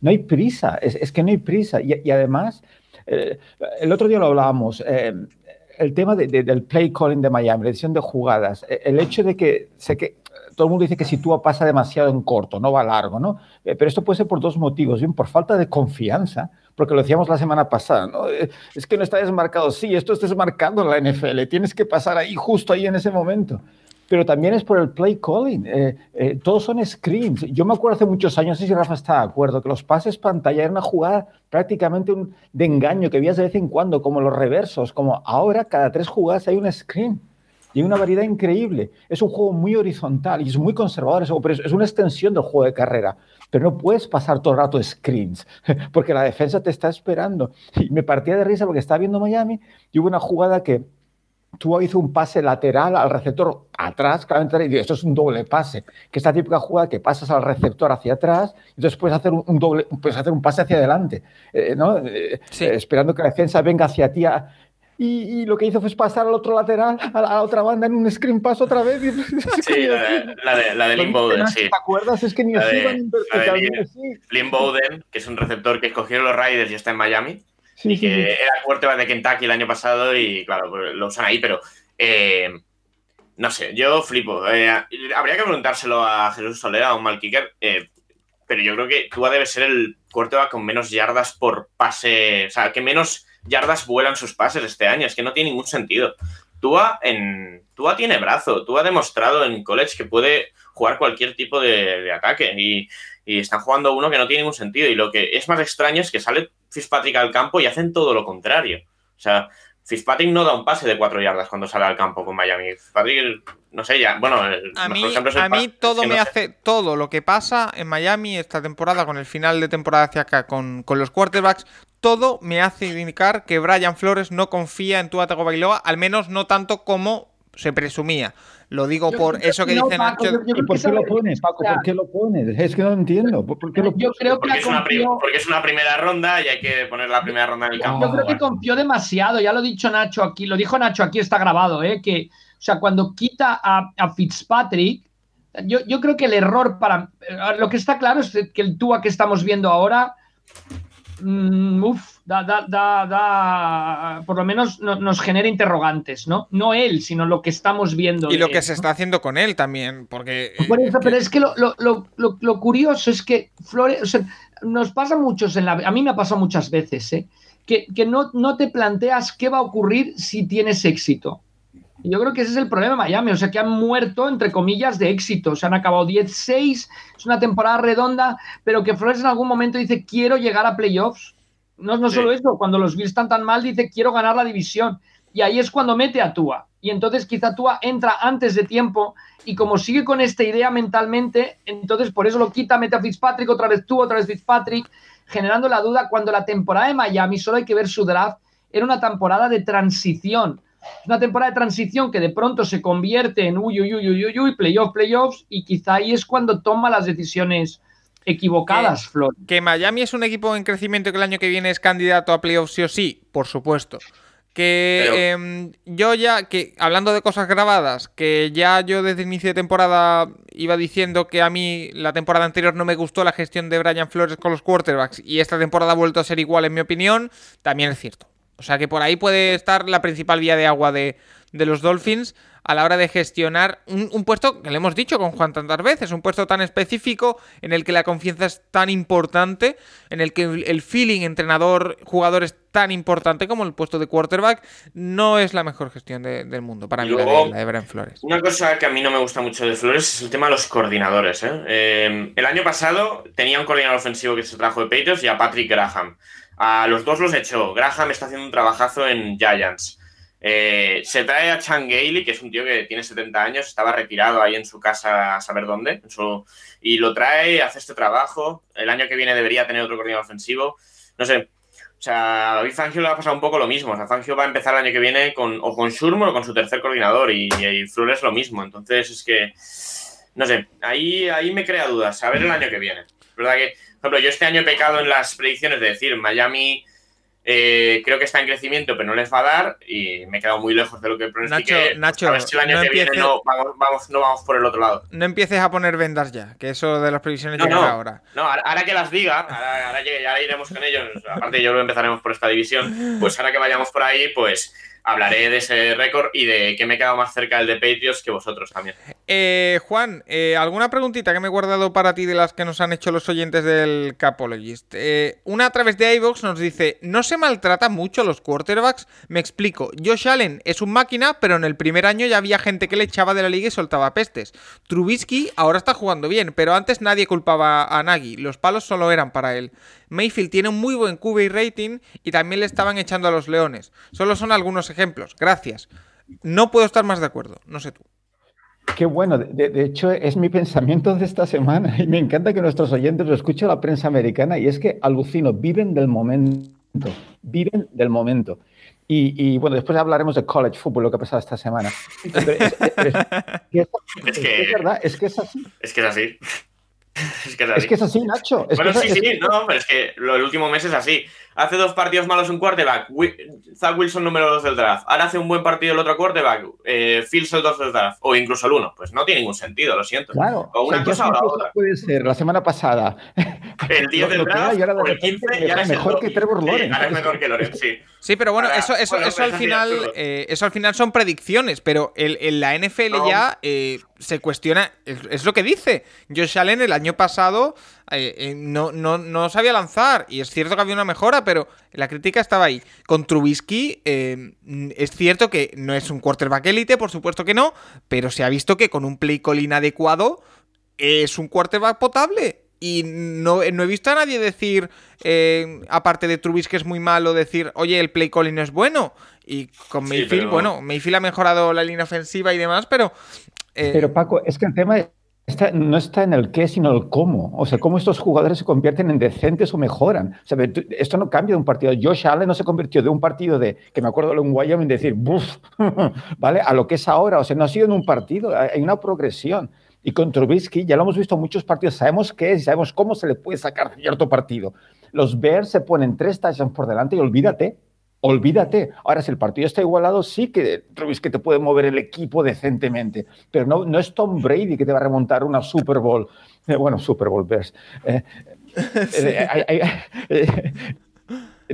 S5: no hay prisa, es, que no hay prisa. Y, además, el otro día lo hablábamos, el tema del play calling de Miami, la decisión de jugadas, el hecho de que, sé que todo el mundo dice que si Tua pasa demasiado en corto, no va largo, ¿no? Pero esto puede ser por dos motivos, bien, por falta de confianza, porque lo decíamos la semana pasada, ¿no? Eh, es que no está desmarcado. Sí, esto está desmarcando la NFL, tienes que pasar ahí, justo ahí en ese momento. Pero también es por el play calling. Eh, eh, todos son screens. Yo me acuerdo hace muchos años, no sé si Rafa está de acuerdo, que los pases pantalla eran una jugada prácticamente de engaño que veías de vez en cuando, como los reversos, como ahora cada tres jugadas hay un screen. Y hay una variedad increíble. Es un juego muy horizontal y es muy conservador, pero es una extensión del juego de carrera. Pero no puedes pasar todo el rato screens, porque la defensa te está esperando. Y me partía de risa porque estaba viendo Miami y hubo una jugada que tú hizo un pase lateral al receptor atrás, claramente, y esto es un doble pase, que es la típica jugada que pasas al receptor hacia atrás, y entonces puedes hacer un, doble, puedes hacer un pase hacia adelante, eh, ¿no? Eh, esperando que la defensa venga hacia ti. Y, lo que hizo fue pasar al otro lateral, a la, otra banda, en un screen pass otra vez.
S3: sí, la de, la de, la sí.
S5: ¿Te acuerdas? Es que ni os iban
S3: Lynn Bowden, que es un receptor que escogieron los Raiders y está en Miami y que era quarterback de Kentucky el año pasado y claro, lo usan ahí, pero eh, no sé, yo flipo. Eh, habría que preguntárselo a Jesús Solera, un mal kicker, eh, pero yo creo que Tua debe ser el quarterback con menos yardas por pase, o sea, que menos yardas vuelan sus pases este año, es que no tiene ningún sentido. Tua, en, Tua tiene brazo, Tua ha demostrado en college que puede jugar cualquier tipo de, de ataque y y están jugando uno que no tiene ningún sentido. Y lo que es más extraño es que sale Fitzpatrick al campo y hacen todo lo contrario. O sea, Fitzpatrick no da un pase de cuatro yardas cuando sale al campo con Miami. Fitzpatrick, no sé, ya, bueno,
S1: a mí, a mí todo me hace, todo lo que pasa en Miami esta temporada, con el final de temporada hacia acá, con, con los quarterbacks, todo me hace indicar que Brian Flores no confía en Tua Tagovailoa, al menos no tanto como se presumía. Lo digo por eso que dice Nacho.
S5: ¿Y por qué lo pones, Paco? ¿Por qué lo pones? Es que no entiendo. ¿Por qué lo
S3: yo creo que porque, es una porque es una primera ronda y hay que poner la primera ronda en el campo.
S2: Yo creo que confió demasiado, ya lo ha dicho Nacho aquí, lo dijo Nacho aquí, está grabado, ¿eh? que, o sea, cuando quita a, a Fitzpatrick, yo, yo, creo que el error para. Lo que está claro es que el Tua que estamos viendo ahora Mm, uf, da, da, da, por lo menos nos genera interrogantes, ¿no? No él, sino lo que estamos viendo.
S1: Y lo que se está haciendo con él también, porque...
S2: Eh, pero es que lo, curioso es que Flores, nos pasa muchos en la... A mí me ha pasado muchas veces, ¿eh? Que, no, no te planteas qué va a ocurrir si tienes éxito. Yo creo que ese es el problema de Miami, o sea que han muerto, entre comillas, de éxito. Se han acabado 10-6, es una temporada redonda, pero que Flores en algún momento dice, quiero llegar a playoffs. No, no solo eso, cuando los Bills están tan mal, dice, quiero ganar la división. Y ahí es cuando mete a Tua. Y entonces quizá Tua entra antes de tiempo y como sigue con esta idea mentalmente, entonces por eso lo quita, mete a Fitzpatrick, otra vez Tua, otra vez Fitzpatrick, generando la duda cuando la temporada de Miami, solo hay que ver su draft, era una temporada de transición es una temporada de transición que de pronto se convierte en uy, uy, uy, uy, uy, playoff, playoffs, y quizá ahí es cuando toma las decisiones equivocadas, Flor.
S1: Que Miami es un equipo en crecimiento y que el año que viene es candidato a playoffs sí o sí, por supuesto. Que em, yo ya, que hablando de cosas grabadas, que ya yo desde el inicio de temporada iba diciendo que a mí la temporada anterior no me gustó la gestión de Brian Flores con los quarterbacks y esta temporada ha vuelto a ser igual en mi opinión, también es cierto. O sea que por ahí puede estar la principal vía de agua de, los Dolphins a la hora de gestionar un, puesto que le hemos dicho con Juan tantas veces, un puesto tan específico en el que la confianza es tan importante, en el que el feeling entrenador-jugador es tan importante como el puesto de quarterback, no es la mejor gestión del mundo para mí la, de, Brian Flores.
S3: Una cosa que a mí no me gusta mucho de Flores es el tema de los coordinadores. ¿eh? Eh, el año pasado tenía un coordinador ofensivo que se trajo de Patriots y a Patrick Graham. A los dos los echó. Graham está haciendo un trabajazo en Giants. Eh, se trae a Chan Gailey, que es un tío que tiene 70 años, estaba retirado ahí en su casa a saber dónde, y lo trae, hace este trabajo. El año que viene debería tener otro coordinador ofensivo. No sé. O sea, a David Fangio le va a pasar un poco lo mismo. O sea, Fangio va a empezar el año que viene con, o con Shurmur o con su tercer coordinador, y, y Flores lo mismo. Entonces es que, no sé, ahí, ahí me crea dudas. A ver el año que viene. ¿Verdad que ejemplo, yo este año he pecado en las predicciones de decir Miami eh, creo que está en crecimiento, pero no les va a dar y me he quedado muy lejos de lo que pronostiqué.
S1: Nacho, Nacho, a ver
S3: si el año que viene no vamos, no vamos por el otro lado.
S1: No empieces a poner vendas ya, que eso de las previsiones no, llega ahora.
S3: No, ahora, que las diga, ahora, ahora, ya iremos con ellos, aparte yo lo empezaremos por esta división, pues ahora que vayamos por ahí, pues hablaré de ese récord y de que me he quedado más cerca del de Patriots que vosotros también.
S1: Eh, Juan, eh, ¿alguna preguntita que me he guardado para ti de las que nos han hecho los oyentes del Capologist? Eh, una a través de iVox nos dice, ¿no se maltrata mucho los quarterbacks? Me explico, Josh Allen es un máquina, pero en el primer año ya había gente que le echaba de la liga y soltaba pestes. Trubisky ahora está jugando bien, pero antes nadie culpaba a Nagy, los palos solo eran para él. Mayfield tiene un muy buen QB rating y también le estaban echando a los Leones. Solo son algunos ejemplos. Gracias. no puedo estar más de acuerdo. No sé tú.
S5: Qué bueno, de, de, hecho es mi pensamiento de esta semana y me encanta que nuestros oyentes lo escuchen la prensa americana y es que alucino, viven del momento, viven del momento. Y, y bueno, después hablaremos de college football, lo que ha pasado esta semana. Pero es, es, es,
S3: Es que-
S5: es verdad, es que es así.
S3: Es que es así. Es que es así.
S5: Es que es así, Nacho. Es
S3: bueno, sí,
S5: es-
S3: sí, no, pero es que lo, el último mes es así. Hace dos partidos malos un quarterback, Wi- Zach Wilson número 2 del draft. Ahora hace un buen partido el otro quarterback, eh, Fields el 2 del draft, o incluso el 1. Pues no tiene ningún sentido, lo siento.
S5: Claro,
S3: O una
S5: sea,
S3: cosa o la otra.
S5: Puede ser, la semana pasada.
S3: El 10 del
S5: era,
S3: draft,
S5: y ahora de
S3: o el
S5: repente
S3: 15, y ahora es
S5: mejor que Trevor
S3: Sí,
S5: Lawrence.
S3: ahora es mejor que Lorenz, sí.
S1: Sí, pero bueno,
S3: Ahora,
S1: eso, eso,
S3: bueno,
S1: eso
S3: pues
S1: al final, eh, eso al final son predicciones, pero el- la NFL
S3: No.
S1: ya eh, se cuestiona, es, lo que dice. Josh Allen el año pasado eh, eh, no, no, no sabía lanzar, y es cierto que había una mejora, pero la crítica estaba ahí. Con Trubisky eh, es cierto que no es un quarterback élite, por supuesto que no, pero se ha visto que con un play calling adecuado es un quarterback potable. Y no, no he visto a nadie decir, aparte de Trubisky que es muy malo, decir, oye, el play calling no es bueno. Y con
S3: Sí,
S1: Mayfield,
S3: pero-
S1: bueno, Mayfield ha mejorado la línea ofensiva y demás, pero... eh,
S5: Pero Paco, es que el tema está- no está en el qué, sino el cómo. O sea, cómo estos jugadores se convierten en decentes o mejoran. O sea, esto no cambia de un partido. Josh Allen no se convirtió de un partido de, que me acuerdo en Wyoming, decir, buf, ¿vale? A lo que es ahora. O sea, no ha sido en un partido, hay una progresión. Y con Trubisky ya lo hemos visto en muchos partidos, sabemos qué es y sabemos cómo se le puede sacar cierto partido. Los Bears se ponen tres touchdowns por delante y olvídate, olvídate. Ahora, si el partido está igualado, sí que Trubisky te puede mover el equipo decentemente, pero no, no es Tom Brady que te va a remontar una Super Bowl. Eh, bueno, Super Bowl Bears. Eh, eh, hay- eh,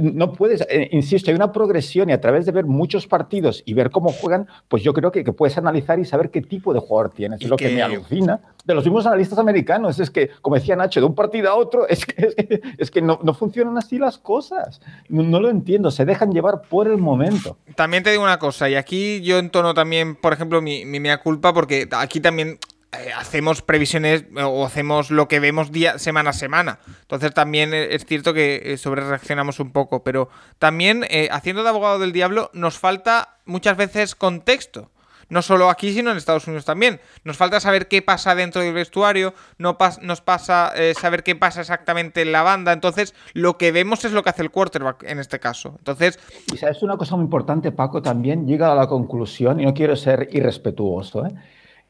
S5: no puedes, eh, insisto, hay una progresión y a través de ver muchos partidos y ver cómo juegan, pues yo creo que, que puedes analizar y saber qué tipo de jugador tienes. Es lo que...
S1: que-
S5: me alucina de los mismos analistas americanos. Es que, como decía Nacho, de un partido a otro, es que, es que, es que no, no funcionan así las cosas. No, no lo entiendo, se dejan llevar por el momento.
S1: También te digo una cosa, y aquí yo entono también, por ejemplo, mi, mi mea culpa, porque aquí también eh, hacemos previsiones eh, o hacemos lo que vemos día, semana a semana. Entonces también eh, es cierto que sobre reaccionamos un poco, pero también eh, haciendo de abogado del diablo nos falta muchas veces contexto. No solo aquí, sino en Estados Unidos también. Nos falta saber qué pasa dentro del vestuario, no pas- nos pasa eh, saber qué pasa exactamente en la banda. Entonces, lo que vemos es lo que hace el quarterback en este caso. Entonces,
S5: Y sabes una cosa muy importante, Paco, también llega a la conclusión, y no quiero ser irrespetuoso, ¿eh?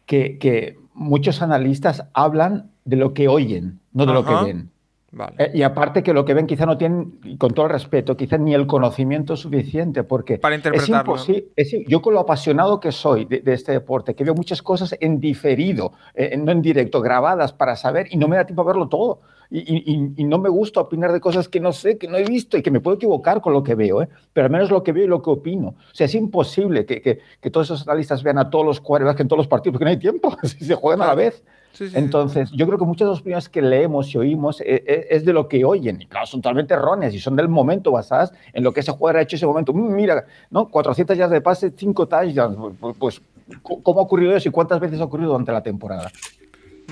S5: Que, que muchos analistas hablan de lo que oyen, no de lo
S1: Ajá.
S5: que ven.
S1: vale.
S5: Eh, y aparte que lo que ven quizá no tienen, con todo el respeto, quizá ni el conocimiento suficiente, porque
S1: Para interpretarlo,
S5: es imposible. es yo con lo apasionado que soy de, de este deporte, que veo muchas cosas en diferido, eh, no en directo, grabadas para saber, y no me da tiempo a verlo todo. Y, y- y- no me gusta opinar de cosas que no sé, que no he visto y que me puedo equivocar con lo que veo, ¿eh? pero al menos lo que veo y lo que opino. O sea, es imposible que, que- que todos esos analistas vean a todos los quarterbacks en todos los partidos, porque no hay tiempo, si se juegan a la vez.
S1: Sí, sí, sí.
S5: Entonces, yo creo que muchas de las opiniones que leemos y oímos eh, eh, es de lo que oyen. Y claro, son totalmente erróneas y son del momento basadas en lo que ese jugador ha hecho ese momento. Mm, Mira, ¿no? 400 yardas de pase, 5 touchdowns. Pues, pues, ¿cómo ha ocurrido eso y cuántas veces ha ocurrido durante la temporada?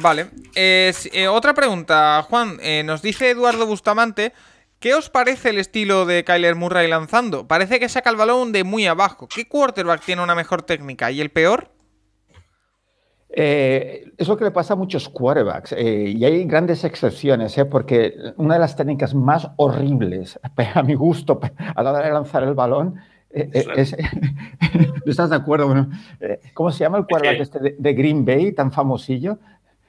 S1: Vale. Eh, eh, otra pregunta, Juan. Eh, nos dice Eduardo Bustamante. ¿Qué os parece el estilo de Kyler Murray lanzando? Parece que saca el balón de muy abajo. ¿Qué quarterback tiene una mejor técnica? ¿Y el peor?
S5: Eh, es lo que le pasa a muchos quarterbacks eh, y hay grandes excepciones, eh, porque una de las técnicas más horribles, a mi gusto, a la hora de lanzar el balón, es... ¿No estás de acuerdo? Bueno, eh, ¿Cómo se llama el quarterback este de, de Green Bay, tan famosillo?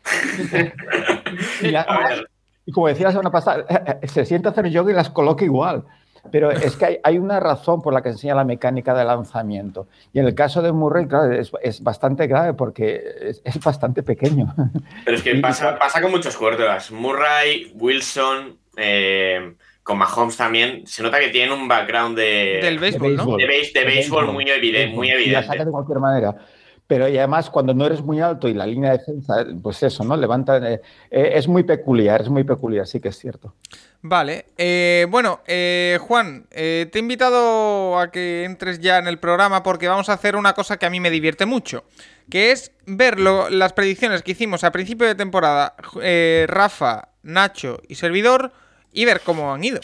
S5: Y la- y como decía la semana pasada, se sienta a hacer yoga y las coloca igual. Pero es que hay, hay una razón por la que se enseña la mecánica de lanzamiento. Y en el caso de Murray, claro, es, es bastante grave porque es, es bastante pequeño.
S3: Pero es que pasa, pasa con muchos quarterbacks. Murray, Wilson, eh, con Mahomes también. Se nota que tienen un background de,
S1: Del béisbol, ¿no?
S3: de, de béisbol muy evidente. Muy
S5: Y la
S3: evidente.
S5: saca de cualquier manera. Pero además, cuando no eres muy alto y la línea de defensa, pues eso, ¿no? Levanta. eh, eh, es muy peculiar, es muy peculiar, sí que es cierto.
S1: Vale. eh, bueno, eh, Juan, te he invitado a que entres ya en el programa porque vamos a hacer una cosa que a mí me divierte mucho. Que es ver lo- las predicciones que hicimos a principio de temporada, Rafa, Nacho y Servidor, y ver cómo han ido.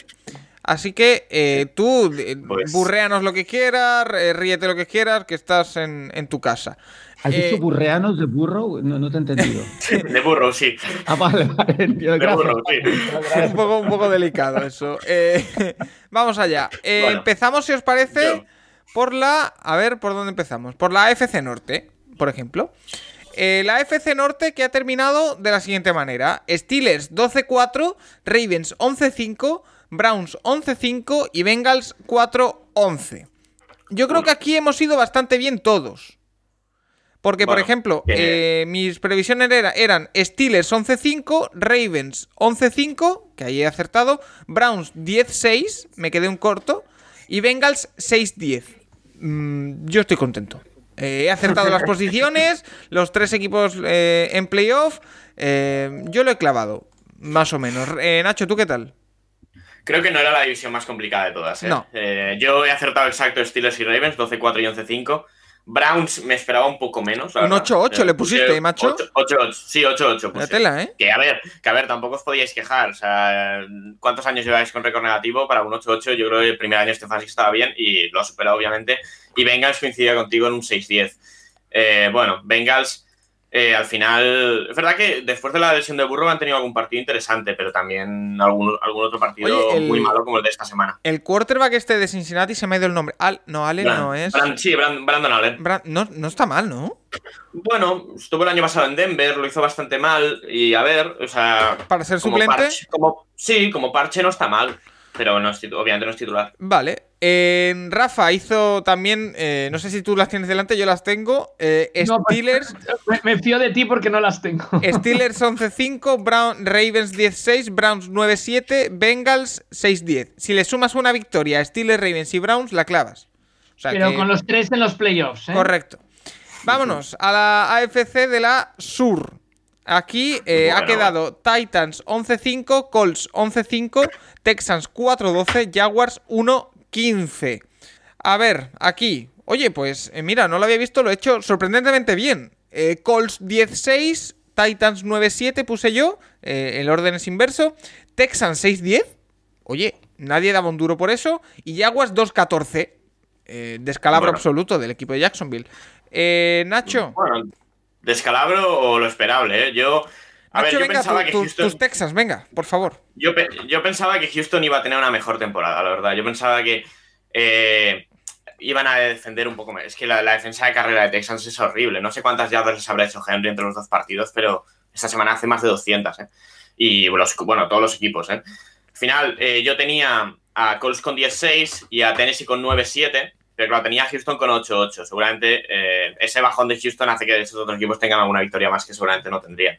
S1: Así que eh, tú eh,
S3: Pues-
S1: burréanos lo que quieras, eh, ríete lo que quieras, que estás en, en tu casa.
S5: ¿Has
S1: Eh,
S5: dicho burreanos de burro? No, no te he entendido.
S3: De burro, sí.
S5: Ah, vale, vale. entiendo.
S3: De
S5: Gracias.
S3: burro, sí.
S1: un, poco, un poco delicado eso. Eh, vamos allá. Eh,
S3: Bueno,
S1: empezamos, si os parece,
S3: yo.
S1: por la... A ver, ¿por dónde empezamos? Por la AFC Norte, por ejemplo. Eh, la AFC Norte que ha terminado de la siguiente manera. Steelers 12-4, Ravens 11-5, Browns 11-5 y Bengals 4-11. Yo creo que aquí hemos ido bastante bien todos. Porque, por
S3: Bueno,
S1: ejemplo,
S3: bien, bien.
S1: eh, mis previsiones era- eran Steelers 11-5, Ravens 11-5, que ahí he acertado, Browns 10-6, me quedé un corto, y Bengals 6-10. Mm, yo estoy contento. Eh, he acertado las posiciones, los tres equipos eh, en playoff, eh, yo lo he clavado, más o menos. Eh, Nacho, ¿tú qué tal?
S3: Creo que no era la división más complicada de todas. ¿eh?
S1: No.
S3: Eh, yo he acertado exacto Steelers y Ravens, 12-4 y 11-5. Browns me esperaba un poco menos.
S1: Un
S3: verdad.
S1: 8-8
S3: Eh,
S1: le pusiste, macho.
S3: 8-8, sí, 8-8.
S1: La tela, ¿eh?
S3: Que a ver, que a ver, tampoco os podíais quejar. O sea, ¿cuántos años lleváis con récord negativo? Para un 8-8, yo creo que el primer año Stefanski estaba bien y lo ha superado, obviamente. Y Bengals coincidía contigo en un 6-10. Eh, bueno, Bengals, eh, al final. Es verdad que después de la lesión de Burrow han tenido algún partido interesante, pero también algún, algún otro partido
S1: Oye, el-
S3: muy malo como el de esta semana.
S1: El quarterback este de Cincinnati se me ha ido el nombre. Al, no, Allen
S3: Brand-
S1: no es.
S3: Brand- sí, Brand- Brandon Allen.
S1: No, no está mal, ¿no?
S3: Bueno, estuvo el año pasado en Denver, lo hizo bastante mal. Y a ver, o sea.
S1: Para ser
S3: como
S1: suplente.
S3: parche- como, sí, como parche no está mal. Pero no es obviamente no es titular.
S1: Vale. Eh, Rafa hizo también. eh, no sé si tú las tienes delante, yo las tengo. eh,
S2: No, pues-
S1: Steelers.
S2: Me, me fío de ti porque no las tengo.
S1: Steelers 11-5, Brown, Ravens 10-6, Browns 9-7, Bengals 6-10. Si le sumas una victoria a Steelers, Ravens y Browns, la clavas. O sea
S2: Pero
S1: que-
S2: con los tres en los playoffs. ¿eh?
S1: Correcto. Vámonos a la AFC de la Sur. Aquí eh, ha quedado Titans 11-5, Colts 11-5, Texans 4-12, Jaguars 1-15. A ver, aquí. Oye, pues eh, mira, no lo había visto, lo he hecho sorprendentemente bien. Eh, Colts 10-6, Titans 9-7 puse yo, eh, el orden es inverso. Texans 6-10, oye, nadie daba un duro por eso. Y Jaguars 2-14, eh, descalabro
S3: Bueno.
S1: absoluto del equipo de Jacksonville. Nacho,
S3: Bueno, descalabro o lo esperable, ¿eh? Yo. A
S1: Nacho,
S3: ver, yo
S1: venga,
S3: pensaba
S1: tu-
S3: que Houston.
S1: tus Texans, venga, por favor.
S3: Yo, pe- yo pensaba que Houston iba a tener una mejor temporada, la verdad. Yo pensaba que eh, iban a defender un poco más. Es que la, la defensa de carrera de Texans es horrible. No sé cuántas yardas les habrá hecho Henry entre los dos partidos, pero esta semana hace más de 200, ¿eh? Y los, bueno, todos los equipos, ¿eh? Al final, eh, yo tenía a Colts con 10-6 y a Tennessee con 9-7, pero claro, tenía a Houston con 8-8. Seguramente eh, ese bajón de Houston hace que esos otros equipos tengan alguna victoria más que seguramente no tendrían.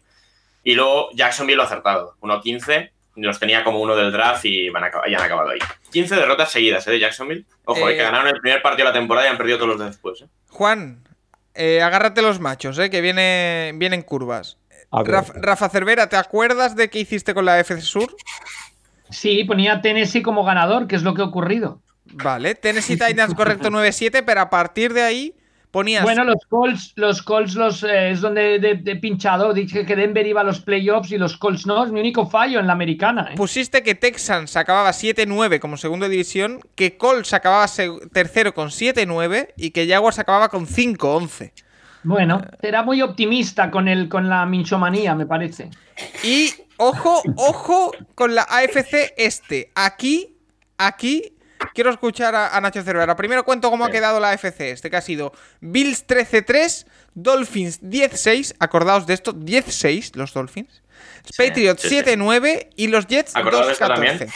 S3: Y luego Jacksonville lo ha acertado. 1-15. Los tenía como uno del draft y, van a, acab- y han acabado ahí. 15 derrotas seguidas, ¿eh? De Jacksonville. Ojo,
S1: Eh,
S3: eh, que ganaron el primer partido de la temporada y han perdido todos los de después, ¿eh?
S1: Juan, eh, agárrate los machos, eh, que viene, vienen curvas.
S5: A ver.
S1: Raf- Rafa Cervera, ¿te acuerdas de qué hiciste con la FC Sur?
S2: Sí, ponía Tennessee como ganador, que es lo que ha ocurrido.
S1: Vale, Tennessee Titans correcto 9-7, pero a partir de ahí ponías...
S2: Bueno, los Colts, los Colts los, eh, es donde de, de pinchado. Dije que Denver iba a los playoffs y los Colts no. Es mi único fallo en la americana. ¿eh?
S1: Pusiste que Texans acababa 7-9 como segunda división, que Colts acababa tercero con 7-9 y que Jaguars acababa con 5-11.
S2: Bueno, era muy optimista con, el, con la minchomanía, me parece.
S1: Y ojo, ojo con la AFC este. Aquí, aquí, quiero escuchar a, a Nacho Cervera. Primero cuento cómo ha
S3: Sí.
S1: quedado la AFC este, que ha sido Bills 13-3, Dolphins 10-6, acordaos de esto, 10-6 los Dolphins, Patriots
S3: sí, sí.
S1: 7-9 y los Jets
S3: Acordaos de esto
S1: 2-14.
S3: también.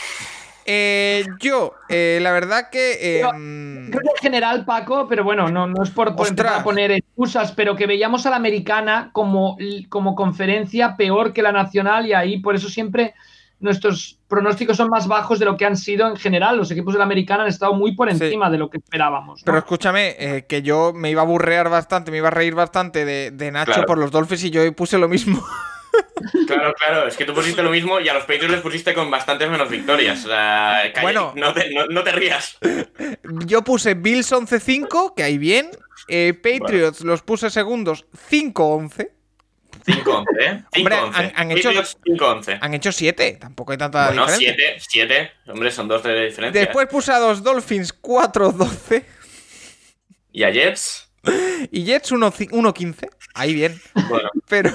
S1: Eh, yo, eh, la verdad que... eh, mm,
S2: Creo que en general, Paco, pero bueno, no, no es por, por poner excusas, pero que veíamos a la americana como, como conferencia peor que la nacional y ahí por eso siempre nuestros pronósticos son más bajos de lo que han sido en general. Los equipos de la americana han estado muy por
S1: Sí.
S2: encima de lo que esperábamos. ¿no?
S1: Pero escúchame, eh, que yo me iba a burrear bastante, me iba a reír bastante de, de Nacho
S3: Claro.
S1: por los Dolphins y yo puse lo mismo.
S3: Claro, claro. Es que tú pusiste lo mismo y a los Patriots les pusiste con bastantes menos victorias. O sea, calla,
S1: Bueno.
S3: no, te, no- no te rías.
S1: Yo puse Bills 11-5, que ahí bien. Eh, Patriots los puse segundos 5-11.
S3: 5-11, ¿eh? 5-11.
S1: Hombre, han- han hecho-
S3: Patriots 5-11.
S1: Han hecho 7, tampoco hay tanta
S3: Bueno,
S1: diferencia.
S3: 7, 7. Hombre, son dos de diferencia.
S1: Después puse a los Dolphins 4-12
S3: Y a Jets,
S1: y Jets 1 1-15. Ahí bien.
S3: bueno,
S1: Pero,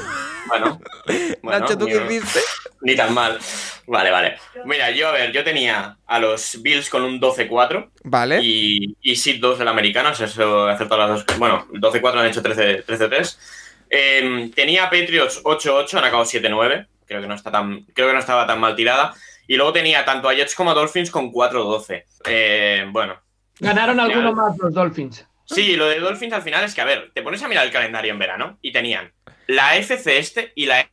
S3: bueno. bueno
S1: Nacho, ¿tú qué hiciste?
S3: ni tan mal. Vale, vale. Mira, yo, a ver, yo tenía a los Bills con un 12-4
S1: Vale.
S3: y, y Seed 2 del americano, eso he acertado las dos. Bueno, el 12-4 han hecho 13 13-3. Eh, tenía Patriots 8-8, han acabado 7-9. Creo que no está tan, creo que no estaba tan mal tirada. Y luego tenía tanto a Jets como a Dolphins con 4-12. Eh, bueno,
S2: Ganaron alguno más los Dolphins.
S3: Sí, lo de Dolphins al final es que, a ver, te pones a mirar el calendario en verano y tenían la FC este y la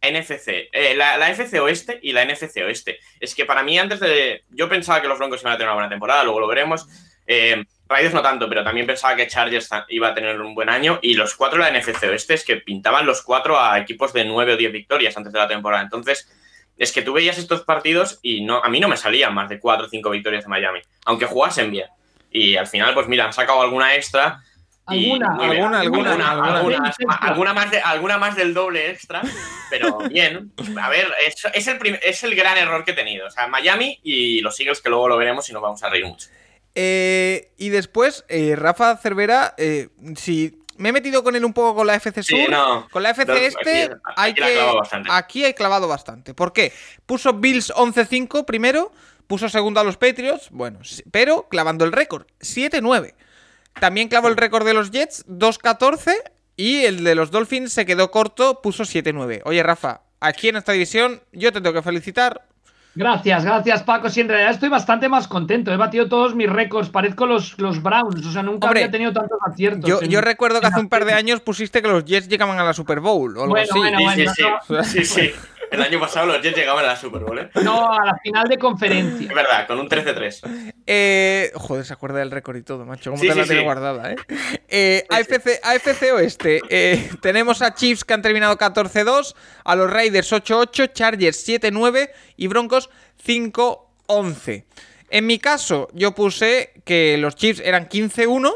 S3: NFC, eh, la, la FC oeste y la NFC oeste. Es que para mí antes de... Yo pensaba que los Broncos iban a tener una buena temporada, luego lo veremos. Eh, Raiders no tanto, pero también pensaba que Chargers iba a tener un buen año y los cuatro de la NFC oeste es que pintaban los cuatro a equipos de nueve o diez victorias antes de la temporada. Entonces, es que tú veías estos partidos y no, a mí no me salían más de cuatro o cinco victorias de Miami, aunque jugasen bien. Y al final, pues mira, han sacado alguna extra.
S2: Alguna,
S1: alguna, alguna,
S3: alguna,
S1: alguna.
S3: más de, alguna más del doble extra, pero bien. A ver, es, es el es el gran error que he tenido. O sea, Miami y los Eagles, que luego lo veremos y nos vamos a reír mucho.
S1: Eh, y después, eh, Rafa Cervera, eh, si me he metido con él un poco con la FC Sur,
S3: Sí, no.
S1: con la FC Este,
S3: aquí-
S1: hay que.
S3: clavado bastante.
S1: Aquí hay clavado bastante. ¿Por qué? Puso Bills 11-5 primero, puso segundo a los Patriots, bueno, pero clavando el récord, 7-9. También clavó el récord de los Jets, 2-14, y el de los Dolphins se quedó corto, puso 7-9. Oye, Rafa, aquí en esta división yo te tengo que felicitar.
S2: Gracias, gracias Paco. Sí, en realidad estoy bastante más contento. He batido todos mis récords. Parezco los, los Browns. O sea, nunca
S1: Hombre,
S2: había tenido tantos aciertos.
S1: Yo,
S2: en-
S1: yo recuerdo que hace un par de años pusiste que los Jets llegaban a la Super Bowl o algo
S2: Bueno,
S1: así.
S2: bueno, bueno,
S3: sí,
S2: no,
S3: sí. Sí, sí. El año pasado los Jets llegaban a la Super Bowl, ¿eh?
S2: No, a la final de conferencia.
S3: Es verdad, con un 13-3.
S1: Eh, joder, se acuerda del récord y todo, macho. ¿Cómo
S3: Sí,
S1: te la
S3: sí,
S1: tiene
S3: sí.
S1: guardada, eh? Eh, AFC, AFC Oeste. eh, tenemos a Chiefs que han terminado 14-2, a los Raiders 8-8, Chargers 7-9 y Broncos 5-11. En mi caso, yo puse que los Chiefs eran 15-1,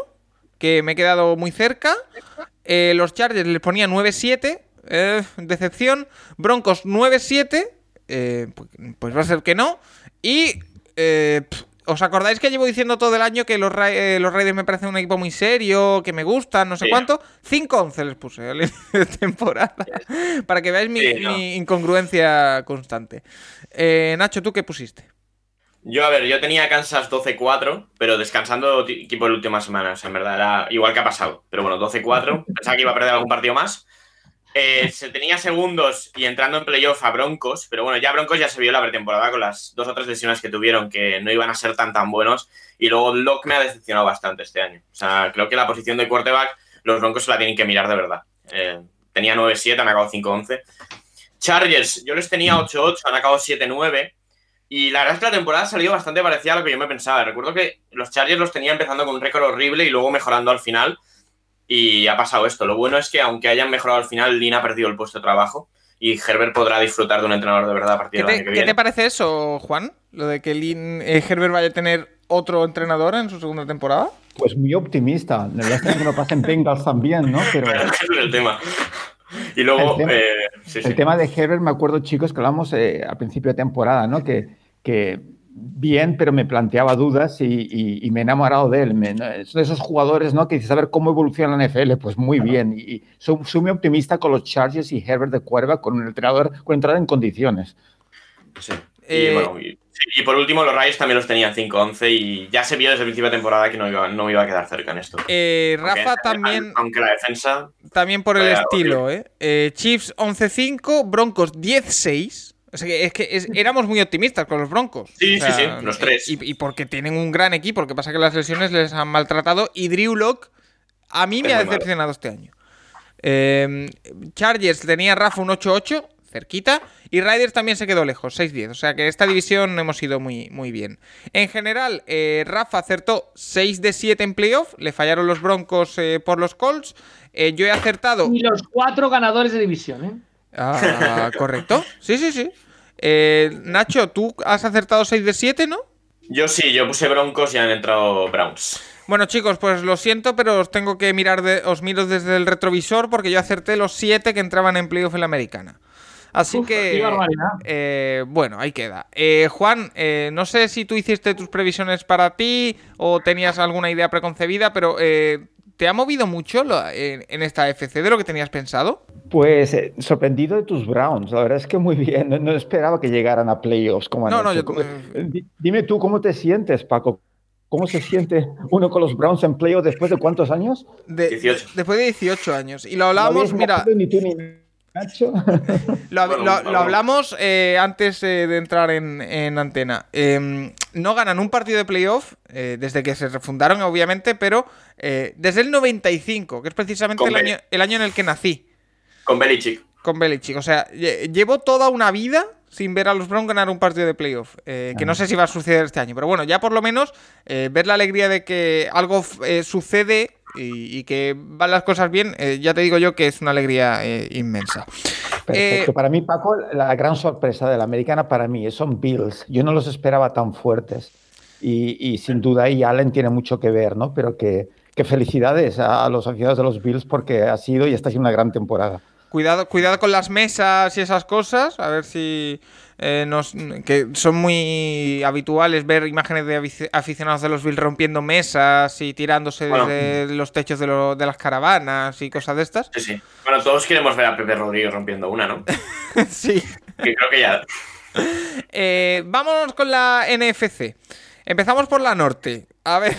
S1: que me he quedado muy cerca. Eh, los Chargers les ponía 9-7, eh, decepción. Broncos 9-7, eh, pues, pues va a ser que no. Y eh, pf, ¿Os acordáis que llevo diciendo todo el año que los, Ra- eh, los Raiders me parecen un equipo muy serio, que me gustan, no sé
S3: Sí.
S1: cuánto? 5-11 les puse al inicio de temporada. Para que veáis mi,
S3: Sí, no.
S1: mi incongruencia constante. Eh, Nacho, ¿tú qué pusiste?
S3: Yo, a ver, yo tenía Kansas 12-4, pero descansando equipo de últimas semanas. En verdad, era igual que ha pasado. Pero bueno, 12-4. Pensaba que iba a perder algún partido más. Eh, se tenía segundos y entrando en playoff a Broncos, pero bueno, ya Broncos ya se vio la pretemporada con las dos o tres lesiones que tuvieron que no iban a ser tan tan buenos. Y luego Locke me ha decepcionado bastante este año. O sea, creo que la posición de quarterback, los Broncos se la tienen que mirar de verdad. Eh, tenía 9-7, han acabado 5-11. Chargers, yo les tenía 8-8, han acabado 7-9. Y la verdad es que la temporada ha salido bastante parecida a lo que yo me pensaba. Recuerdo que los Chargers los tenía empezando con un récord horrible y luego mejorando al final. Y ha pasado esto. Lo bueno es que aunque hayan mejorado al final, Lin ha perdido el puesto de trabajo. Y Herbert podrá disfrutar de un entrenador de verdad a partir
S1: ¿Qué
S3: del año que
S1: qué
S3: viene.
S1: te parece eso, Juan? Lo de que Lin, eh, Herbert vaya a tener otro entrenador en su segunda temporada.
S5: Pues muy optimista. La verdad es que no pasa en Bengals también, ¿no? Pero
S3: Ese es el tema. Y luego,
S5: El tema-
S3: eh, sí, sí.
S5: el tema de Herbert, me acuerdo, chicos, que hablamos eh, a principio de temporada, ¿no? Que, que bien, pero me planteaba dudas y, y- y me he enamorado de él. Me- ¿no? es de esos jugadores, ¿no? Que dices, a ver cómo evoluciona la NFL. Pues muy bien. Y, y soy, soy muy optimista con los Chargers y Herbert de Cuerva, con un entrenador con entrada en condiciones.
S3: Sí.
S1: Eh,
S3: y, bueno, y, sí, y por último, los Rays también los tenían 5-11 y ya se vio desde el principio de temporada que no iba, no me iba a quedar cerca en esto.
S1: Eh,
S3: Aunque-
S1: Rafa también,
S3: Aunque la defensa.
S1: también por el estilo, ¿eh? Eh, Chiefs 11-5, Broncos 10-6. O sea, que es que es- éramos muy optimistas con los Broncos.
S3: Sí,
S1: O sea,
S3: sí, sí, los tres.
S1: Y, y porque tienen un gran equipo, lo que pasa es que las lesiones les han maltratado. Y Drew Lock a mí me ha
S3: malo.
S1: decepcionado este año. Eh, Chargers tenía Rafa un 8-8, cerquita. Y Riders también se quedó lejos, 6-10. O sea que esta división hemos ido muy, muy bien. En general, eh, Rafa acertó 6 de 7 en playoff. Le fallaron los Broncos eh, por los Colts. Eh, yo he acertado.
S2: Y los cuatro ganadores de división, ¿eh?
S1: Ah, correcto. Sí, sí, sí. Eh, Nacho, tú has acertado 6 de 7, ¿no?
S3: Yo sí, yo puse Broncos y han entrado Browns.
S1: Bueno, chicos, pues lo siento, pero os tengo que mirar, de, os miro desde el retrovisor porque yo acerté los siete que entraban en playoff en la americana. Así
S2: Uf,
S1: que, eh, bueno, ahí queda. Eh, Juan, eh, no sé si tú hiciste tus previsiones para ti o tenías alguna idea preconcebida, pero eh, ¿te ha movido mucho lo- en, en esta FC de lo que tenías pensado?
S5: Pues eh, sorprendido de tus Browns, la verdad es que muy bien, no, no esperaba que llegaran a playoffs como
S1: No, no, yo-
S5: ¿Cómo- eh, di- Dime tú, ¿cómo te sientes, Paco? ¿Cómo se siente uno con los Browns en playoffs después de cuántos años?
S1: De-
S3: 18.
S1: Después de 18 años. Y lo hablábamos, mira,
S5: Ni tú ni Nacho.
S1: Lo, hab-
S3: Bueno,
S1: lo-
S3: bueno.
S1: lo hablamos eh, antes eh, de entrar en, en antena. Eh, no ganan un partido de playoff eh, desde que se refundaron, obviamente, pero eh, desde el 95, que es precisamente el año, el año en el que nací
S3: Con Belichick.
S1: con Belichick. O sea, lle- llevo toda una vida sin ver a los Browns ganar un partido de playoff. eh, que no sé si va a suceder este año. Pero bueno, ya por lo menos eh, ver la alegría de que algo eh, sucede y, y que van las cosas bien, eh, ya te digo yo que es una alegría eh, inmensa.
S5: Perfecto.
S1: Eh,
S5: para mí, Paco, la gran sorpresa de la americana para mí son Bills. Yo no los esperaba tan fuertes. Y, y sin duda ahí Allen tiene mucho que ver, ¿no? Pero que, que felicidades a, a los aficionados de los Bills porque ha sido y está siendo una gran temporada.
S1: Cuidado, cuidado con las mesas y esas cosas, a ver si eh, nos, que son muy habituales ver imágenes de afici- aficionados de los Bills rompiendo mesas y tirándose
S3: Bueno.
S1: desde los techos de, lo- de las caravanas y cosas de estas.
S3: Sí, sí. Bueno, todos queremos ver a Pepe Rodríguez rompiendo una, ¿no?
S1: sí.
S3: Que creo que ya.
S1: Eh, vámonos con la NFC. Empezamos por la norte. A ver,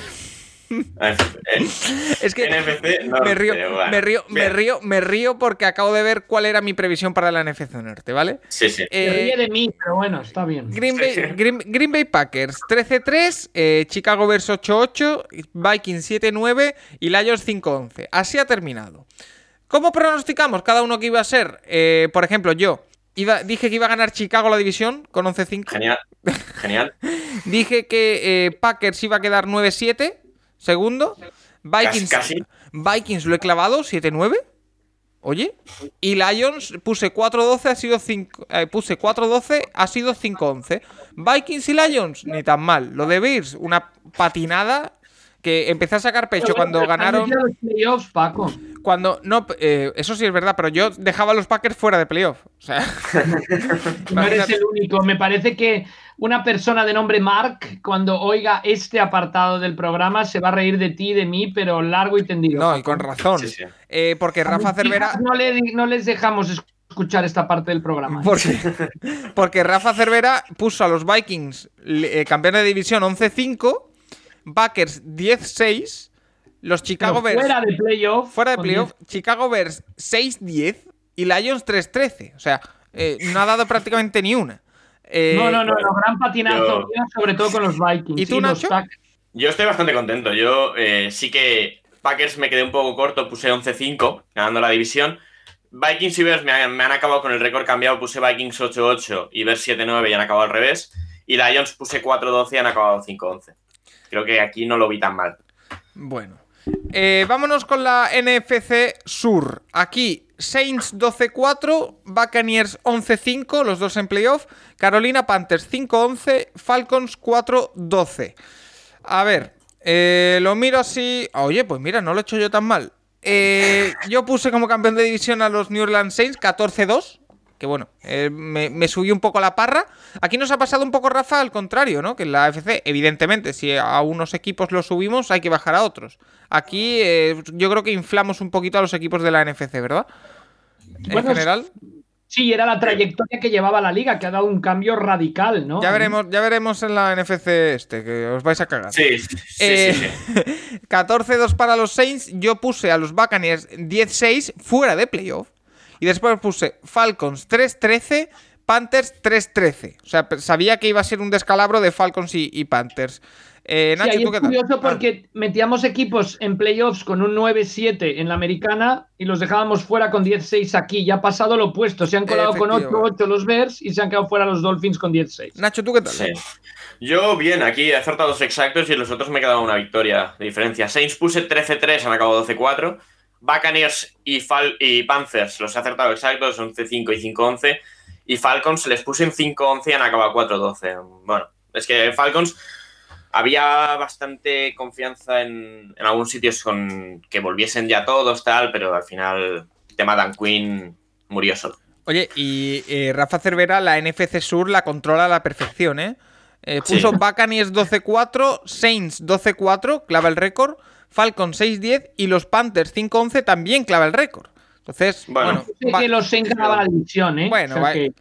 S1: es que
S3: NFC
S1: me río,
S3: bueno,
S1: me río, me río, me río porque acabo de ver cuál era mi previsión para la NFC norte, ¿vale?
S3: Sí, sí.
S1: Eh,
S2: ríe de mí, pero bueno, está bien.
S1: Green Bay, Green, Green Bay Packers 13-3, eh, Chicago Bears 8-8, Vikings 7-9 y Lions 5-11. Así ha terminado. ¿Cómo pronosticamos cada uno que iba a ser? Eh, por ejemplo, yo iba, dije que iba a ganar Chicago la división con 11-5.
S3: Genial. Genial.
S1: Dije que eh, Packers iba a quedar 9-7, segundo. Vikings,
S3: Casi, casi.
S1: Vikings lo he clavado 7-9. Oye, y Lions puse 4-12, ha sido 5, eh, puse 4-12, ha sido 5-11. Vikings y Lions, ni tan mal. Lo de Bears, una patinada que empecé a sacar pecho cuando ganaron.
S2: los playoffs, Paco.
S1: Cuando no, eh, eso sí es verdad, pero yo dejaba a los Packers fuera de playoff. O sea,
S2: No eres el único. Me parece que una persona de nombre Mark, cuando oiga este apartado del programa, se va a reír de ti y de mí, pero largo y tendido.
S1: no, y con razón.
S3: Sí, sí.
S1: Eh, porque
S2: A
S1: Rafa Cervera.
S2: No, le- no les dejamos escuchar esta parte del programa.
S1: Porque, porque Rafa Cervera puso a los Vikings eh, campeones de división 11-5, Packers 10-6, los Chicago Bears
S2: fuera de playoff.
S1: fuera de
S2: con
S1: playoff, Chicago Bears 6-10 y Lions 3-13. O sea, eh, no ha dado prácticamente ni una. Eh,
S2: 10. No, no, no, no, gran patinazo,
S3: yo-
S2: sobre todo con los Vikings.
S1: ¿Y tú,
S2: los
S1: Nacho?
S2: Pack-
S3: Yo estoy bastante contento. Yo eh, sí que Packers me quedé un poco corto, puse 11-5, ganando la división. Vikings y Bears me han, me han acabado con el récord cambiado, puse Vikings 8-8 y Bears 7-9 y han acabado al revés. Y Lions puse 4-12 y han acabado 5-11. Creo que aquí no lo vi tan mal.
S1: Bueno. Eh, vámonos con la NFC Sur. Aquí Saints 12-4, Buccaneers 11-5, los dos en playoff. Carolina Panthers 5-11, Falcons 4-12. A ver, eh, lo miro así. Oye, pues mira, no lo he hecho yo tan mal. Eh, yo puse como campeón de división a los New Orleans Saints 14-2. Que bueno, eh, me, me subí un poco la parra. Aquí nos ha pasado un poco, Rafa, al contrario, ¿no? Que en la AFC, evidentemente, si a unos equipos los subimos, hay que bajar a otros. Aquí eh, yo creo que inflamos un poquito a los equipos de la NFC, ¿verdad? En general.
S2: Sí, era la trayectoria que llevaba la liga, que ha dado un cambio radical, ¿no?
S1: Ya veremos, ya veremos en la NFC este, que os vais a cagar.
S3: Sí, sí, sí.
S1: Eh,
S3: sí, sí.
S1: 14-2 para los Saints. Yo puse a los Buccaneers 10-6 fuera de playoff. Y después puse Falcons 3-13, Panthers 3-13. O sea, sabía que iba a ser un descalabro de Falcons y, y Panthers. Eh,
S2: Sí,
S1: Nacho,
S2: ahí
S1: ¿tú
S2: es
S1: qué tal?
S2: curioso
S1: Ah,
S2: porque metíamos equipos en playoffs con un 9-7 en la americana y los dejábamos fuera con 10-6 aquí. Ya ha pasado lo opuesto. Se han colado con
S1: Efectivo.
S2: 8-8 los Bears y se han quedado fuera los Dolphins con 10-6.
S1: Nacho, ¿tú qué tal?
S3: Sí. Yo, bien, aquí he acertado dos exactos y los otros me he quedado una victoria de diferencia. Saints puse 13-3, han acabado 12-4. Buccaneers y, Fal y Panthers los he acertado exactos, 11-5 y 5-11. Y Falcons les puse en 5-11 y han acabado 4-12. Bueno, es que Falcons había bastante confianza en, en algunos sitios con que volviesen ya todos, tal, pero al final el tema Dan Quinn murió solo.
S1: Oye, y eh, Rafa Cervera, la NFC Sur la controla a la perfección, ¿eh? eh puso
S3: Sí.
S1: Buccaneers 12-4, Saints 12-4, clava el récord, Falcons 6-10 y los Panthers 5-11 también clava el récord. Entonces,
S3: Bueno.
S1: bueno,
S2: que los Saints ganaban la división, ¿eh?
S1: Bueno,
S2: O sea
S1: va-
S2: que-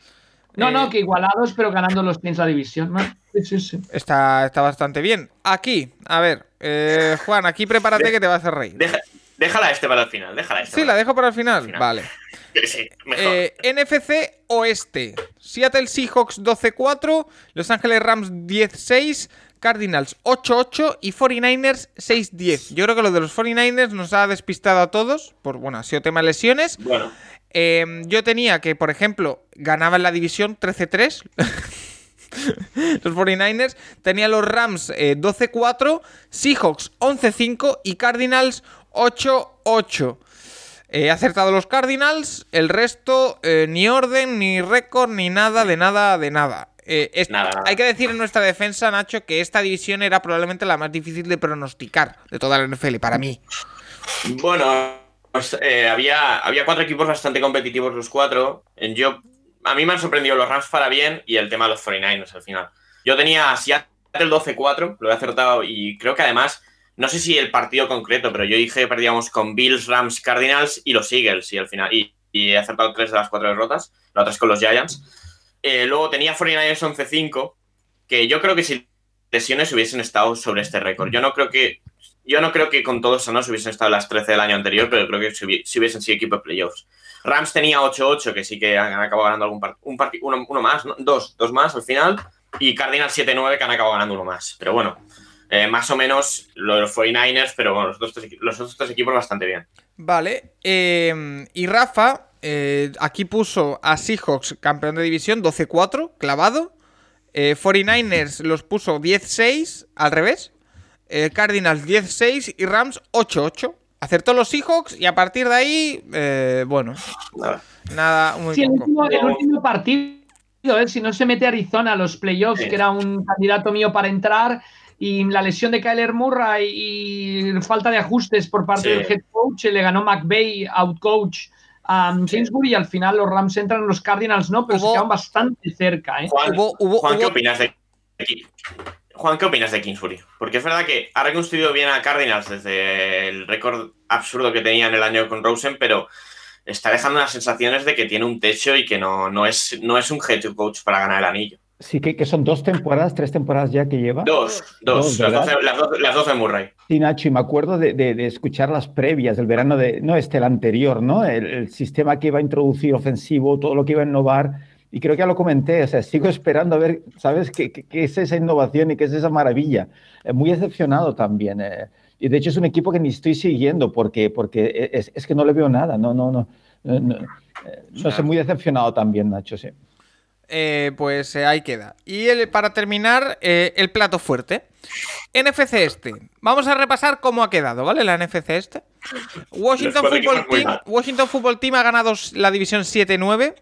S2: No,
S1: eh,
S2: no, que igualados, pero ganando los Saints la división. ¿no? Sí, sí, sí.
S1: está, está bastante bien. Aquí, a ver, eh, Juan, aquí prepárate
S3: De-
S1: que te vas a hacer reír.
S3: Deja- déjala este para el final, déjala este.
S1: Sí, la dejo para el final.
S3: final.
S1: Vale.
S3: Sí, mejor.
S1: Eh, NFC Oeste. Seattle Seahawks 12-4, Los Ángeles Rams 10-6, Cardinals 8-8 y 49ers 6-10. Yo creo que lo de los 49ers nos ha despistado a todos. Por, bueno, ha sido tema de lesiones.
S3: Bueno,
S1: Eh, yo tenía que, por ejemplo, ganaban la división 13-3. los 49ers. Tenía los Rams eh, 12-4, Seahawks 11-5 y Cardinals 8-8. He acertado los Cardinals, el resto eh, ni orden, ni récord, ni nada, de nada, de nada. Eh, es-
S3: Nada.
S1: Hay que decir en nuestra defensa, Nacho, que esta división era probablemente la más difícil de pronosticar de toda la NFL para mí.
S3: Bueno, pues, eh, había, había cuatro equipos bastante competitivos los cuatro. En Yo, a mí me han sorprendido los Rams para bien y el tema de los 49ers al final. Yo tenía Seattle 12-4, lo he acertado y creo que además, no sé si el partido concreto, pero yo dije que perdíamos con Bills, Rams, Cardinals y los Eagles y al final y, he acertado tres de las cuatro derrotas, la otra es con los Giants. Eh, luego tenía 49ers 11-5, que yo creo que si lesiones hubiesen estado sobre este récord. Yo no creo que yo no creo que con todos sanos hubiesen estado las 13 del año anterior, pero creo que si, hubi- si hubiesen sido equipo de playoffs. Rams tenía 8-8, que sí que han acabado ganando algún part- un parti- uno, más, ¿no? dos, dos más al final. Y Cardinals 7-9, que han acabado ganando uno más. Pero bueno, eh, más o menos lo de los 49ers, pero bueno, los otros tres, equi- los otros tres equipos bastante bien.
S1: Vale. eh, y Rafa, eh, aquí puso a Seahawks campeón de división 12-4, clavado. Eh, 49ers los puso 10-6, al revés. Eh, Cardinals 10-6 y Rams 8-8. Acertó los Seahawks y a partir de ahí, eh, bueno,
S3: Nada.
S1: nada, muy
S2: Sí, el último, el último partido, ¿eh? si no se mete Arizona a los playoffs,
S3: Sí.
S2: que era un candidato mío para entrar, y la lesión de Kyler Murray y falta de ajustes por parte
S3: Sí.
S2: del head coach, le ganó McVay, outcoach a Kingsbury, y al final los Rams entran, los Cardinals no, pero
S1: Hubo-
S2: se quedan bastante cerca. ¿eh?
S3: Juan,
S1: Hubo- hubo-
S3: Juan, ¿qué
S1: hubo-
S3: opinas de Juan, ¿qué opinas de Kingsbury? Porque es verdad que ha reconstruido bien a Cardinals desde el récord absurdo que tenía en el año con Rosen, pero está dejando unas sensaciones de que tiene un techo y que no, no, es, no es un head coach para ganar el anillo.
S5: Sí, que, que son dos temporadas, tres temporadas ya que lleva.
S3: Dos, dos,
S5: Dos,
S3: las,
S5: ¿verdad?
S3: 12, las, 12, las 12 Murray.
S5: Sí, Nacho, y me acuerdo de, de- de escuchar las previas del verano de, no este, el anterior, ¿no? El, el sistema que iba a introducir ofensivo, todo lo que iba a innovar. Y creo que ya lo comenté, o sea, sigo esperando a ver, ¿sabes? ¿Qué, qué, qué es esa innovación y qué es esa maravilla? Eh, muy decepcionado también. eh. y de hecho es un equipo que ni estoy siguiendo porque, porque es, es que no le veo nada, no, no, no. No, no, eh, no sé, muy decepcionado también, Nacho, sí.
S1: Eh, pues eh, ahí queda. Y el- para terminar, eh, el plato fuerte. NFC este. Vamos a repasar cómo ha quedado, ¿vale? La NFC este. Washington Football, Team. Washington Football Team ha ganado la división 7-9.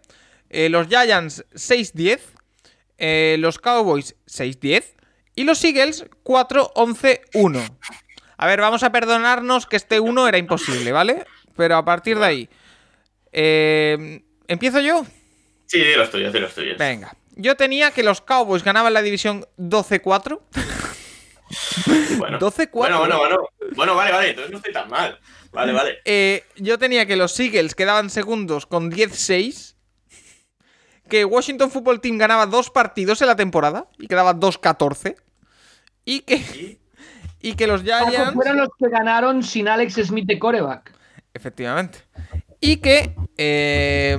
S1: eh, los Giants 6-10. eh, los Cowboys 6-10. Y los Eagles 4-11-1. A ver, vamos a perdonarnos que este 1 era imposible, ¿vale? Pero a partir de ahí. eh, ¿Empiezo yo?
S3: Sí, de los tuyos, de los tuyos.
S1: Venga. Yo tenía que los Cowboys ganaban la división 12-4.
S3: Bueno.
S1: 12-4.
S3: Bueno, bueno, bueno. Bueno, vale, vale, entonces no estoy tan mal. Vale, vale.
S1: Eh, yo tenía que los Eagles quedaban segundos con 10-6. Que Washington Football Team ganaba dos partidos en la temporada y quedaba 2-14. Y que,
S3: Y
S1: y que los
S2: Ojo,
S1: Giants.
S2: fueron los que ganaron sin Alex Smith de coreback.
S1: Efectivamente. Y que eh,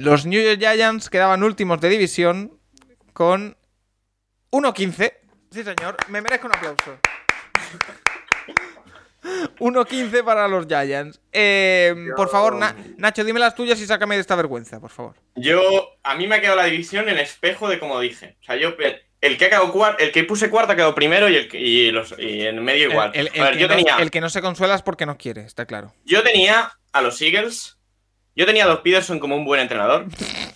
S1: los New York Giants quedaban últimos de división con 1-15. Sí, señor. Me merezco un aplauso. 1-15 para los Giants. Eh, por favor, Na- Nacho, dime las tuyas y sácame de esta vergüenza, por favor.
S3: yo, a mí me ha quedado la división en espejo de como dije. O sea, yo, el que ha quedado cuarto, el que puse cuarto ha quedado primero y, el que- y, los, y en medio igual.
S1: El, el- el
S3: a ver,
S1: que
S3: yo
S1: no,
S3: tenía,
S1: el que no se consuela es porque no quiere, está claro.
S3: yo tenía a los Eagles, yo tenía a Doug Peterson como un buen entrenador.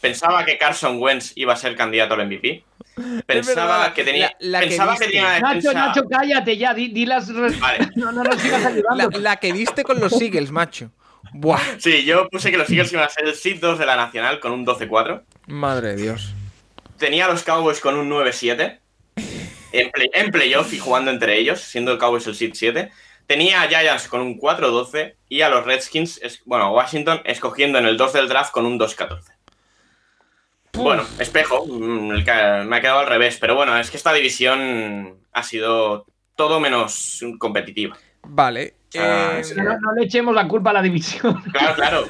S3: Pensaba que Carson Wentz iba a ser candidato al MVP. Pensaba
S1: verdad,
S3: que tenía.
S1: la- la que
S3: pensaba que,
S1: viste.
S3: tenía una
S2: Nacho,
S3: defensa.
S2: Nacho, cállate ya, di, di las. res-
S3: Vale.
S2: No, no nos sigas ayudando.
S1: La, la que viste con los Eagles, macho. Buah,
S3: Sí, yo puse que los Eagles iban a ser el seed 2 de la Nacional con un 12-4.
S1: madre de Dios.
S3: Tenía a los Cowboys con un 9-7. En, play- en playoff y jugando entre ellos, siendo Cowboys el seed 7. Tenía a Giants con un 4-12 y a los Redskins, es- bueno, Washington, escogiendo en el 2 del draft con un 2-14. Bueno, espejo, mm, el me ha quedado al revés, pero bueno, es que esta división ha sido todo menos competitiva.
S1: Vale.
S3: Ah,
S1: eh,
S3: sí.
S2: No, no le echemos la culpa a la división.
S3: Claro, claro.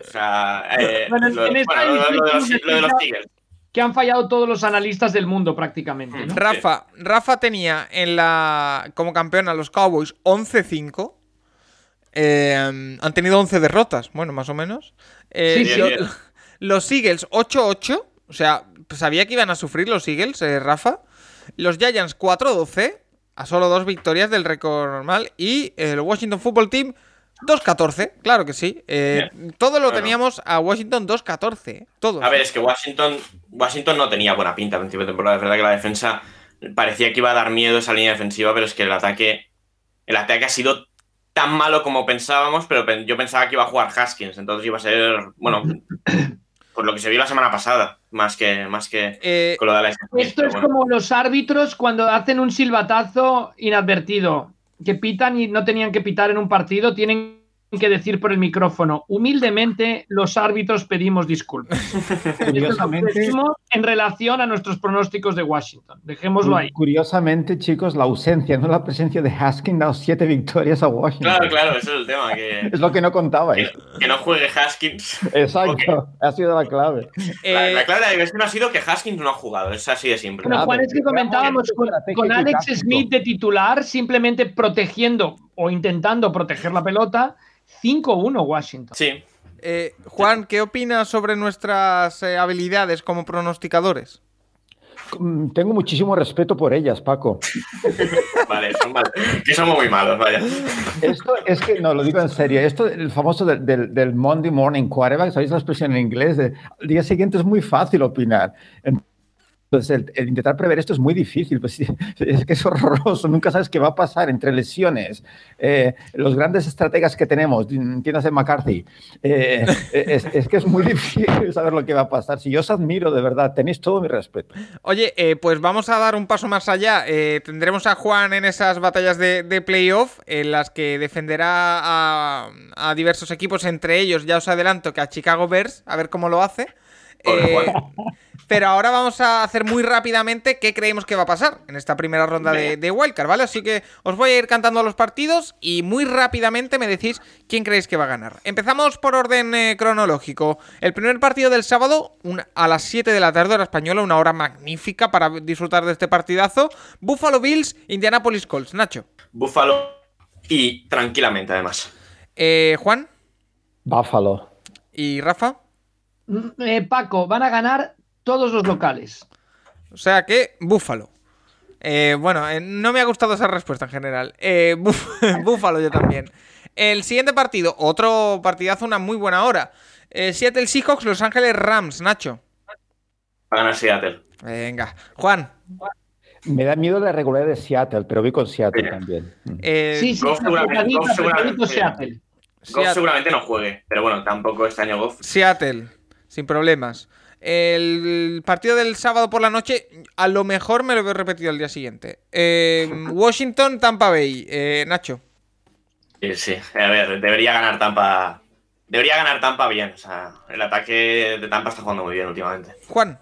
S3: O sea, eh,
S2: Bueno, en-
S3: lo, bueno, lo- lo de los,
S2: división
S3: lo de los Tigers.
S2: Que han fallado todos los analistas del mundo prácticamente. ¿no?
S1: Rafa, Rafa tenía en la como campeón a los Cowboys 11-5. Eh, han tenido 11 derrotas, bueno, más o menos. Eh,
S2: Sí,
S3: sí.
S1: lo-
S3: Bien, bien.
S1: los Eagles 8-8. O sea, sabía que iban a sufrir los Eagles, eh, Rafa. Los Giants 4-12. A solo dos victorias del récord normal. Y el Washington Football Team 2-14. Claro que sí. Eh, todo lo
S3: Bueno.
S1: teníamos a Washington 2-14. eh, Todos.
S3: A ver, es que Washington, Washington no tenía buena pinta a principio de temporada. Es verdad que la defensa parecía que iba a dar miedo esa línea defensiva, pero es que el ataque, el ataque ha sido tan malo como pensábamos, pero yo pensaba que iba a jugar Haskins, entonces iba a ser, bueno, por lo que se vio la semana pasada, más que, más que
S1: Eh,
S3: con lo de la
S2: Esto es
S3: bueno.
S2: como los árbitros cuando hacen un silbatazo inadvertido, que pitan y no tenían que pitar en un partido, tienen que decir por el micrófono, humildemente los árbitros pedimos disculpas.
S5: Curiosamente,
S2: en relación a nuestros pronósticos de Washington. Dejémoslo ahí.
S5: curiosamente, chicos, la ausencia, no la presencia de Haskins, dado siete victorias a Washington.
S3: Claro, claro, ese es el tema, que,
S5: Es lo que no contabais.
S3: que, que no juegue Haskins.
S5: Exacto, ha sido la clave.
S3: La,
S1: eh,
S3: la clave de la diversión ha sido que Haskins no ha jugado, es así de simple.
S2: Bueno, Juan, es que comentábamos con, Alex. Smith de titular, simplemente protegiendo o intentando proteger la pelota. 5-1 Washington.
S3: Sí,
S1: Eh, Juan, ¿qué opinas sobre nuestras eh, habilidades como pronosticadores?
S5: Tengo muchísimo respeto por ellas, Paco.
S3: vale, son mal- que somos muy malos, vaya.
S5: Esto es que, no, lo digo en serio, esto, el famoso del, del- del Monday Morning Quarterback, ¿sabéis la expresión en inglés? De, al día siguiente es muy fácil opinar. Entonces, el, el intentar prever esto es muy difícil, pues es que es horroroso, nunca sabes qué va a pasar entre lesiones, eh, los grandes estrategas que tenemos, entiéndase McCarthy, eh, es, es que es muy difícil saber lo que va a pasar. Si yo os admiro, de verdad, tenéis todo mi respeto.
S1: Oye, eh, pues vamos a dar un paso más allá. Eh, tendremos a Juan en esas batallas de, de playoff, en las que defenderá a, a diversos equipos, entre ellos, ya os adelanto, que a Chicago Bears, a ver cómo lo hace. Eh, pero ahora vamos a hacer muy rápidamente qué creemos que va a pasar en esta primera ronda de, de Wildcard, ¿vale? Así que os voy a ir cantando los partidos y muy rápidamente me decís quién creéis que va a ganar. Empezamos por orden eh, cronológico. El primer partido del sábado, un- a las 7 de la tarde, hora española, una hora magnífica para disfrutar de este partidazo. Buffalo Bills, Indianapolis Colts. Nacho.
S3: Buffalo y tranquilamente, además.
S1: Eh, Juan
S5: Buffalo.
S1: y Rafa.
S2: Mm, eh, Paco, van a ganar todos los locales.
S1: O sea que, Búfalo. Eh, bueno, eh, no me ha gustado esa respuesta en general. Eh, Búf- Búfalo yo también. El siguiente partido, otro partidazo, una muy buena hora. Eh, Seattle Seahawks, Los Ángeles Rams, Nacho.
S3: Va a ganar Seattle.
S1: Venga. Juan.
S5: Me da miedo la regularidad de Seattle, pero voy con Seattle
S3: Sí.
S5: también.
S2: Sí, sí,
S3: Goff seguramente, Goff seguramente.
S2: Seattle.
S3: Goff
S1: Seattle.
S3: seguramente no juegue, pero bueno, tampoco este año Goff.
S1: Seattle, sin problemas. El partido del sábado por la noche, a lo mejor me lo veo repetido el día siguiente. Eh, Washington, Tampa Bay, eh, Nacho.
S3: Sí, sí. A ver, debería ganar Tampa. Debería ganar Tampa bien. O sea, el ataque de Tampa está jugando muy bien últimamente.
S1: Juan.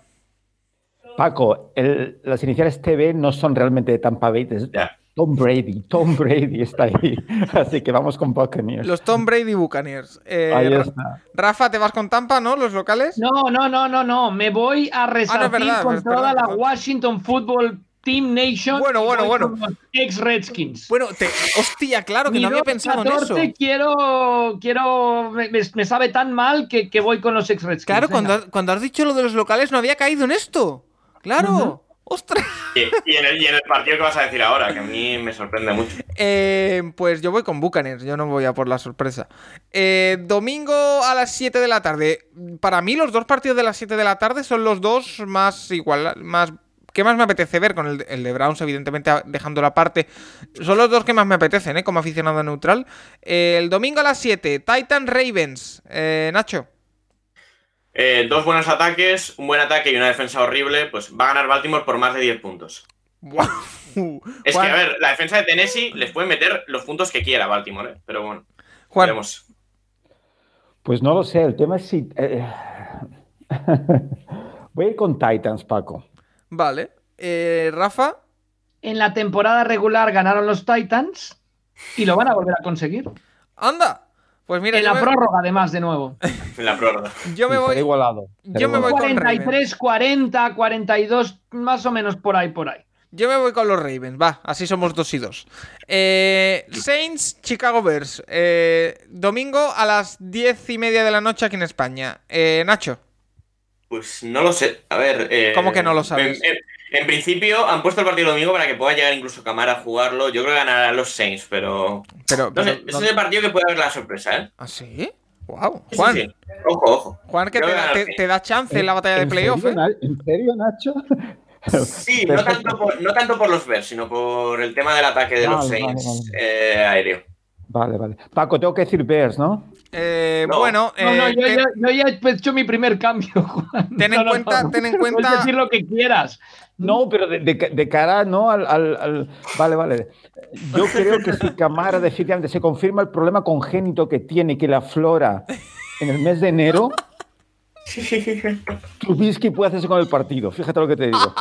S5: Paco, el- las iniciales TB no son realmente de Tampa Bay, es
S3: Ya.
S5: Tom Brady. Tom Brady está ahí. Así que vamos con Buccaneers.
S1: Los Tom Brady Buccaneers. Eh,
S5: Ahí está.
S1: Rafa, ¿te vas con Tampa, no? ¿Los locales?
S2: No, no, no, no, no. Me voy a resarcir
S1: verdad,
S2: con
S1: pues,
S2: toda
S1: perdón,
S2: la
S1: perdón.
S2: Washington Football Team Nation.
S1: Bueno, bueno, bueno.
S2: con los Ex Redskins.
S1: Bueno, te... hostia, claro que
S2: Mi
S1: no había
S2: 2-14
S1: pensado en eso.
S2: Quiero, quiero, me, sabe tan mal que, que voy con los ex Redskins.
S1: Claro, cuando, cuando has dicho lo de los locales no había caído en esto. Claro. ¡Ostras!
S3: Y, y en el, y en el partido que vas a decir ahora, que a mí me sorprende mucho.
S1: Eh, pues yo voy con Buccaneers, yo no voy a por la sorpresa. Eh, domingo a las 7 de la tarde. Para mí los dos partidos de las 7 de la tarde son los dos más igual, más ¿Qué más me apetece ver? Con el, el de Browns, evidentemente, dejando la parte. Son los dos que más me apetecen, ¿eh? Como aficionado neutral. Eh, el domingo a las 7, Titan Ravens. Eh, Nacho.
S3: Eh, dos buenos ataques, un buen ataque y una defensa horrible. Pues va a ganar Baltimore por más de 10 puntos. Es
S1: Juan,
S3: que, a ver, la defensa de Tennessee les puede meter los puntos que quiera Baltimore, ¿eh? Pero bueno,
S1: Juan,
S3: veremos.
S5: Pues no lo sé, el tema es si... eh, Voy a ir con Titans, Paco.
S1: Vale. Eh, Rafa.
S2: En la temporada regular ganaron los Titans y lo van a volver a conseguir.
S1: Anda. Pues mira,
S2: en la
S1: me,
S2: prórroga, además, de nuevo.
S3: En la prórroga.
S1: yo me voy.
S5: igualado.
S1: yo me voy
S5: igualado.
S1: con Ravens.
S2: 43, 40, 42, más o menos por ahí, por ahí.
S1: Yo me voy con los Ravens, va, así somos dos y dos. Eh, Saints, Chicago Bears. eh, domingo a las diez y media de la noche aquí en España. Eh, Nacho,
S3: Pues no lo sé. A ver. eh,
S1: ¿Cómo que no lo sabes?
S3: En, en- principio han puesto el partido domingo para que pueda llegar incluso Camara a jugarlo. Yo creo que ganarán los Saints, pero.
S1: pero.
S3: No
S1: pero-
S3: sé, ese es el partido que puede haber la sorpresa, ¿eh?
S1: ¿Ah, sí? Wow. Juan,
S3: sí, sí. Ojo, ojo.
S1: Juan, que te
S3: que
S1: da,
S3: ganar
S1: te-
S3: Saints.
S1: te da chance en la batalla de
S5: ¿En
S1: playoff, ¿eh?
S5: ¿En serio, Nacho?
S3: Sí, no tanto, por, no tanto por los Bears, sino por el tema del ataque de los Saints
S5: vale,
S3: eh, aéreo.
S5: Vale, vale. Paco, tengo que decir Bears, ¿no?
S1: Eh,
S3: No.
S1: Bueno,
S2: No, no,
S1: eh,
S2: yo,
S1: ten,
S2: ya- yo ya he hecho mi primer cambio, Juan.
S1: ten en cuenta,
S2: no.
S1: ten en
S2: Puedes
S1: cuenta.
S2: decir lo que quieras.
S5: No, pero de, de- de cara, ¿no? Al, al- al- Vale, vale. Yo creo que si Camara definitivamente se confirma el problema congénito que tiene, que la flora en el mes de enero, Trubisky puede hacerse con el partido. Fíjate lo que te digo.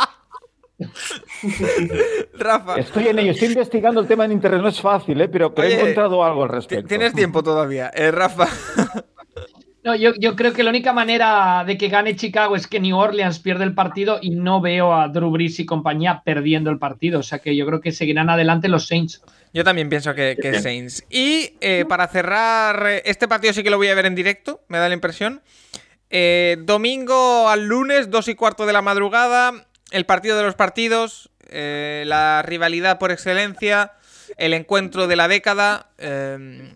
S1: Rafa,
S5: Estoy en ello, estoy investigando el tema en internet, no es fácil, ¿eh? pero,
S1: Oye,
S5: he encontrado algo al respecto.
S1: tienes tiempo todavía. Eh, Rafa,
S2: No, yo, yo creo que la única manera de que gane Chicago es que New Orleans pierde el partido y no veo a Drew Brees y compañía perdiendo el partido. O sea que yo creo que seguirán adelante los Saints.
S1: yo también pienso que, que. Saints. Y eh, para cerrar, este partido sí que lo voy a ver en directo, me da la impresión. Eh, domingo al lunes, 2 y cuarto de la madrugada, el partido de los partidos, eh, la rivalidad por excelencia, el encuentro de la década. eh,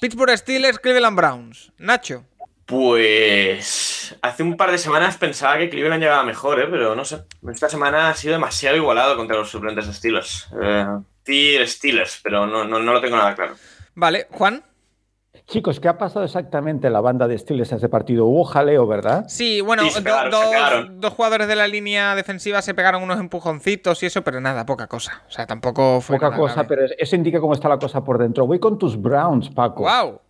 S1: Pittsburgh Steelers, Cleveland Browns. Nacho.
S3: Pues hace un par de semanas pensaba que Cleveland llegaba mejor, ¿eh? pero no sé. Esta semana ha sido demasiado igualado contra los suplentes de Steelers. Eh, Tier Steelers, pero no, no, no lo tengo nada claro.
S1: Vale, Juan.
S5: Chicos, ¿qué ha pasado exactamente en la banda de Steelers en ese partido? Hubo jaleo, ¿verdad?
S1: Sí, bueno,
S3: Sí, se
S1: do-
S3: pegaron, se
S1: dos, jugadores de la línea defensiva se pegaron unos empujoncitos y eso, pero nada, poca cosa. O sea, tampoco fue
S5: Poca
S1: nada
S5: cosa,
S1: grave.
S5: pero eso indica cómo está la cosa por dentro. Voy con tus Browns, Paco.
S1: ¡Wow!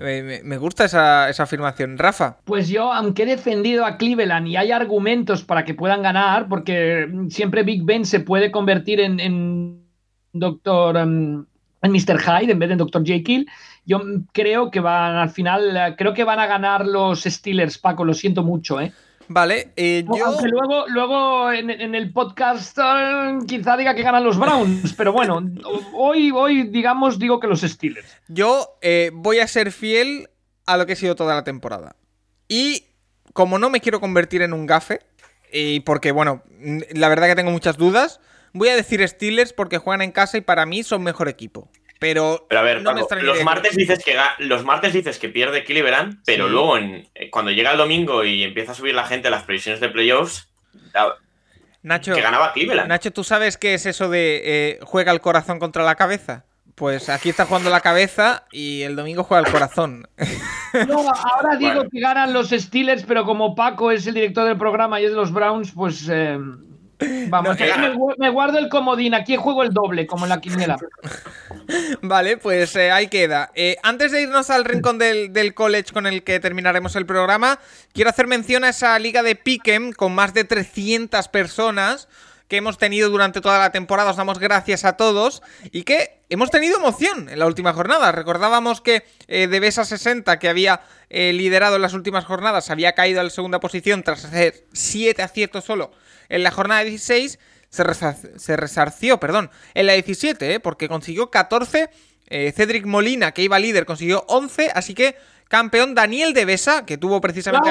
S1: Me, gusta esa, esa afirmación. Rafa.
S2: Pues yo, aunque he defendido a Cleveland y hay argumentos para que puedan ganar, porque siempre Big Ben se puede convertir en, Doctor. em, en Mr. Hyde en vez de en Dr. Jekyll. Yo creo que van al final, creo que van a ganar los Steelers, Paco, lo siento mucho, ¿eh?
S1: Vale, eh, yo.
S2: Aunque luego, luego en, en el podcast eh, quizá diga que ganan los Browns, pero bueno, hoy, hoy digamos, digo que los Steelers.
S1: Yo eh, voy a ser fiel a lo que he sido toda la temporada. Y como no me quiero convertir en un gafe, y porque, bueno, la verdad que tengo muchas dudas, voy a decir Steelers porque juegan en casa y para mí son mejor equipo. Pero,
S3: Pero a ver,
S1: no me
S3: Paco,
S1: extrañaría
S3: los, martes dices que los martes dices que pierde Cleveland, pero
S1: Sí.
S3: luego en- eh, cuando llega el domingo y empieza a subir la gente las previsiones de playoffs, da-
S1: Nacho,
S3: que ganaba Cleveland.
S1: Nacho, ¿tú sabes qué es eso de eh, juega el corazón contra la cabeza? Pues aquí está jugando la cabeza y el domingo juega el corazón.
S2: No, ahora digo
S3: Bueno.
S2: que ganan los Steelers, pero como Paco es el director del programa y es de los Browns, pues eh, vamos,
S1: No,
S2: aquí
S3: eh,
S2: me, gu- me guardo el comodín, aquí juego el doble, como en la quiniela.
S1: Vale, pues eh, ahí queda. Eh, antes de irnos al rincón del, del college con el que terminaremos el programa, quiero hacer mención a esa liga de Pick'em con más de 300 personas que hemos tenido durante toda la temporada. Os damos gracias a todos y que hemos tenido emoción en la última jornada. Recordábamos que eh, de Besa 60, que había eh, liderado en las últimas jornadas, había caído a la segunda posición tras hacer 7 aciertos solo en la jornada 16 se, resar- se resarció, perdón, en la 17, ¿eh? porque consiguió 14. eh, Cedric Molina, que iba líder, consiguió 11. Así que campeón Daniel de Besa, que tuvo precisamente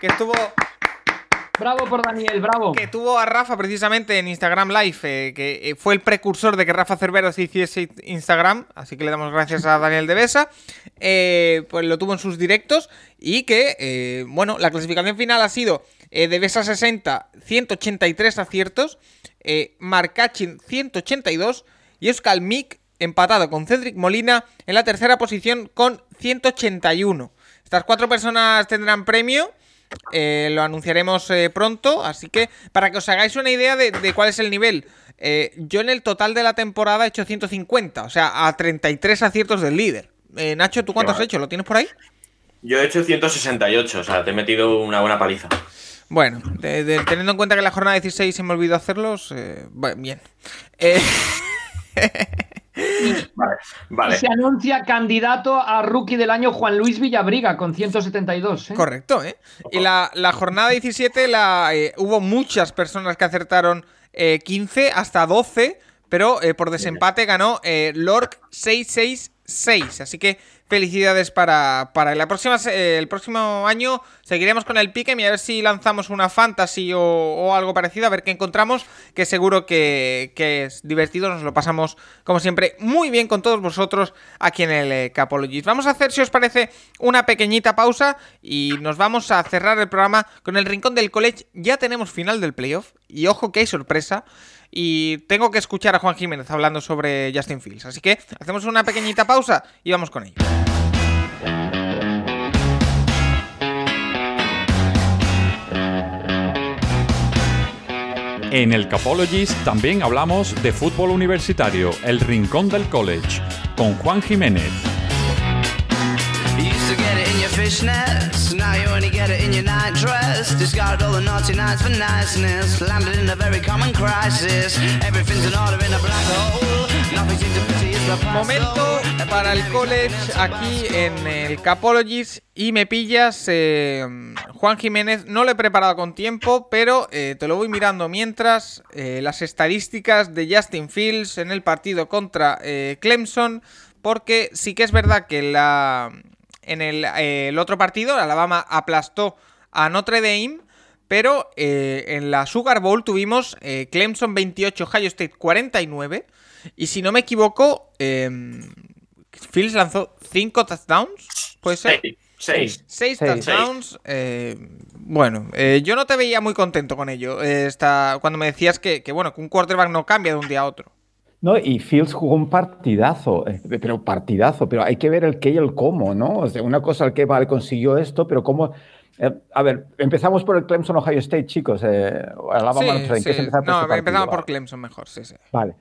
S1: que estuvo
S2: Bravo por Daniel, bravo.
S1: que tuvo a Rafa precisamente en Instagram Live, eh, que eh, fue el precursor de que Rafa Cervera se hiciese Instagram, así que le damos gracias a Daniel de Besa, eh, pues lo tuvo en sus directos y que, bueno, la clasificación final ha sido Eh, Devesa 60, 183 aciertos. Marcachin 182 y Oscar Mick empatado con Cedric Molina en la tercera posición con 181. Estas cuatro personas tendrán premio. Eh, lo anunciaremos eh, pronto, así que para que os hagáis una idea de, de cuál es el nivel. eh, yo en el total de la temporada he hecho 150, o sea, a 33 aciertos del líder. Eh, Nacho, ¿tú cuántos has hecho? ¿Lo tienes por ahí?
S3: Yo he hecho 168, o sea, te he metido una buena paliza.
S1: Bueno, de- de- teniendo en cuenta que en la jornada 16 se me olvidó hacerlos, eh, bien.
S3: Vale,
S2: Y
S3: vale.
S2: se anuncia candidato a rookie del año Juan Luis Villabriga con 172. ¿eh?
S1: correcto, ¿eh? Y la, la jornada 17 la, eh, hubo muchas personas que acertaron eh, 15 hasta 12, pero eh, por desempate ganó eh, Lork 666. Así que felicidades para, para la próxima, eh, el próximo año seguiremos con el pique y a ver si lanzamos una fantasy o, o algo parecido, a ver qué encontramos, que seguro que, que es divertido, nos lo pasamos como siempre muy bien con todos vosotros aquí en el eh. Vamos a hacer, si os parece, una pequeñita pausa y nos vamos a cerrar el programa con el Rincón del College. Ya tenemos final del playoff y ojo que hay sorpresa. Y tengo que escuchar a Juan Jiménez hablando sobre Justin Fields. Así que hacemos una pequeñita pausa y vamos con ello.
S4: En el Capologist también hablamos de fútbol universitario, el rincón del college, con Juan Jiménez.
S6: You used to get it in your fishnets, now you only get it in your night dress. Discarded all the naughty nights for niceness, landed in a very common crisis. Everything's in order in a black hole. Nothing seems to pity is the past.
S1: Momento para el college aquí en el Capologist y me pillas eh, Juan Jiménez. No lo he preparado con tiempo, pero eh, te lo voy mirando mientras eh, las estadísticas de Justin Fields en el partido contra Clemson, porque sí que es verdad que la, en el, eh, el otro partido Alabama aplastó a Notre Dame. Pero eh, en la Sugar Bowl tuvimos eh, Clemson 28, Ohio State 49. Y si no me equivoco, eh, Fields lanzó 5 touchdowns. ¿Puede ser?
S3: Seis. Seis.
S1: 6
S5: Seis.
S1: touchdowns. eh, bueno, eh, yo no te veía muy contento con ello. eh, esta- cuando me decías que, que, bueno, que un quarterback no cambia de un día a otro.
S5: No, y Fields jugó un partidazo, eh, pero partidazo, pero hay que ver el qué y el cómo, ¿no? O sea, una cosa el que vale consiguió esto, pero cómo. eh, a ver, empezamos por el Clemson Ohio State, chicos. Eh, Alabama,
S1: Sí,
S5: Notre Dame, ¿qué es
S1: sí. No, empezamos por. Clemson mejor, sí, sí.
S5: Vale.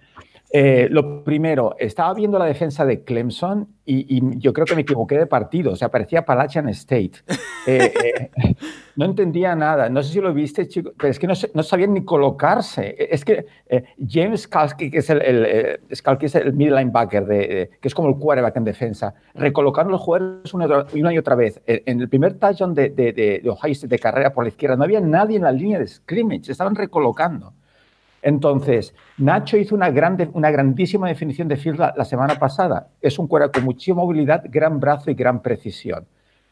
S5: Eh, lo primero, estaba viendo la defensa de Clemson y, y yo creo que me equivoqué de partido. O sea, parecía Appalachian State. Eh, eh, no entendía nada. No sé si lo viste, chicos, pero es que no, no sabían ni colocarse. Es que James Skalski, que es el, el, Skalski es el middle linebacker, de, de- que es como el quarterback en defensa, recolocando los jugadores una, y otra- una y otra vez. En el primer touchdown de, de, de, de Ohio State de carrera por la izquierda, no había nadie en la línea de scrimmage, se estaban recolocando. Entonces, Nacho hizo una, grande, una grandísima definición de Fields la, semana pasada. Es un cuero con muchísima movilidad, gran brazo y gran precisión.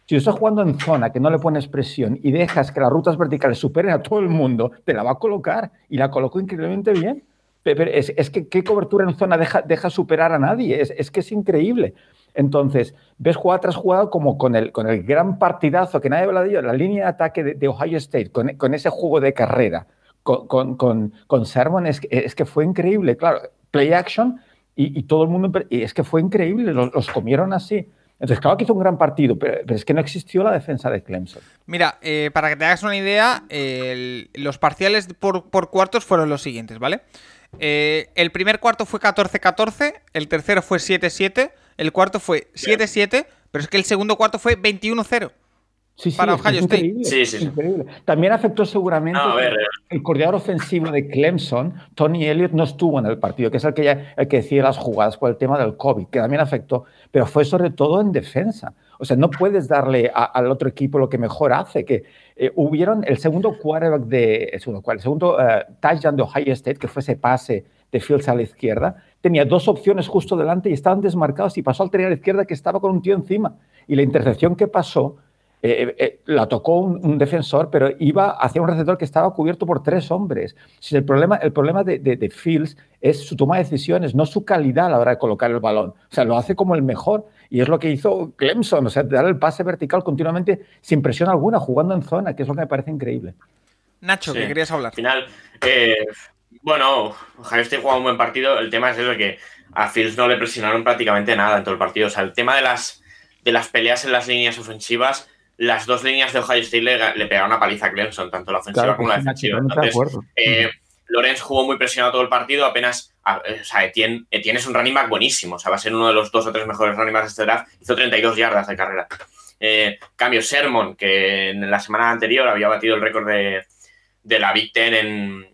S5: Si estás jugando en zona que no le pones presión y dejas que las rutas verticales superen a todo el mundo, te la va a colocar y la colocó increíblemente bien. Pe- Pero es, que qué cobertura en zona deja, superar a nadie. Es, que es increíble. Entonces, ves jugada tras jugada como con el, gran partidazo que nadie habla de ello, la línea de ataque de, Ohio State, con ese juego de carrera, con, con, con, con Sermon, es, que- es que fue increíble. Claro, play action y, y todo el mundo, y es que fue increíble, los, los comieron así. Entonces, claro que hizo un gran partido, pero, pero es que no existió la defensa de Clemson.
S1: Mira, eh, para que te hagas una idea, el- los parciales por, por cuartos fueron los siguientes, ¿vale? Eh, el primer cuarto fue 14-14, el tercero fue 7-7, el cuarto fue 7-7, pero es que el segundo cuarto fue 21-0.
S5: Sí, sí,
S1: Para Ohio
S5: es
S1: State.
S5: increíble,
S3: Sí, sí, sí.
S5: increíble. También afectó seguramente
S3: No, a ver,
S5: el coordinador ofensivo de Clemson, Tony Elliott, no estuvo en el partido, que es el que, ya, el que decide las jugadas por el tema del COVID, que también afectó, pero fue sobre todo en defensa. O sea, no puedes darle a- al otro equipo lo que mejor hace, que eh, hubieron el segundo quarterback de, el segundo, el segundo eh, touchdown de Ohio State, que fue ese pase de Fields a la izquierda, tenía dos opciones justo delante y estaban desmarcados y pasó al tener a la izquierda que estaba con un tío encima. Y la intercepción que pasó eh, eh, la tocó un, un defensor, pero iba hacia un receptor que estaba cubierto por tres hombres. Si el problema, el problema de, de, de Fields es su toma de decisiones, no su calidad a la hora de colocar el balón. O sea, lo hace como el mejor y es lo que hizo Clemson, o sea, dar el pase vertical continuamente sin presión alguna, jugando en zona, que es lo que me parece increíble.
S1: Nacho,
S3: Sí.
S1: que querías hablar.
S3: Al final, eh, bueno, Ohio State jugado un buen partido. El tema es eso que a Fields no le presionaron prácticamente nada en todo el partido. O sea, el tema de las, de las peleas en las líneas ofensivas, las dos líneas de Ohio State le, le pegaron una paliza a Clemson, tanto la ofensiva
S5: Claro
S3: como la defensiva. Entonces, eh, Lorenz jugó muy presionado todo el partido, apenas. a- eh, o sea, Etienne, Etienne es un running back buenísimo, o sea, va a ser uno de los dos o tres mejores running backs de este draft. Hizo 32 yardas de carrera. Eh, cambio, Sermon, que en la semana anterior había batido el récord de, de la Big Ten en,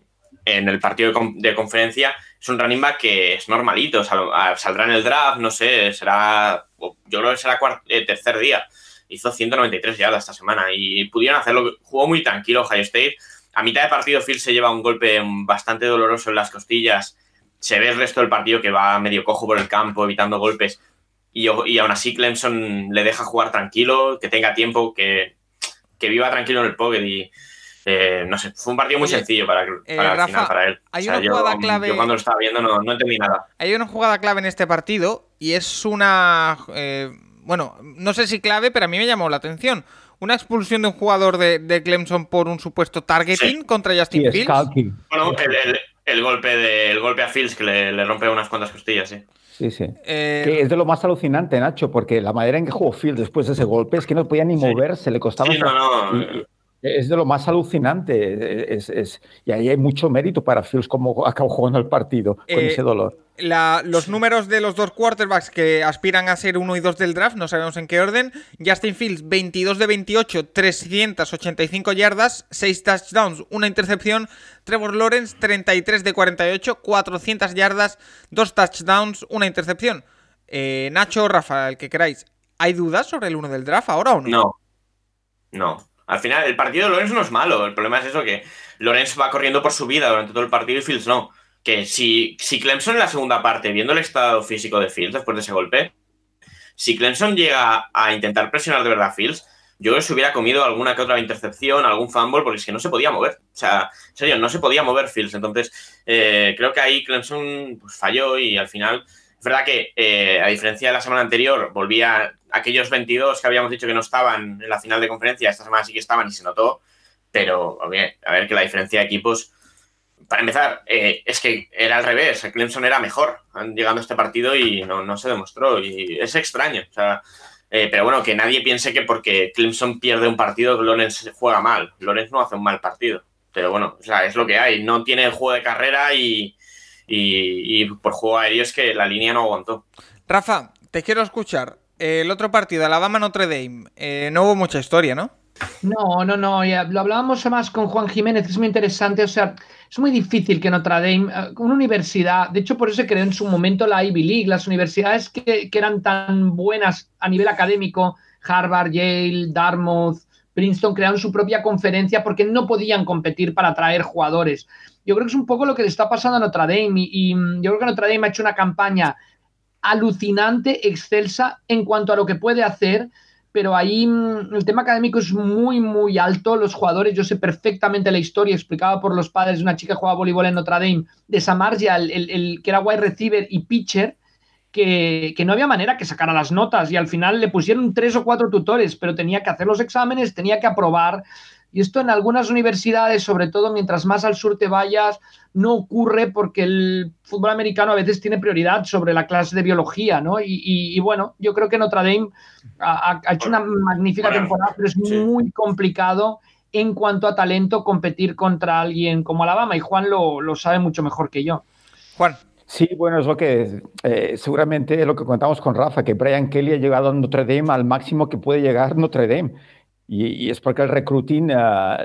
S3: en el partido de, con- de conferencia, es un running back que es normalito, sal- saldrá en el draft, no sé, será. Yo creo que será cuart- eh, tercer día. Hizo 193 yardas esta semana y pudieron hacerlo. Jugó muy tranquilo Ohio State. A mitad de partido, Phil se lleva un golpe bastante doloroso en las costillas. Se ve el resto del partido que va medio cojo por el campo, evitando golpes. Y, aún así, Clemson le deja jugar tranquilo, que tenga tiempo, que, que viva tranquilo en el pocket. Y eh, no sé, fue un partido muy
S1: Oye,
S3: sencillo para,
S1: eh,
S3: para
S1: Rafa,
S3: final, para él.
S1: hay
S3: O sea,
S1: una
S3: yo,
S1: jugada clave-
S3: yo cuando lo estaba viendo no, no entendí nada.
S1: Hay una jugada clave en este partido y es una... eh, bueno, no sé si clave, pero a mí me llamó la atención. Una expulsión de un jugador de, de Clemson por un supuesto targeting
S3: Sí.
S1: contra Justin Fields.
S3: Bueno, el, el- el golpe de, el golpe a Fields que le, le rompe unas cuantas costillas, sí.
S5: Sí, sí.
S1: Eh,
S5: Que es de lo más alucinante, Nacho, porque la manera en que jugó Field después de ese golpe es que no podía ni
S3: Sí.
S5: moverse, le costaba.
S3: Sí, no, no.
S5: y es de lo más alucinante. Es, es- y ahí hay mucho mérito para Fields como acabó jugando el partido con
S1: Eh,
S5: ese dolor.
S1: La- los números de los dos quarterbacks que aspiran a ser 1 y 2 del draft, no sabemos en qué orden. Justin Fields, 22 de 28, 385 yardas, 6 touchdowns, una intercepción. Trevor Lawrence, 33 de 48, 400 yardas, 2 touchdowns, una intercepción. Eh, Nacho, Rafa, el que queráis. ¿Hay dudas sobre el 1 del draft ahora o no?
S3: No. No. Al final, el partido de Lorenz no es malo. El problema es eso, que Lorenz va corriendo por su vida durante todo el partido y Fields no. Que si, si Clemson en la segunda parte, viendo el estado físico de Fields después de ese golpe, si Clemson llega a intentar presionar de verdad a Fields, yo creo que se hubiera comido alguna que otra intercepción, algún fumble, porque es que no se podía mover. O sea, en serio, no se podía mover Fields. Entonces, eh, creo que ahí Clemson pues, falló y al final es verdad que, eh, a diferencia de la semana anterior, volvía aquellos 22 que habíamos dicho que no estaban en la final de conferencia, esta semana sí que estaban y se notó, pero oye, a ver que la diferencia de equipos, para empezar, eh, es que era al revés, Clemson era mejor llegando a este partido y no, se demostró y es extraño, eh, pero bueno, que nadie piense que porque Clemson pierde un partido, Lorenz juega mal, Lorenz no hace un mal partido, pero bueno, o sea, es lo que hay, no tiene juego de carrera y, y, y por juego aéreo es que la línea no aguantó.
S1: Rafa, te quiero escuchar. El otro partido, Alabama-Notre Dame, eh, no hubo mucha historia, ¿no?
S2: No, no, no, ya lo hablábamos más con Juan Jiménez, es muy interesante, o sea, es muy difícil que Notre Dame, eh, una universidad, de hecho por eso se creó en su momento la Ivy League, las universidades que, eran tan buenas a nivel académico, Harvard, Yale, Dartmouth, Princeton, crearon su propia conferencia porque no podían competir para atraer jugadores. Yo creo que es un poco lo que le está pasando a Notre Dame y, y yo creo que Notre Dame ha hecho una campaña alucinante, excelsa en cuanto a lo que puede hacer, pero ahí mm, el tema académico es muy, muy alto. Los jugadores, yo sé perfectamente la historia explicada por los padres de una chica que jugaba voleibol en Notre Dame, de Samarja, el, el, el que era wide receiver y pitcher, que, que, no había manera que sacara las notas y al final le pusieron tres o cuatro tutores, pero tenía que hacer los exámenes, tenía que aprobar. Y esto en algunas universidades, sobre todo mientras más al sur te vayas, no ocurre porque el fútbol americano a veces tiene prioridad sobre la clase de biología, ¿no? Y, y, y bueno, yo creo que Notre Dame ha, ha hecho una magnífica bueno, temporada, pero es sí. muy complicado en cuanto a talento competir contra alguien como Alabama y Juan lo, lo sabe mucho mejor que yo.
S1: Juan.
S5: Sí, bueno, es lo que eh, seguramente es lo que contamos con Rafa, que Brian Kelly ha llegado a Notre Dame al máximo que puede llegar Notre Dame. Y, y, es porque el recruiting uh,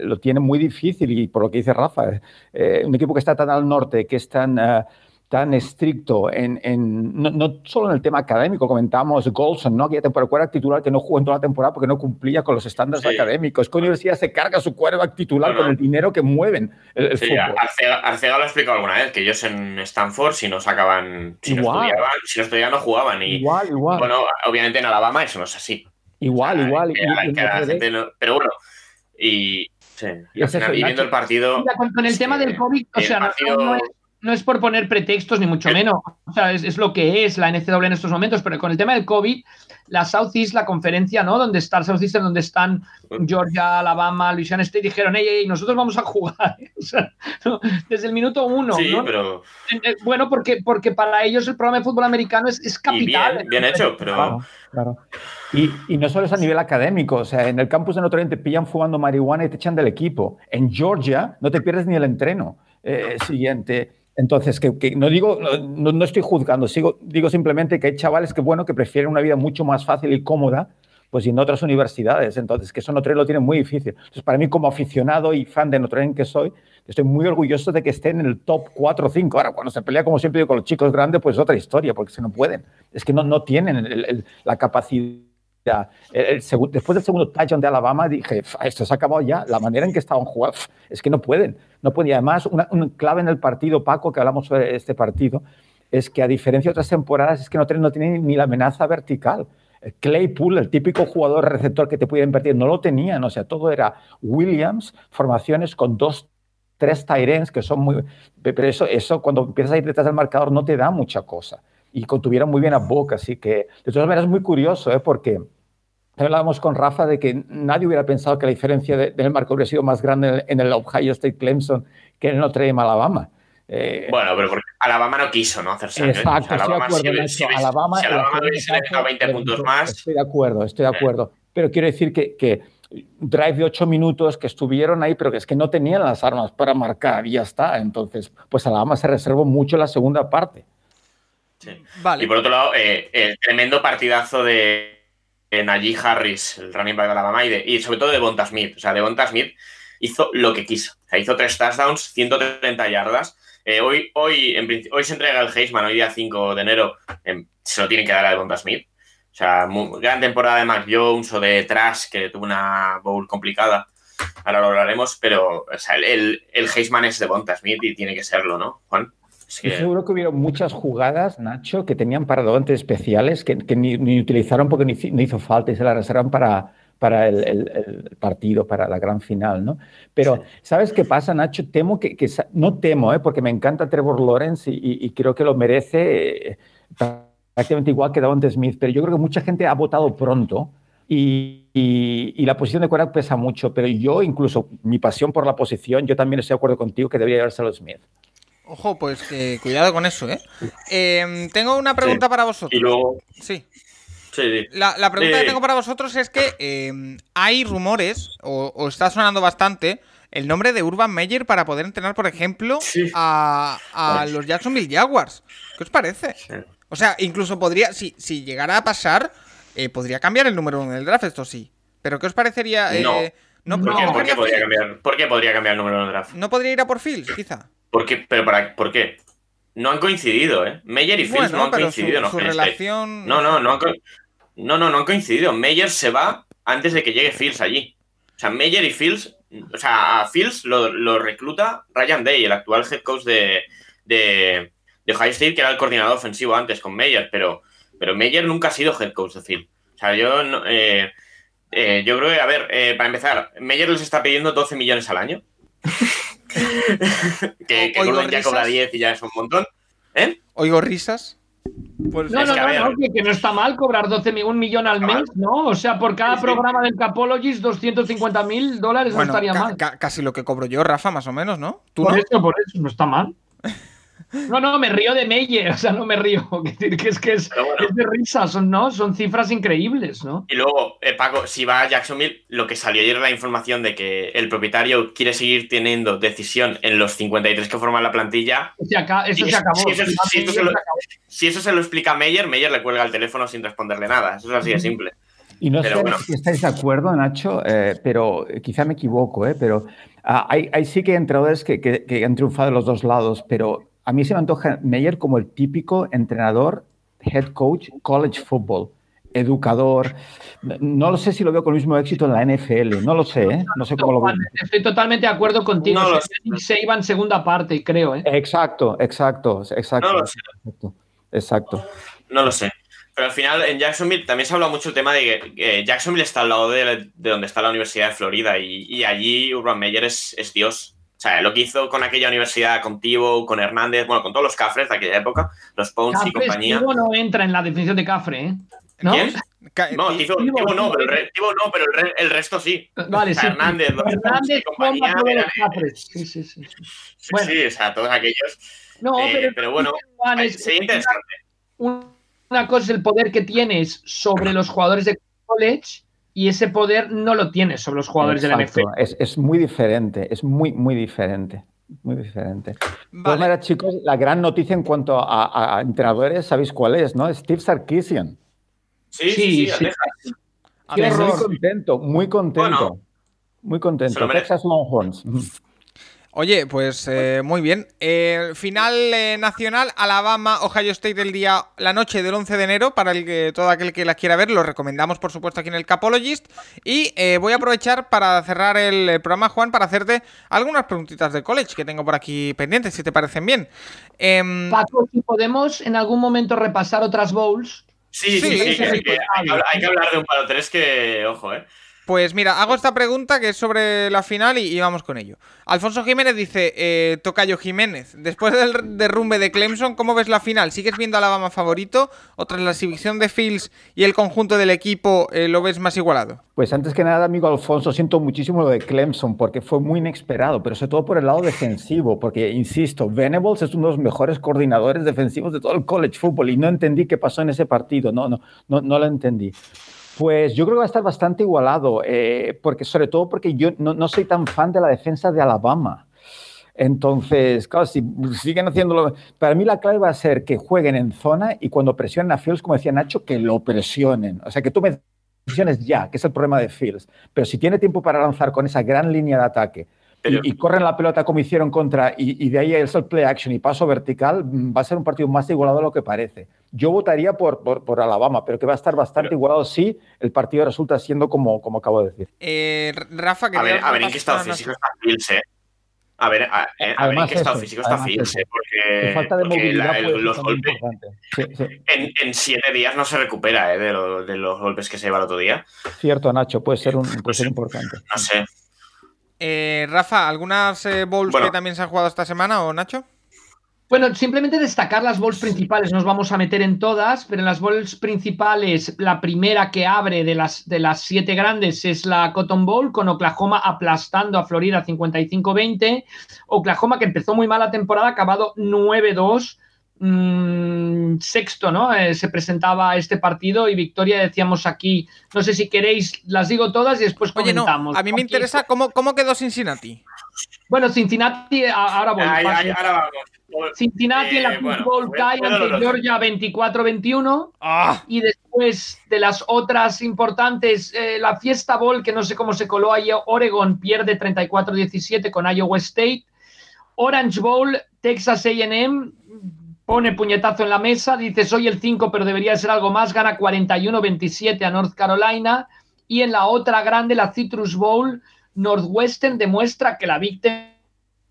S5: lo tiene muy difícil y por lo que dice Rafa, eh, un equipo que está tan al norte, que es tan, uh, tan estricto en, en no, no, solo en el tema académico, comentamos Golson, ¿no? que ya temporada era titular que no jugó en toda la temporada porque no cumplía con los estándares sí. académicos. ¿Qué universidad se carga su quarterback titular no, no. con el dinero que mueven el, el
S3: sí,
S5: fútbol?
S3: Arcega, Arcega, lo ha explicado alguna vez, que ellos en Stanford si no sacaban, si, igual. no estudiaban, si no estudiaban no jugaban. Y,
S5: igual, igual.
S3: Bueno, obviamente en Alabama eso no es así.
S5: Igual,
S3: o sea,
S5: igual.
S3: Que, y, que la gente no, pero bueno, y, sí, y, al final, y viendo el partido.
S2: Con, con, el tema del COVID, o sea, partido... no, no, es, no es por poner pretextos, ni mucho menos. O sea, es, es, lo que es la NCAA en estos momentos, pero con el tema del COVID, la Southeast, la conferencia, ¿no? Donde está el Southeast, donde están Georgia, Alabama, Louisiana State, dijeron, hey, hey, nosotros vamos a jugar. O sea, ¿no? desde el minuto uno.
S3: Sí,
S2: ¿no?
S3: pero.
S2: Eh, Bueno, porque, porque para ellos el programa de fútbol americano es, es
S3: Y
S2: capital.
S3: bien, bien hecho, pero.
S5: Claro, claro. Y, y no solo es a nivel académico, o sea, en el campus de Notre Dame te pillan fumando marihuana y te echan del equipo. En Georgia no te pierdes ni el entreno eh, siguiente. Entonces, que, no digo, no, no estoy juzgando, sigo, digo simplemente que hay chavales que, bueno, que prefieren una vida mucho más fácil y cómoda, pues en otras universidades. Entonces, que eso Notre Dame lo tiene muy difícil. Entonces, para mí, como aficionado y fan de Notre Dame que soy, estoy muy orgulloso de que estén en el top 4 o 5. Ahora, cuando se pelea, como siempre digo, con los chicos grandes, pues es otra historia, porque se no pueden. Es que no, no tienen la capacidad. El, el segu- después del segundo touchdown de Alabama dije, "F- esto se ha acabado ya. La manera en que estaban jugando, es que no pueden. No. Y además, una, un clave en el partido, Paco, que hablamos sobre este partido, es que a diferencia de otras temporadas, es que no tienen ni la amenaza vertical. Claypool, el típico jugador receptor que te puede invertir, no lo tenían. O sea, todo era Williams, formaciones con dos, tres Tyrens que son muy. Pero eso, eso, cuando empiezas a ir detrás del marcador, no te da mucha cosa. Y contuvieron muy bien a Boca, así que de todas maneras es muy curioso, ¿eh? porque hablábamos con Rafa de que nadie hubiera pensado que la diferencia de- del marco hubiera sido más grande en el, en el Ohio State Clemson que en el Notre Dame Alabama. Eh,
S3: Bueno, pero porque Alabama no quiso no hacerse.
S5: Exacto,
S3: sea,
S5: estoy de
S3: Alabama,
S5: acuerdo,
S3: si,
S5: Alabama,
S3: si Alabama hubiese dejado 20
S5: caso,
S3: puntos
S5: estoy-
S3: más.
S5: Estoy de acuerdo, estoy de
S3: Sí.
S5: acuerdo. Pero quiero decir que, que drive de ocho minutos que estuvieron ahí, pero que es que no tenían las armas para marcar y ya está. Entonces, pues Alabama se reservó mucho la segunda parte.
S3: sí.
S1: Vale.
S3: Y por otro lado, eh, el tremendo partidazo de Najee Harris, el running back de Alabama, y, sobre todo de Bonta Smith. O sea, de Bonta Smith hizo lo que quiso. O sea, hizo tres touchdowns, 130 yardas. Eh, hoy, hoy, hoy se entrega el Heisman, hoy día 5 de enero, em, se lo tiene que dar a Devonta Smith. O sea, muy- gran temporada de Mac Jones o de Trash, que tuvo una bowl complicada. Ahora lo hablaremos, pero el Heisman es Devonta Smith y tiene que serlo, ¿no, Juan? Que-
S5: seguro que hubieron muchas jugadas, Nacho, que tenían paradores especiales que, que ni, ni utilizaron porque no hizo, no hizo falta y se las reservan para, para el, el- el partido, para la gran final, ¿no? Pero, ¿sabes qué pasa, Nacho? Temo que, que no temo, ¿eh? porque me encanta Trevor Lawrence y, y- y creo que lo merece eh, prácticamente igual que Davante Smith, pero yo creo que mucha gente ha votado pronto y, y- y la posición de quarterback pesa mucho, pero yo incluso mi pasión por la posición, yo también estoy de acuerdo contigo que debería llevárselo Smith.
S1: Ojo, pues que cuidado con eso, ¿eh? Em, tengo una pregunta
S3: Sí.
S1: para vosotros.
S3: Y luego,
S1: Sí.
S3: sí.
S1: La, la pregunta que tengo para vosotros es que em, hay rumores, o, o está sonando bastante, el nombre de Urban Meyer para poder entrenar, por ejemplo,
S3: Sí.
S1: a, a los Jacksonville Jaguars. ¿Qué os parece? O sea, incluso podría, si, si llegara a pasar, eh, podría cambiar el número uno del draft, esto sí. Pero ¿qué os parecería? eh,
S3: No.
S1: no,
S3: ¿Por,
S1: no
S3: qué, por
S1: cogería
S3: qué podría cambiar, ¿Por qué podría cambiar el número de draft?
S1: ¿No podría ir a por Fields, quizá?
S3: ¿Por qué? Pero para, ¿por qué? No han coincidido, ¿eh? Meyer y Fields
S1: Bueno,
S3: no han
S1: pero su,
S3: coincidido.
S1: su
S3: Ohio State.
S1: relación...
S3: No, no, no han, no, no, no han coincidido. Meyer se va antes de que llegue Fields allí. O sea, Meyer y Fields, o sea, a Fields lo, lo recluta Ryan Day, el actual head coach de, de, de Ohio State, que era el coordinador ofensivo antes con Meyer, pero, pero Meyer nunca ha sido head coach de Fields. O sea, yo, no- eh, eh, yo creo que, a ver, eh, para empezar, Meyer les está pidiendo 12 millones al año. que que Gordon ya cobra
S1: risas.
S3: 10 y ya es un montón. ¿Eh?
S1: Oigo risas. Pues
S2: No, no, no, no, que, no está mal cobrar 12 mi- un millón al mes, ¿no? O sea, por cada
S3: Sí, sí.
S2: programa del Capologist, 250 mil dólares
S1: bueno,
S2: no estaría
S1: ca-
S2: mal.
S1: ca- casi lo que cobro yo, Rafa, más o menos, ¿no? ¿Tú
S2: Por
S1: no?
S2: eso, por eso, no está mal. No, no, me río de Meyer, o sea, no me río. Que decir que es que es,
S3: bueno.
S2: es de risa, son, ¿no? Son cifras increíbles, ¿no?
S3: Y luego, eh, Paco, si va a Jacksonville, lo que salió ayer era la información de que el propietario quiere seguir teniendo decisión en los 53 que forman la plantilla.
S2: O sea, acá- eso se acabó. Si
S3: eso se lo- explica a Meyer, Meyer le cuelga el teléfono sin responderle nada. Eso es así de simple.
S5: Y no
S3: Pero
S5: sé
S3: bueno.
S5: si estáis de acuerdo, Nacho, eh, pero eh, quizá me equivoco, eh, pero ah, hay, hay sí que hay entrenadores que, que- que han triunfado de los dos lados, pero a mí se me antoja Meyer como el típico entrenador, head coach, college football, educador. No lo sé si lo veo con el mismo éxito en la NFL, no lo sé, eh, no sé cómo lo veo.
S2: Estoy totalmente de acuerdo contigo.
S3: No
S2: iba en segunda parte, creo, ¿eh?
S5: Exacto, exacto, exacto.
S3: No lo sé.
S5: exacto, exacto.
S3: No lo sé. Pero al final, en Jacksonville también se ha hablado mucho el tema de que eh, Jacksonville está al lado de, de donde está la Universidad de Florida y, y allí Urban Meyer es, es Dios. O sea, lo que hizo con aquella universidad, con Tibo, con Hernández, bueno, con todos los cafres de aquella época, los Pounds y compañía.
S2: Tibo no entra en la definición de Cafre, ¿eh? ¿No?
S3: ¿Quién?
S1: Ca-
S3: No,
S1: ti-
S3: Tibo,
S2: Tibo,
S3: Tibo no, pero el, Tibo no, pero el, re- el resto sí.
S2: Vale,
S3: O sea,
S2: sí.
S3: Hernández, los
S2: Hernández,
S3: y compañía. Eran-
S2: Cafres. Sí, sí, sí. sí. Bueno.
S3: sí, o sea, todos aquellos.
S2: No,
S3: Eh,
S2: pero,
S3: pero bueno,
S2: es-
S3: Sería interesante.
S2: un- una cosa es el poder que tienes sobre los jugadores de college y ese poder no lo tienes sobre los jugadores de la
S5: Exacto,
S2: NFL.
S5: Es, es muy diferente, es muy, muy diferente. Muy diferente.
S1: Vale.
S5: maneras, chicos, la gran noticia en cuanto a, a- a entrenadores, ¿sabéis cuál es? ¿no? Steve Sarkisian.
S3: Sí, sí,
S5: Muy contento, muy contento.
S3: Bueno,
S5: muy contento. Texas Longhorns.
S1: Oye, pues eh, muy bien. Eh, final eh, nacional, Alabama, Ohio State el día, la noche del 11 de enero, para el que, todo aquel que la quiera ver, lo recomendamos por supuesto aquí en el Capologist. Y eh, voy a aprovechar para cerrar el programa, Juan, para hacerte algunas preguntitas de college que tengo por aquí pendientes, si te parecen bien. Em,
S2: Paco, si podemos en algún momento repasar otras bowls.
S3: Sí, sí,
S1: Sí,
S3: sí. hay, que hablar, hay que hablar de un palo 3 que, ojo, ¿eh?
S1: Pues mira, hago esta pregunta que es sobre la final y, vamos con ello. Alfonso Jiménez dice, eh, Tocayo Jiménez, después del derrumbe de Clemson, ¿cómo ves la final? ¿Sigues viendo a Alabama favorito? ¿O tras la exhibición de Fields y el conjunto del equipo eh, lo ves más igualado?
S5: Pues antes que nada, amigo Alfonso, siento muchísimo lo de Clemson porque fue muy inesperado, pero sobre todo por el lado defensivo, porque, insisto, Venables es uno de los mejores coordinadores defensivos de todo el college football y no entendí qué pasó en ese partido, no, no, no, no lo entendí. Pues yo creo que va a estar bastante igualado, eh, porque sobre todo porque yo no, no soy tan fan de la defensa de Alabama. Entonces, claro, si siguen haciéndolo, para mí la clave va a ser que jueguen en zona y cuando presionen a Fields, como decía Nacho, que lo presionen. O sea, que tomen decisiones ya, que es el problema de Fields. Pero si tiene tiempo para lanzar con esa gran línea de ataque y, y corren la pelota como hicieron contra, y, y de ahí es el play action y paso vertical, mm, va a ser un partido más igualado de lo que parece. Yo votaría por, por, por Alabama, pero que va a estar bastante
S3: Pero-
S5: igualado si el partido resulta siendo como, como acabo de decir.
S1: Eh, Rafa, que
S3: A ver, a ver en qué estado físico está Fields, ¿eh? A ver, a, eh, a ver en qué estado físico está Fields. ¿eh? Porque,
S5: falta de
S3: porque
S5: movilidad
S3: la- el- los golpes
S5: importante. Sí, sí.
S3: en, en siete días no se recupera, ¿eh? De, lo- de los golpes que se lleva el otro día.
S5: Cierto, Nacho, puede ser, un, puede ser importante.
S3: No sé.
S1: Eh, Rafa, ¿algunas eh, bowls
S3: Bueno.
S1: que también se han jugado esta semana o Nacho?
S2: Bueno, simplemente destacar las bowls principales, nos vamos a meter en todas, pero en las bowls principales, la primera que abre de las, de las siete grandes es la Cotton Bowl, con Oklahoma aplastando a Florida 55-20. Oklahoma que empezó muy mal la temporada, acabado 9-2. Mm, sexto, ¿no? Eh, se presentaba este partido y victoria, decíamos aquí. No sé si queréis, las digo todas y después
S1: Oye, no,
S2: comentamos.
S1: a mí me interesa cómo, cómo quedó Cincinnati.
S2: Bueno, Cincinnati, ahora voy.
S3: Ay, ay,
S2: paso.
S3: ahora vamos.
S2: Cincinnati en la
S3: Eh, bueno,
S2: Football
S3: fue
S2: ante. Georgia 24-21.
S1: ¡Ah!
S2: Y después de las otras importantes, eh, la Fiesta Bowl, que no sé cómo se coló ahí, Oregon pierde 34-17 con Iowa State. Orange Bowl, Texas AM pone puñetazo en la mesa, dice soy el 5, pero debería ser algo más, gana 41-27 a North Carolina. Y en la otra grande, la Citrus Bowl, Northwestern demuestra que la Big Ten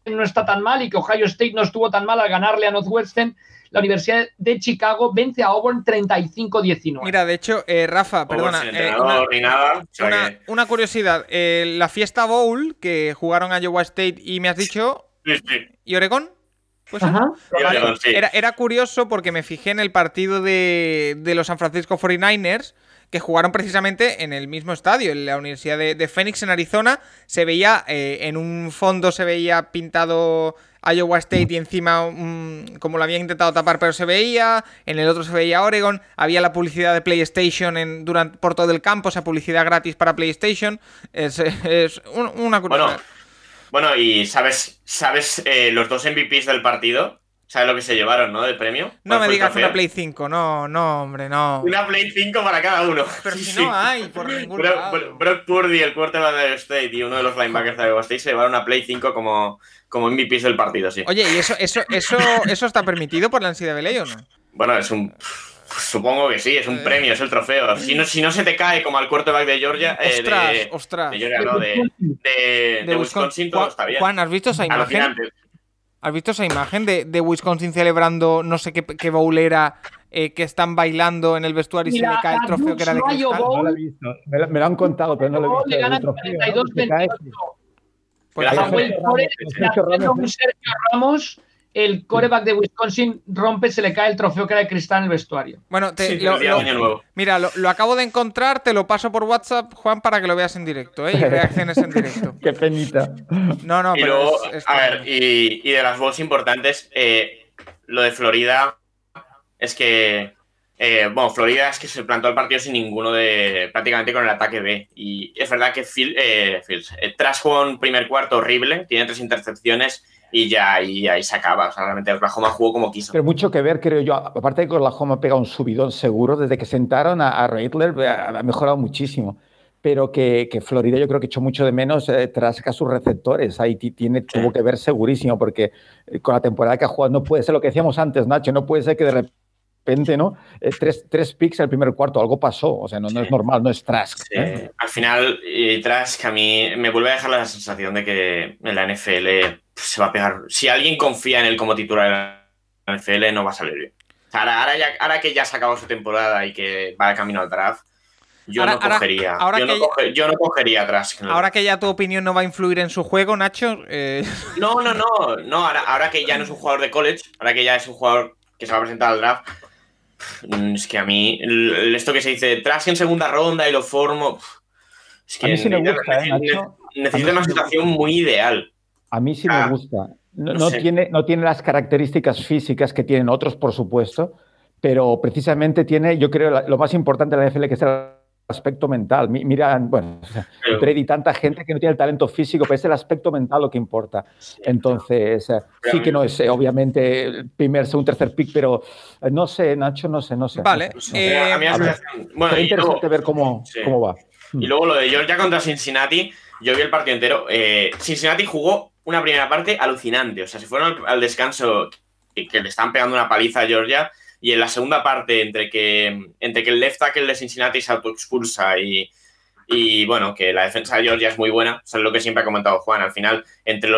S2: no está tan mal y que Ohio State no estuvo tan mal al ganarle a Northwestern. La Universidad de Chicago vence a Auburn 35-19.
S1: Mira, de hecho, eh, Rafa, perdona. eh, una-
S3: ni nada. o sea
S1: Una,
S3: que-
S1: una curiosidad, eh, la fiesta Bowl que jugaron a Iowa State y me has dicho,
S3: sí, sí.
S1: ¿y Oregón? Pues sí.
S2: Ajá.
S3: Yo
S1: Vale,
S3: digo, sí.
S1: Era, era curioso porque me fijé en el partido de, de los San Francisco 49ers que jugaron precisamente en el mismo estadio, en la Universidad de, de Phoenix en Arizona. Se veía, eh, en un fondo se veía pintado Iowa State y encima como lo habían intentado tapar, pero se veía. En el otro se veía Oregon. Había la publicidad de PlayStation en, durante, por todo el campo, esa publicidad gratis para PlayStation. Es, es un- una curiosidad.
S3: Bueno, bueno, y ¿sabes, sabes eh, los dos MVPs del partido? ¿Sabes lo que se llevaron, no? De premio.
S1: no
S3: ¿Cuál
S1: me digas una Play 5, no, no, hombre, no.
S3: Una Play 5 para cada uno.
S1: Pero si
S3: sí.
S1: no hay, por ningún
S3: Brock,
S1: lado.
S3: Brock- Purdy, el quarterback de State y uno de los linebackers de Iowa State se llevaron una Play 5 como, como MVPs del partido, sí.
S1: Oye, ¿y eso, eso, eso, eso está permitido por la NCAA o no?
S3: Bueno, es un... Supongo que sí, es un
S1: Eh.
S3: premio, es el trofeo. Si no, si no se te cae como al quarterback de Georgia... eh,
S1: Ostras,
S3: de,
S1: ostras.
S3: de Georgia, no, de, de, de Wisconsin, todo está bien.
S1: Juan, ¿has visto esa imagen?
S3: Alucinante.
S1: ¿Has visto esa imagen de, de Wisconsin celebrando no sé qué, qué bowlera eh, que están bailando en el vestuario y
S2: Y
S1: se le cae el trofeo que era de cristal?
S2: Bowl,
S5: No lo he visto. Me lo, me lo han contado, pero no lo he visto.
S2: le ganan
S5: El trofeo, ¿no?
S2: 42
S5: Se cae.
S2: 28.
S1: Pues
S5: Sergio Ramos,
S2: el coreback de Wisconsin rompe, se le cae el trofeo que era de cristal en el vestuario.
S1: Bueno, te-
S3: Sí,
S1: lo- lo-
S3: de Año Nuevo.
S1: mira, lo, lo acabo de encontrar, te lo paso por WhatsApp, Juan, para que lo veas en directo, ¿eh? Y reacciones en directo.
S5: Qué penita.
S1: No, no,
S3: y
S1: pero
S3: luego,
S1: es- es
S3: a ver, y, y de las balls importantes, eh, lo de Florida es que, eh, bueno, Florida es que se plantó el partido sin ninguno de, prácticamente con el ataque B. Y es verdad que Phil, eh, eh, Trash jugó un primer cuarto horrible, tiene tres intercepciones y ya ahí, ahí se acaba. O sea, realmente Oklahoma jugó como quiso.
S5: Pero mucho que ver, creo yo. Aparte de que Oklahoma ha pegado un subidón seguro, desde que sentaron a, a Rattler ha, ha mejorado muchísimo. Pero que, que Florida yo creo que echó mucho de menos eh, tras a sus receptores. Ahí ti- tiene, tuvo que ver segurísimo, porque eh, con la temporada que ha jugado no puede ser lo que decíamos antes, Nacho, no puede ser que de repente, ¿no? Eh, tres, tres picks el primer cuarto, algo pasó. O sea, no, no es normal, no es Trask.
S3: Sí,
S5: ¿eh?
S3: Al final, y Trash, que a mí me vuelve a dejar la sensación de que en la NFL se va a pegar. Si alguien confía en él como titular en la NFL, no va a salir bien. Ahora, ahora, ya- ahora que ya se ha acabado su temporada y que va de camino al draft, yo
S1: Ahora-
S3: no
S1: ahora-
S3: cogería.
S1: ahora
S3: yo,
S1: que
S3: no
S1: ya-
S3: coge- yo no cogería a Trask. en el
S1: Ahora que ya tu opinión no va a influir en su juego, Nacho, eh,
S3: No, no, no. no ahora, ahora que ya no es un jugador de college, ahora que ya es un jugador que se va a presentar al draft, es que a mí, el- esto que se dice, Trask en segunda ronda y lo formo. Es que
S5: A mí sí
S3: necesita-
S5: gusta, ¿eh, Nacho?
S3: necesita una situación muy ideal.
S5: A mí sí
S3: Ah,
S5: me gusta. No,
S3: no sé.
S5: tiene, no tiene las características físicas que tienen otros, por supuesto, pero precisamente tiene, yo creo, la- lo más importante de la NFL, que es el aspecto mental. Mi- Mira, bueno,
S3: Pero-
S5: Brady, tanta gente que no tiene el talento físico, pero es el aspecto mental lo que importa. Entonces, eh, sí que no es, eh, obviamente, el primer, segundo, tercer pick, pero eh, no sé, Nacho, no sé, no sé.
S1: Vale,
S5: no sé.
S1: eh,
S3: a mí la
S5: a ver,
S3: sensación- bueno, y luego,
S5: interesante ver cómo,
S3: Sí.
S5: cómo va.
S3: y luego lo de Georgia contra Cincinnati, yo vi el partido entero. eh, Cincinnati jugó una primera parte alucinante. O sea, se fueron al, descanso que, le están pegando una paliza a Georgia. Y en la segunda parte, entre que, entre que el left tackle de Cincinnati se autoexpulsa y, y bueno, que la defensa de Georgia es muy buena, eso es lo que siempre ha comentado Juan. Al final, entre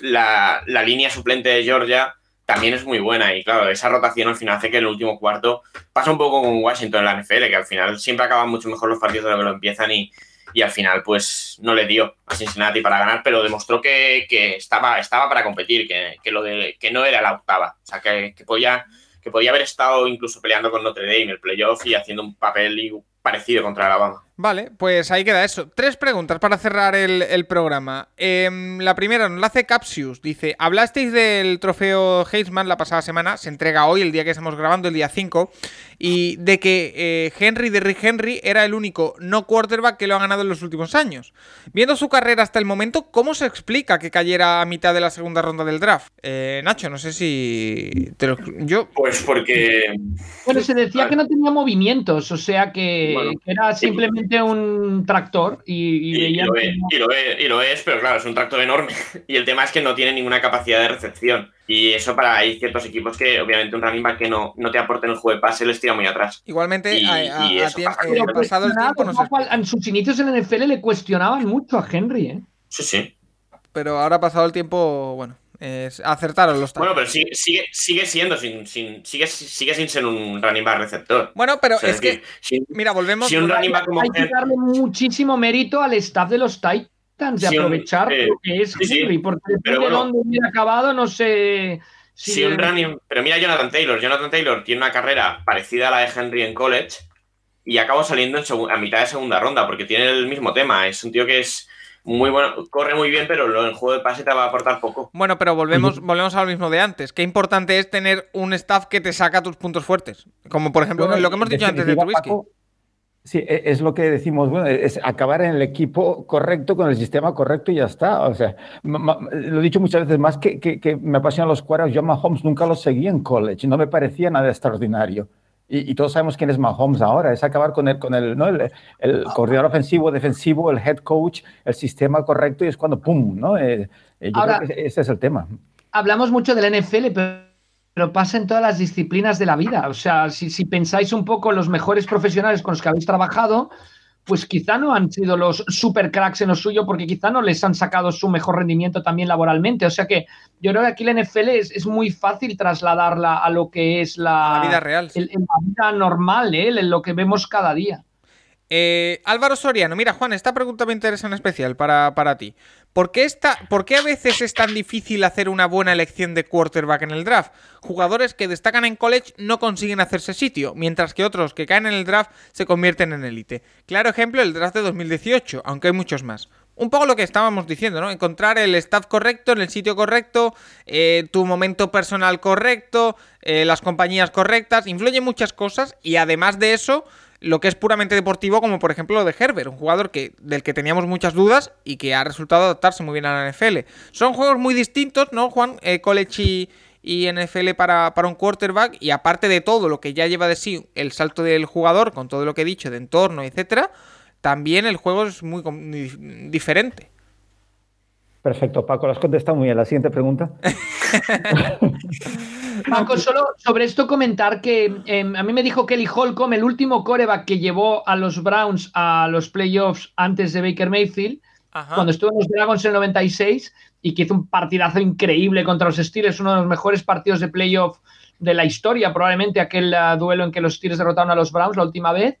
S3: la, la línea suplente de Georgia también es muy buena. Y claro, esa rotación al final hace que el último cuarto pasa un poco con Washington en la NFL, que al final siempre acaban mucho mejor los partidos de lo que lo empiezan y, y al final pues no le dio a Cincinnati para ganar, pero demostró que, que estaba, estaba para competir, que, que lo de, que no era la octava, o sea, que, que podía, que podía haber estado incluso peleando con Notre Dame el playoff y haciendo un papel parecido contra Alabama.
S1: Vale, pues ahí queda eso. Tres preguntas para cerrar el, el programa. Em, la primera nos la hace Capsius. Dice, hablasteis del trofeo Heisman la pasada semana, se entrega hoy, el día que estamos grabando, el día 5, y de que eh, Henry de Rick Henry era el único no quarterback que lo ha ganado en los últimos años. Viendo su carrera hasta el momento, ¿cómo se explica que cayera a mitad de la segunda ronda del draft? Eh, Nacho, no sé si... te lo- Yo...
S3: Pues porque
S2: Bueno, se decía que no tenía movimientos, o sea que,
S3: Bueno.
S2: que era simplemente un tractor y, y
S3: Y, y
S2: veían
S3: lo
S2: que
S3: es,
S2: no-
S3: y, lo es, y lo es, pero claro, es un tractor enorme. Y el tema es que no tiene ninguna capacidad de recepción. Y eso para hay ciertos equipos que obviamente un running back que no, no te aporte en el juego de pase les tira muy atrás.
S1: Igualmente,
S3: Y-
S1: a- a-
S3: y
S1: a eh, pasado el tiempo.
S2: En sus inicios en la NFL le cuestionaban mucho a Henry, ¿eh?
S3: Sí, sí.
S1: Pero ahora pasado el tiempo, bueno, acertaron los
S3: Bueno, pero sigue, sigue, sigue siendo sin, sin, sigue, sigue sin ser un running back receptor.
S1: Bueno, pero
S3: O sea,
S1: es que, mira, volvemos.
S3: si un running back como
S2: Hay que darle muchísimo mérito al staff de los Titans de
S3: un-
S2: aprovechar
S3: eh,
S2: lo que es
S3: sí.
S2: Henry, porque después
S3: Pero
S2: de
S3: bueno.
S2: dónde hubiera acabado, no sé si.
S3: si un running, pero mira a Jonathan Taylor. Jonathan Taylor tiene una carrera parecida a la de Henry en college y acaba saliendo en a mitad de segunda ronda porque tiene el mismo tema. Es un tío que es muy bueno, corre muy bien, pero lo- en el juego de pase te va a aportar poco.
S1: Bueno, pero volvemos, volvemos a lo mismo de antes. Qué importante es tener un staff que te saca tus puntos fuertes. Como por ejemplo
S5: Bueno,
S1: lo que hemos dicho antes de Trubisky.
S5: Paco, Sí, e- es lo que decimos, bueno, es acabar en el equipo correcto, con el sistema correcto y ya está. O sea, lo he dicho muchas veces más que, que, que me apasionan los cuadros. Yo a Mahomes nunca lo seguí en college, no me parecía nada extraordinario. Y, y todos sabemos quién es Mahomes ahora, es acabar con el, con el, ¿no? el, el coordinador ofensivo, defensivo, el head coach, el sistema correcto y es cuando ¡pum! ¿no? Eh, eh, yo
S2: Ahora-
S5: creo que ese es el tema.
S2: Hablamos mucho del NFL, pero, pero pasa en todas las disciplinas de la vida. O sea, si, si pensáis un poco en los mejores profesionales con los que habéis trabajado, pues quizá no han sido los super cracks en lo suyo, porque quizá no les han sacado su mejor rendimiento también laboralmente. O sea que yo creo que aquí la NFL es, es muy fácil trasladarla a lo que es la,
S1: La vida real.
S2: el- en la vida normal, ¿eh? en lo que vemos cada día.
S1: Eh, Álvaro Soriano, mira Juan, esta pregunta me interesa en especial para, para ti. ¿Por qué, está, ¿Por qué a veces es tan difícil hacer una buena elección de quarterback en el draft? Jugadores que destacan en college no consiguen hacerse sitio, mientras que otros que caen en el draft se convierten en élite. Claro ejemplo, el draft de 2018, aunque hay muchos más. Un poco lo que estábamos diciendo, ¿no? Encontrar el staff correcto, en el sitio correcto, eh, tu momento personal correcto, eh, las compañías correctas, influyen muchas cosas y además de eso lo que es puramente deportivo, como por ejemplo lo de Herbert, un jugador que, del que teníamos muchas dudas y que ha resultado adaptarse muy bien a la NFL. Son juegos muy distintos, ¿no, Juan? Eh, college y, NFL para, para, un quarterback, y aparte de todo lo que ya lleva de sí el salto del jugador, con todo lo que he dicho de entorno, etcétera, también el juego es muy, muy diferente.
S5: Perfecto, Paco, lo has contestado muy bien. La siguiente pregunta.
S2: Paco, solo sobre esto comentar que em, a mí me dijo Kelly Holcomb, el último coreback que llevó a los Browns a los playoffs antes de Baker Mayfield, cuando estuvo en los Dragons en el 96 y que hizo un partidazo increíble contra los Steelers, uno de los mejores partidos de playoff de la historia, probablemente aquel uh, duelo en que los Steelers derrotaron a los Browns la última vez,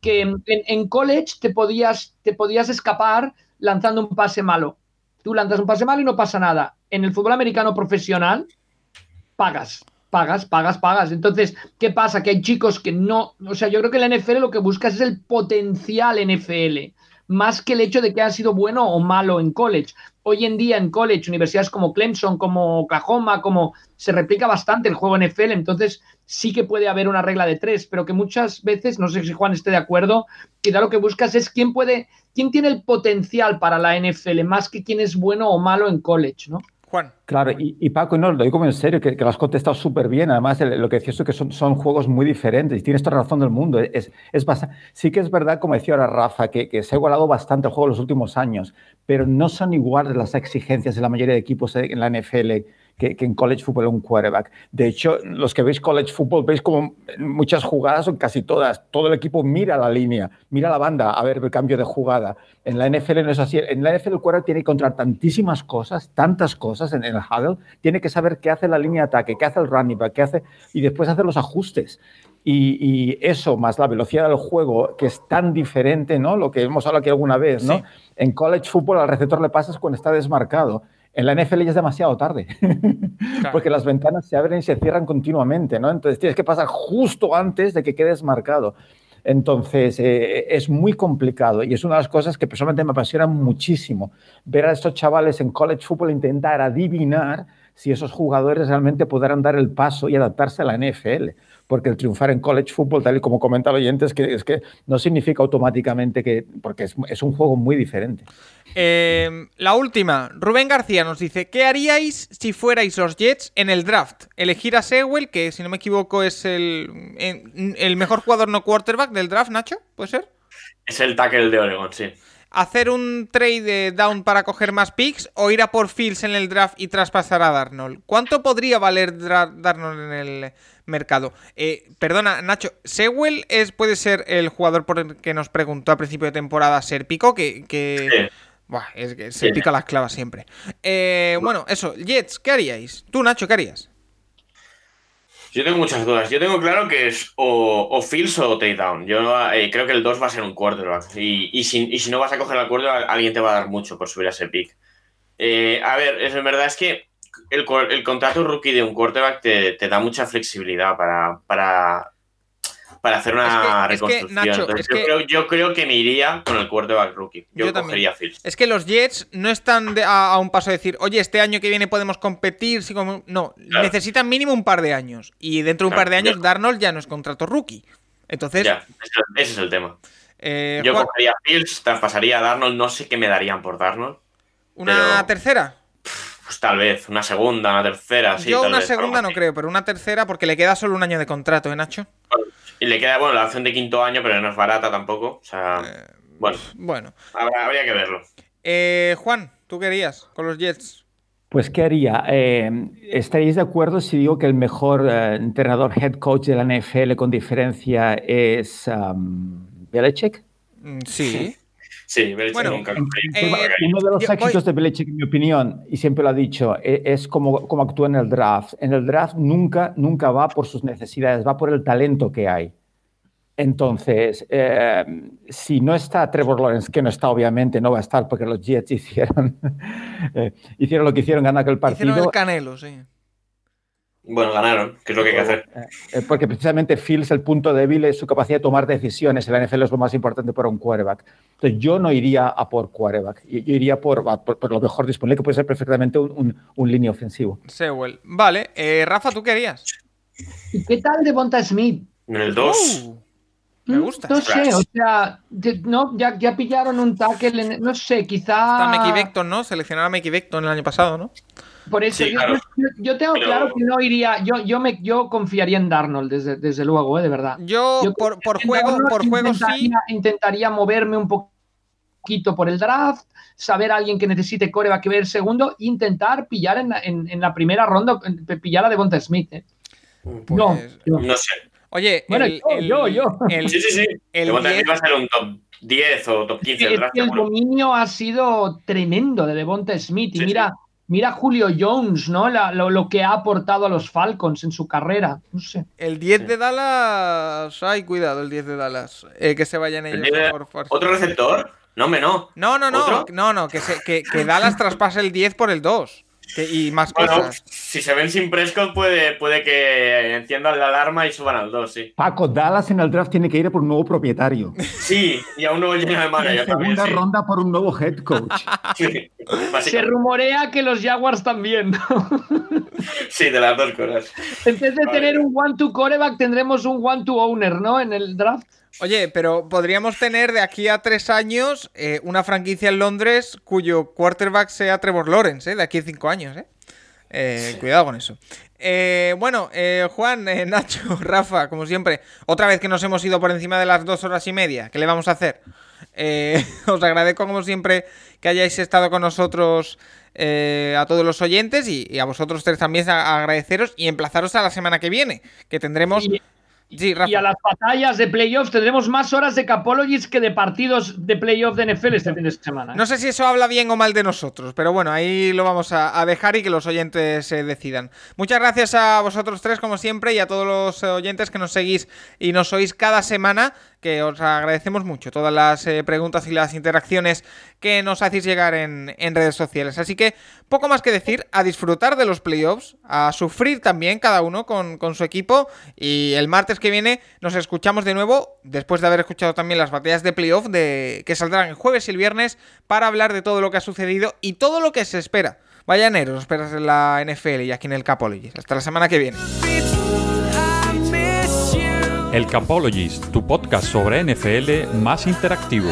S2: que en, en college te podías, te podías escapar lanzando un pase malo. Tú lanzas un pase malo y no pasa nada. En el fútbol americano profesional, pagas, pagas, pagas, pagas. Entonces, ¿qué pasa? Que hay chicos que no, o sea, yo creo que la NFL lo que buscas es el potencial NFL, más que el hecho de que ha sido bueno o malo en college. Hoy en día en college, universidades como Clemson, como Oklahoma, como se replica bastante el juego NFL, entonces sí que puede haber una regla de tres, pero que muchas veces, no sé si Juan esté de acuerdo, quizá lo que buscas es quién puede, quién tiene el potencial para la NFL, más que quién es bueno o malo en college, ¿no?
S5: Claro, y, Paco, no, lo digo en serio, que, lo has contestado súper bien. Además, lo que decías es que son, son, juegos muy diferentes y tienes toda la razón del mundo. Es, es sí que es verdad, como decía ahora Rafa, que, que, se ha igualado bastante el juego en los últimos años, pero no son iguales las exigencias de la mayoría de equipos en la NFL que, en college football un quarterback. De hecho, los que veis college football veis como muchas jugadas, o casi todas, todo el equipo mira la línea, mira la banda a ver el cambio de jugada. En la NFL no es así. En la NFL el quarterback tiene que encontrar tantísimas cosas, tantas cosas en, el huddle, tiene que saber qué hace la línea de ataque, qué hace el running back, qué hace, y después hacer los ajustes. Y, eso, más la velocidad del juego, que es tan diferente, ¿no? Lo que hemos hablado aquí alguna vez, ¿no? En college football al receptor le pasas cuando está desmarcado. En la NFL ya es demasiado tarde, porque las ventanas se abren y se cierran continuamente, ¿no? Entonces tienes que pasar justo antes de que quedes marcado. Entonces, eh, es muy complicado y es una de las cosas que personalmente me apasiona muchísimo. Ver a estos chavales en college football intentar adivinar si esos jugadores realmente podrán dar el paso y adaptarse a la NFL porque el triunfar en college football, tal y como comenta el oyente, es que, es que no significa automáticamente que, porque es, es un juego muy diferente.
S1: Eh, la última, Rubén García nos dice, ¿qué haríais si fuerais los Jets en el draft? Elegir a Sewell, que si no me equivoco es el, el mejor jugador no quarterback del draft, Nacho, ¿puede ser?
S3: Es el tackle de Oregon, sí
S1: hacer un trade down para coger más picks o ir a por Fields en el draft y traspasar a Darnold? ¿Cuánto podría valer Darnold en el mercado? Eh, perdona, Nacho, ¿Sewell es, puede ser el jugador por el que nos preguntó a principio de temporada ser pico? Que, que... es que se pica las clavas siempre. Eh, bueno, eso, Jets, ¿qué haríais? Tú, Nacho, ¿qué harías?
S3: Yo tengo muchas dudas. Yo tengo claro que es o, o Fields o Takedown. Yo eh, creo que el 2 va a ser un quarterback. Y, si, no vas a coger el quarterback, alguien te va a dar mucho por subir a ese pick. Eh, a ver, es, en verdad es que el, contrato rookie de un quarterback te, da mucha flexibilidad para para hacer una reconstrucción. yo, creo, que me iría con el quarterback rookie. Yo, cogería Fields.
S1: Es que los Jets no están a, un paso de decir, oye, este año que viene podemos competir. No, necesitan mínimo un par de años. Y dentro de un par de años, Darnold ya no es contrato rookie. Entonces.
S3: Ya, ese es el tema. Eh, yo cogería Fields, traspasaría a Darnold. No sé qué me darían por Darnold.
S1: ¿Una tercera?
S3: Pues tal vez, una segunda, una tercera.
S1: Yo una segunda no creo, pero una tercera porque le queda solo un año de contrato, ¿eh, Nacho?
S3: Y le queda, bueno, la opción de quinto año, pero no es barata tampoco. O sea, eh, bueno.
S1: Bueno.
S3: Habría, que verlo.
S1: Eh, Juan, ¿tú querías con los Jets?
S5: Pues, ¿qué haría? Eh, ¿Estaréis de acuerdo si digo que el mejor entrenador head coach de la NFL con diferencia es um, Belichick?
S1: Mm, sí.
S3: Sí, Belichick nunca.
S5: uno de los éxitos de Belichick, en mi opinión, y siempre lo ha dicho, e, es como, como actúa en el draft. En el draft nunca, nunca va por sus necesidades, va por el talento que hay. Entonces, eh, si no está Trevor Lawrence, que no está obviamente, no va a estar porque los Jets hicieron, eh, hicieron lo que hicieron, ganar aquel partido.
S1: Hicieron el canelo, sí.
S3: Bueno, ganaron, que es lo que hay que hacer.
S5: Eh, porque precisamente Fields, el punto débil es su capacidad de tomar decisiones. En la NFL es lo más importante para un quarterback. Entonces, yo no iría a por quarterback. Yo, iría por, a por, por lo mejor disponible, que puede ser perfectamente un, un, un línea ofensivo.
S1: Sewell. Vale. Eh, Rafa, ¿tú querías?
S2: ¿Y qué tal de Bonta Smith?
S3: En el 2.
S1: Uh, me
S2: Mm,
S1: gusta.
S2: No sé, o sea, de- no, ya, ya pillaron un tackle, en- no sé, quizá...
S1: Está Mickey Beckton, ¿no? Seleccionaron a Mickey Beckton el año pasado, ¿no?
S2: Por eso,
S3: Sí,
S2: yo,
S3: claro.
S2: yo- yo tengo
S3: Pero-
S2: claro que no iría, yo, yo, me, yo confiaría en Darnold, desde, desde luego, eh, de verdad.
S1: Yo,
S2: Yo
S1: por, por juego,
S2: Darnold
S1: por juego sí.
S2: intentaría, Intentaría moverme un poquito por el draft, saber a alguien que necesite coreback que ver el segundo, intentar pillar en la, en, en la primera ronda, en- pillar a Devonta Smith. eh.
S1: Pues-
S2: no, yo-
S3: No sé.
S1: Oye,
S2: Bueno,
S1: el,
S2: yo,
S1: el-
S2: yo, yo.
S1: el-
S3: Sí, sí, sí.
S1: el
S3: Devonta Smith
S1: 10
S3: va a ser un top 10 o top 15 del
S2: Es
S3: draft.
S2: el dominio ha sido tremendo de Devonta Smith. Y
S3: Sí,
S2: mira, mira Julio Jones, ¿no? La- lo, lo que ha aportado a los Falcons en su carrera. No sé.
S1: El 10 de Dallas. Ay, cuidado, el 10 de Dallas. Eh, que se vayan ellos
S3: 10 de-
S1: por fuerza.
S3: ¿Otro receptor? No, me no.
S1: No, no, no.
S3: ¿Otro?
S1: No, no, que, se- que, que Dallas traspase el 10 por el 2. Que- y más
S3: Bueno,
S1: cosas.
S3: si se ven sin Prescott, puede, puede que enciendan la alarma y suban al 2, sí.
S5: Paco, Dallas en el draft tiene que ir a por un nuevo propietario.
S3: Sí, y a un nuevo general
S5: En
S3: manager también,
S5: segunda
S3: sí.
S5: ronda por un nuevo head coach.
S3: Sí,
S2: Se rumorea que los Jaguars también.
S3: Sí, de las dos cosas.
S2: en vez de
S3: Vale.
S2: tener un one-to coreback, tendremos un one-to owner, ¿no? En el draft.
S1: Oye, pero podríamos tener de aquí a tres años eh, una franquicia en Londres cuyo quarterback sea Trevor Lawrence, ¿eh? De aquí a cinco años, ¿eh? Eh, Cuidado con eso. Eh, bueno, eh, Juan, Nacho, Rafa, como siempre, otra vez que nos hemos ido por encima de las dos horas y media, ¿qué le vamos a hacer? Os agradezco como siempre que hayáis estado con nosotros a todos los oyentes y, y a vosotros tres también a- agradeceros y emplazaros a la semana que viene, que tendremos... Sí, Rafa.
S2: Y a las batallas de playoffs tendremos más horas de Capologies que de partidos de playoff de NFL este fin de semana.
S1: No sé si eso habla bien o mal de nosotros, pero bueno, ahí lo vamos a, a dejar y que los oyentes eh, decidan. Muchas gracias a vosotros tres, como siempre, y a todos los eh, oyentes que nos seguís y nos oís cada semana, que os agradecemos mucho todas las eh, preguntas y las interacciones que nos hacéis llegar en, en redes sociales. Así que poco más que decir, a disfrutar de los playoffs, a sufrir también cada uno con, con su equipo, y el martes que viene nos escuchamos de nuevo, después de haber escuchado también las batallas de playoff de, que saldrán el jueves y el viernes, para hablar de todo lo que ha sucedido y todo lo que se espera. Vaya enero, nos esperas en la NFL y aquí en el Capology. Hasta la semana que viene.
S4: El Capologist, tu podcast sobre NFL más interactivo.